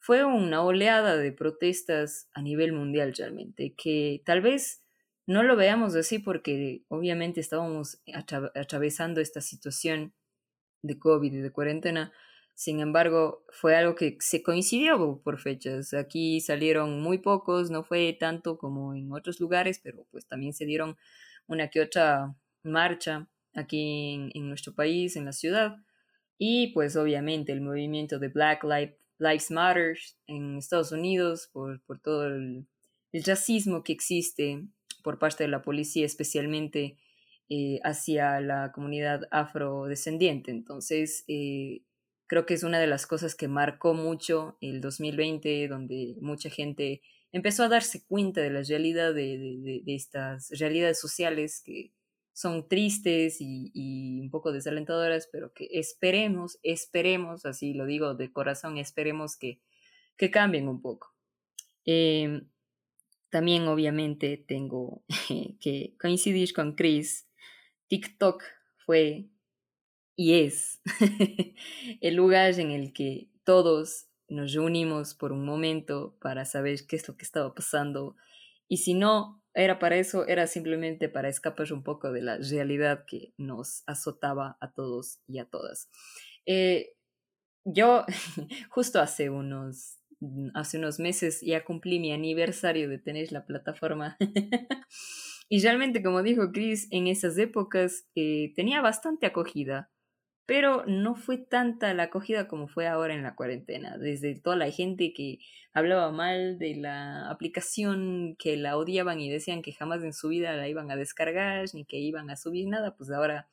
fue una oleada de protestas a nivel mundial realmente, que tal vez no lo veamos así porque obviamente estábamos atravesando esta situación de COVID y de cuarentena. Sin embargo, fue algo que se coincidió por fechas. Aquí salieron muy pocos, no fue tanto como en otros lugares, pero pues también se dieron una que otra marcha aquí en, en nuestro país, en la ciudad. Y pues obviamente el movimiento de Black Lives Lives Matter en Estados Unidos, por, por todo el, racismo que existe por parte de la policía, especialmente eh, hacia la comunidad afrodescendiente. Entonces, eh, creo que es una de las cosas que marcó mucho el 2020, donde mucha gente empezó a darse cuenta de la realidad de, estas realidades sociales que son tristes y, un poco desalentadoras, pero que esperemos, esperemos, así lo digo de corazón, esperemos que, que cambien un poco. Em, también obviamente tengo que coincidir con Chris. TikTok fue y es el lugar en el que todos nos reunimos por un momento para saber qué es lo que estaba pasando. Y si no era para eso, era simplemente para escapar un poco de la realidad que nos azotaba a todos y a todas. Eh, yo justo hace unos, hace unos meses ya cumplí mi aniversario de tener la plataforma. y realmente, como dijo Chris, en esas épocas eh, tenía bastante acogida pero no fue tanta la acogida como fue ahora en la cuarentena, desde toda la gente que hablaba mal de la aplicación, que la odiaban y decían que jamás en su vida la iban a descargar ni que iban a subir nada, pues ahora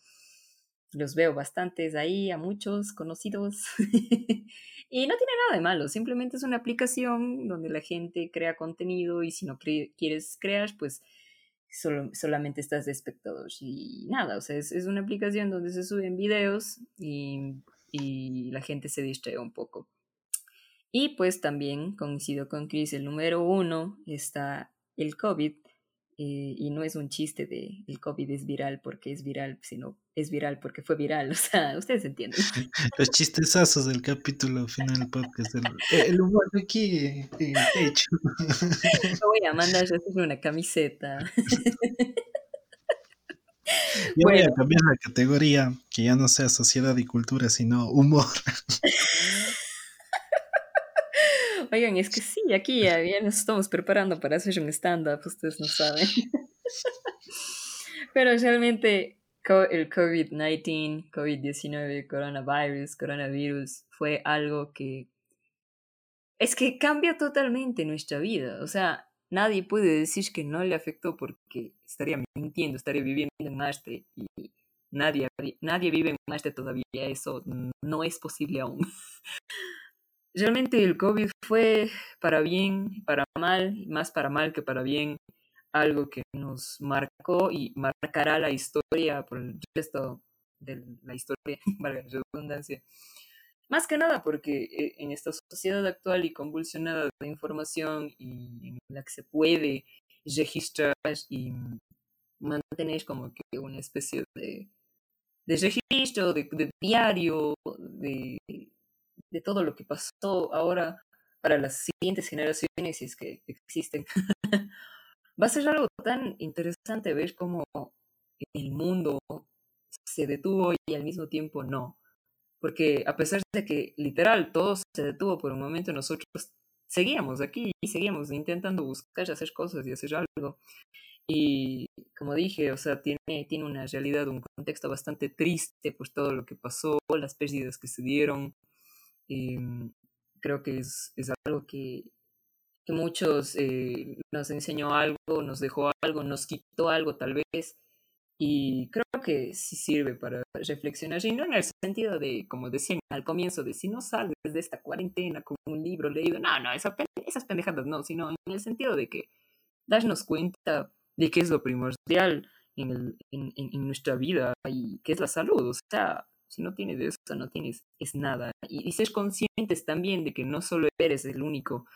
los veo bastantes ahí, a muchos conocidos. y no tiene nada de malo, simplemente es una aplicación donde la gente crea contenido y si no quieres crear, pues solamente estás de espectador y nada, o sea, es, una aplicación donde se suben videos y, y, la gente se distrae un poco. Y pues también coincido con Chris, el número uno está el COVID, eh, y no es un chiste de el COVID es viral porque es viral, sino es viral porque fue viral. O sea, ustedes entienden. Los chistesazos del capítulo final del podcast. El, humor de aquí eh, hecho. No voy a mandar yo una camiseta. Yo voy a cambiar la categoría, que ya no sea sociedad y cultura, sino humor. Oigan, es que sí, aquí ya, nos estamos preparando para hacer un stand-up, ustedes no saben. Pero realmente el COVID-19, COVID-19, coronavirus, coronavirus, fue algo que es que cambia totalmente nuestra vida. O sea, nadie puede decir que no le afectó porque estaría mintiendo, estaría viviendo en Marte y nadie, nadie vive en Marte todavía. Eso no es posible aún. Realmente el COVID fue para bien, para mal, más para mal que para bien, algo que nos marcó y marcará la historia por el resto de la historia, valga la redundancia. Más que nada porque eh, en esta sociedad actual y convulsionada de información y en la que se puede registrar y mantener como que una especie de, registro, de diario, de, de todo lo que pasó ahora para las siguientes generaciones, si es que existen. Va a ser algo tan interesante ver cómo el mundo se detuvo y al mismo tiempo no. Porque a pesar de que literal todo se detuvo por un momento, nosotros seguíamos aquí y seguíamos intentando buscar hacer cosas y hacer algo. Y como dije, o sea, tiene, tiene una realidad, un contexto bastante triste por todo lo que pasó, las pérdidas que se dieron, Em, creo que es, es algo que, que muchos eh, nos enseñó algo, nos dejó algo, nos quitó algo tal vez. Y creo que sí sirve para reflexionar, y no en el sentido de, como decían al comienzo, de si no sales de esta cuarentena con un libro leído, no, no, esa, esas pendejadas no, sino en el sentido de que darnos cuenta de qué es lo primordial en, el, en nuestra vida y qué es la salud. O sea, si no tienes eso, no tienes es nada. Y, y ser conscientes también de que no solo eres el único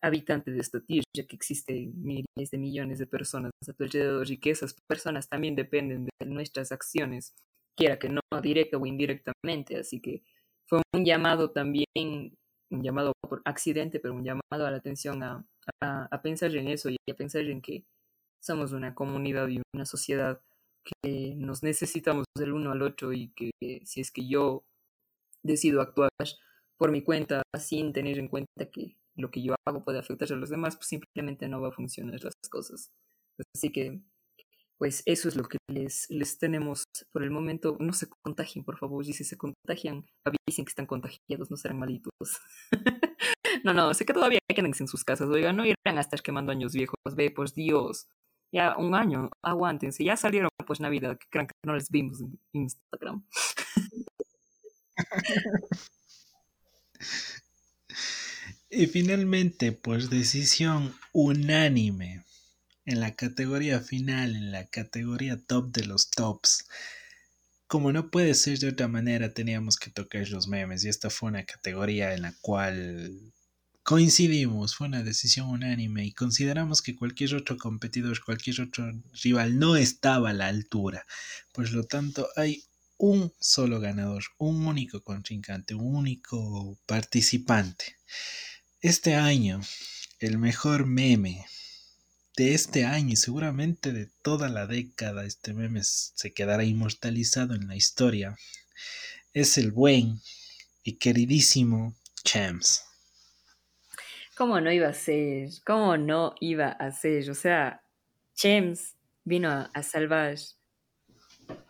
habitante de esta tierra, que existen miles de millones de personas a tu alrededor y que esas personas también dependen de nuestras acciones, quiera que no, directa o indirectamente. Así que fue un llamado también, un llamado por accidente, pero un llamado a la atención a, a, pensar en eso y a pensar en que somos una comunidad y una sociedad que nos necesitamos del uno al otro y que si es que yo decido actuar por mi cuenta sin tener en cuenta que lo que yo hago puede afectar a los demás, pues simplemente no va a funcionar las cosas. Así que, pues eso es lo que les, les tenemos por el momento. No se contagien, por favor, y si se contagian, avisen que están contagiados, no serán malitos. no, no, sé que todavía quédense en sus casas, oigan, no irán a estar quemando años viejos, ve, pues Dios, ya un año, aguántense, ya salieron pues Navidad, que crean que no les vimos en Instagram. y finalmente, pues decisión unánime, en la categoría final, en la categoría top de los tops. Como no puede ser de otra manera, teníamos que tocar los memes y esta fue una categoría en la cual coincidimos, fue una decisión unánime y consideramos que cualquier otro competidor, cualquier otro rival no estaba a la altura. Por lo tanto, hay un solo ganador, un único contrincante, un único participante. Este año, el mejor meme de este año y seguramente de toda la década, este meme se quedará inmortalizado en la historia, es el buen y queridísimo Champs. ¿Cómo no iba a ser? ¿Cómo no iba a ser? O sea, Champs vino a, salvar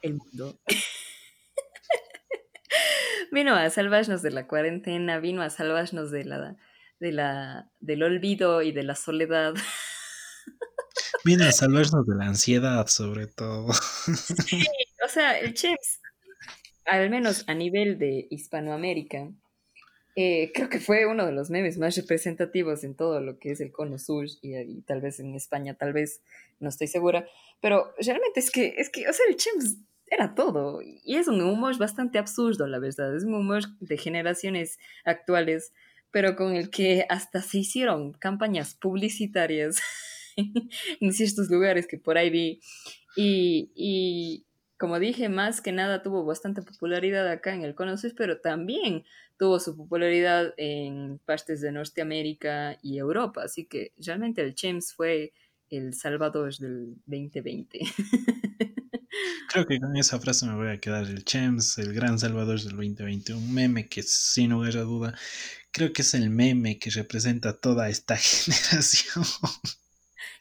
el mundo. vino a salvarnos de la cuarentena, vino a salvarnos de la, de la, del olvido y de la soledad. Vino a salvarnos de la ansiedad, sobre todo. Sí, o sea, el Champs, al menos a nivel de Hispanoamérica, eh, creo que fue uno de los memes más representativos en todo lo que es el cono sur y, tal vez en España, tal vez, no estoy segura, pero realmente es que, es que, o sea, el Chimps era todo y es un humor bastante absurdo, la verdad, es un humor de generaciones actuales, pero con el que hasta se hicieron campañas publicitarias en ciertos lugares que por ahí vi y, y como dije, más que nada tuvo bastante popularidad acá en el Cono Sur, pero también tuvo su popularidad en partes de Norteamérica y Europa. Así que realmente el James fue el salvador del 2020. Creo que con esa frase me voy a quedar el Chems, el gran salvador del 2020, un meme que sin lugar a duda creo que es el meme que representa toda esta generación.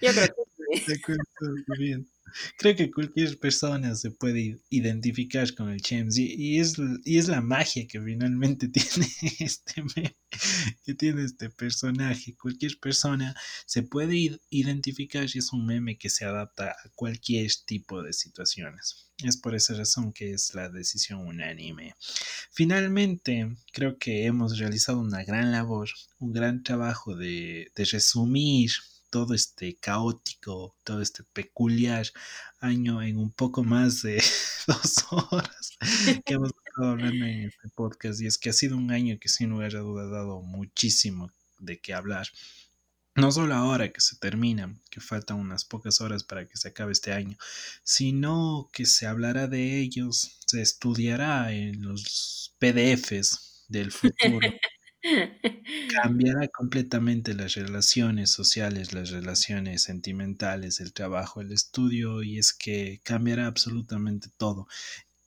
Yo creo que sí. Creo que cualquier persona se puede identificar con el James y, es, y es la magia que finalmente tiene este que tiene este personaje. Cualquier persona se puede identificar y es un meme que se adapta a cualquier tipo de situaciones. Es por esa razón que es la decisión unánime. Finalmente, creo que hemos realizado una gran labor, un gran trabajo de, de resumir todo este caótico, todo este peculiar año en un poco más de dos horas que hemos estado hablando en este podcast. Y es que ha sido un año que sin lugar a duda ha dado muchísimo de qué hablar. No solo ahora que se termina, que faltan unas pocas horas para que se acabe este año, sino que se hablará de ellos, se estudiará en los PDFs del futuro. Cambiará completamente las relaciones sociales, las relaciones sentimentales, el trabajo, el estudio, y es que cambiará absolutamente todo.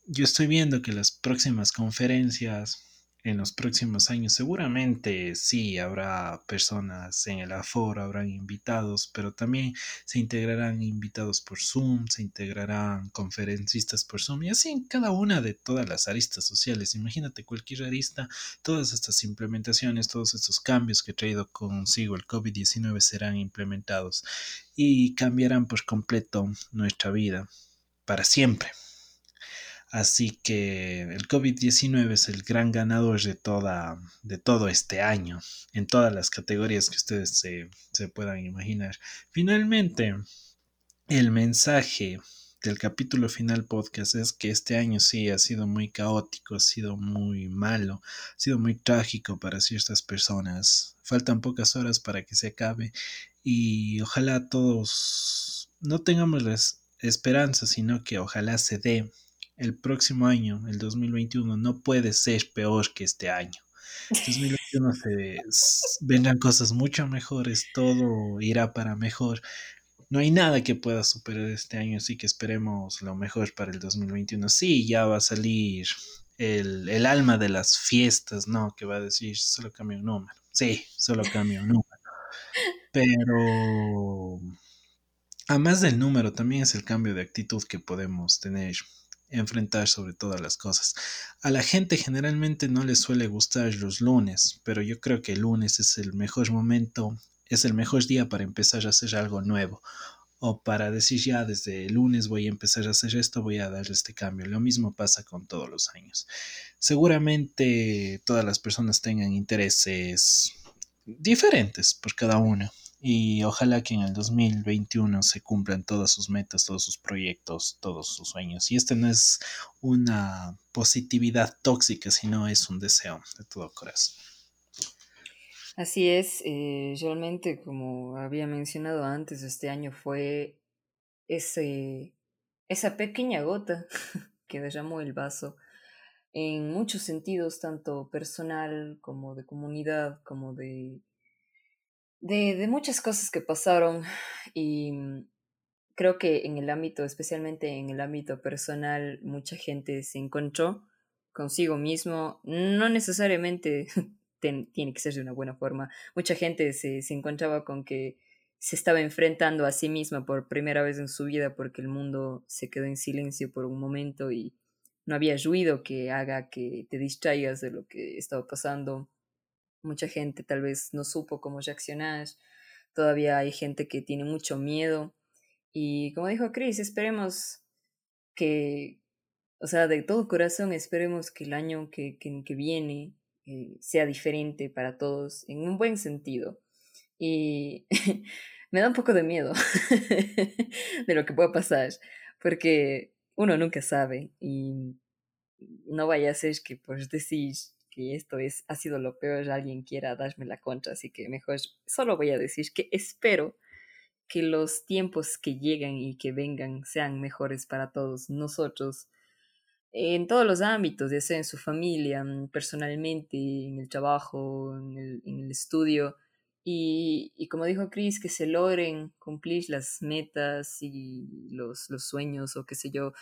Yo estoy viendo que las próximas conferencias en los próximos años. Seguramente sí habrá personas en el aforo, habrán invitados, pero también se integrarán invitados por Zoom, se integrarán conferencistas por Zoom y así en cada una de todas las aristas sociales. Imagínate cualquier arista, todas estas implementaciones, todos estos cambios que ha traído consigo el COVID-19 serán implementados y cambiarán por completo nuestra vida para siempre. Así que el COVID-19 es el gran ganador de, toda, de todo este año, en todas las categorías que ustedes se, se puedan imaginar. Finalmente, el mensaje del capítulo final podcast es que este año sí ha sido muy caótico, ha sido muy malo, ha sido muy trágico para ciertas personas. Faltan pocas horas para que se acabe y ojalá todos no tengamos la esperanza, sino que ojalá se dé el próximo año, el 2021, no puede ser peor que este año. 2021 se, vendrán cosas mucho mejores, todo irá para mejor. No hay nada que pueda superar este año, así que esperemos lo mejor para el 2021. Sí, ya va a salir el, el alma de las fiestas, ¿no? Que va a decir, solo cambia un número. Sí, solo cambia un número. Pero, además del número, también es el cambio de actitud que podemos tener enfrentar sobre todas las cosas. A la gente generalmente no le suele gustar los lunes, pero yo creo que el lunes es el mejor momento, es el mejor día para empezar a hacer algo nuevo o para decir ya desde el lunes voy a empezar a hacer esto, voy a dar este cambio. Lo mismo pasa con todos los años. Seguramente todas las personas tengan intereses diferentes por cada uno y ojalá que en el 2021 se cumplan todas sus metas, todos sus proyectos, todos sus sueños. Y este no es una positividad tóxica, sino es un deseo de todo corazón. Así es, eh, realmente como había mencionado antes, este año fue ese, esa pequeña gota que derramó el vaso en muchos sentidos, tanto personal como de comunidad, como de de, muchas cosas que pasaron y mm, creo que en el ámbito, especialmente en el ámbito personal, mucha gente se encontró consigo mismo, no necesariamente tiene que ser de una buena forma, mucha gente se, se encontraba con que se estaba enfrentando a sí misma por primera vez en su vida porque el mundo se quedó en silencio por un momento y no había ruido que haga que te distraigas de lo que estaba pasando Mucha gente tal vez no supo cómo reaccionar. Todavía hay gente que tiene mucho miedo. Y como dijo Chris, esperemos que, o sea, de todo corazón, esperemos que el año que, que, viene eh, sea diferente para todos, en un buen sentido. Y me da un poco de miedo de lo que pueda pasar, porque uno nunca sabe y no vaya a ser que pues decís que esto es, ha sido lo peor, alguien quiera darme la contra, así que mejor solo voy a decir que espero que los tiempos que llegan y que vengan sean mejores para todos nosotros en todos los ámbitos, ya sea en su familia, mm, personalmente, en el trabajo, en el, en el estudio. Y, y, como dijo Chris, que se logren cumplir las metas y los, los sueños o qué sé yo.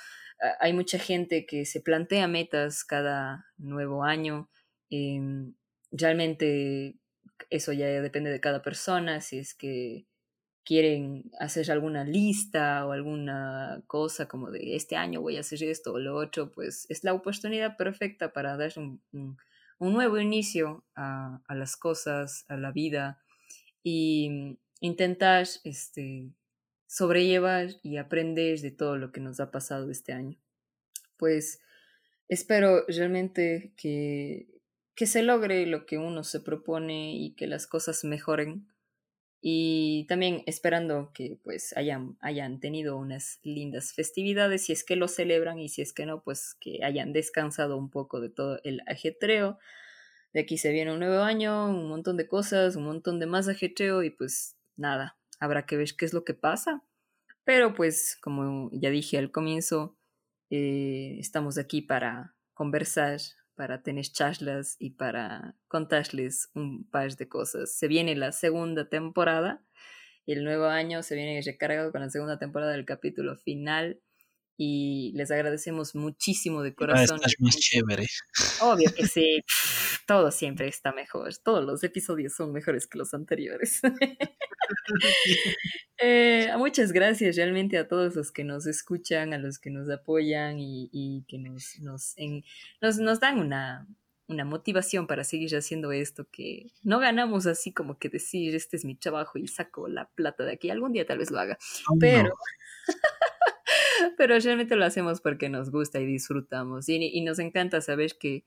Hay mucha gente que se plantea metas cada nuevo año Em, realmente eso ya depende de cada persona, si es que quieren hacer alguna lista o alguna cosa como de este año voy a hacer esto o lo otro, pues es la oportunidad perfecta para dar un, un, nuevo inicio a, a, las cosas, a la vida y intentar este, sobrellevar y aprender de todo lo que nos ha pasado este año. Pues espero realmente que que se logre lo que uno se propone y que las cosas mejoren. Y también esperando que pues hayan, hayan tenido unas lindas festividades, si es que lo celebran y si es que no, pues que hayan descansado un poco de todo el ajetreo. De aquí se viene un nuevo año, un montón de cosas, un montón de más ajetreo y pues nada, habrá que ver qué es lo que pasa. Pero pues como ya dije al comienzo, eh, estamos aquí para conversar, para tener charlas y para contarles un par de cosas. Se viene la segunda temporada, el nuevo año se viene recargado con la segunda temporada del capítulo final y les agradecemos muchísimo de corazón. Ah, más chévere. Obvio que sí, todo siempre está mejor, todos los episodios son mejores que los anteriores. Eh, muchas gracias realmente a todos los que nos escuchan, a los que nos apoyan y, que nos, nos, nos, dan una, una motivación para seguir haciendo esto, que no ganamos así como que decir, este es mi trabajo y saco la plata de aquí. Algún día tal vez lo haga, pero... pero realmente lo hacemos porque nos gusta y disfrutamos y, y nos encanta saber que,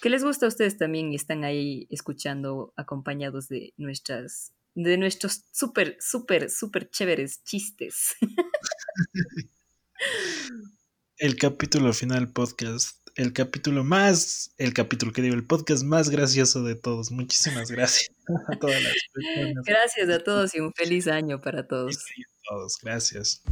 que les gusta a ustedes también y están ahí escuchando acompañados de nuestras de nuestros súper, súper, súper chéveres chistes. el capítulo final podcast, el capítulo más, el capítulo que digo, el podcast más gracioso de todos. Muchísimas gracias a todas las personas. Gracias a todos y un feliz año para todos. A todos, gracias.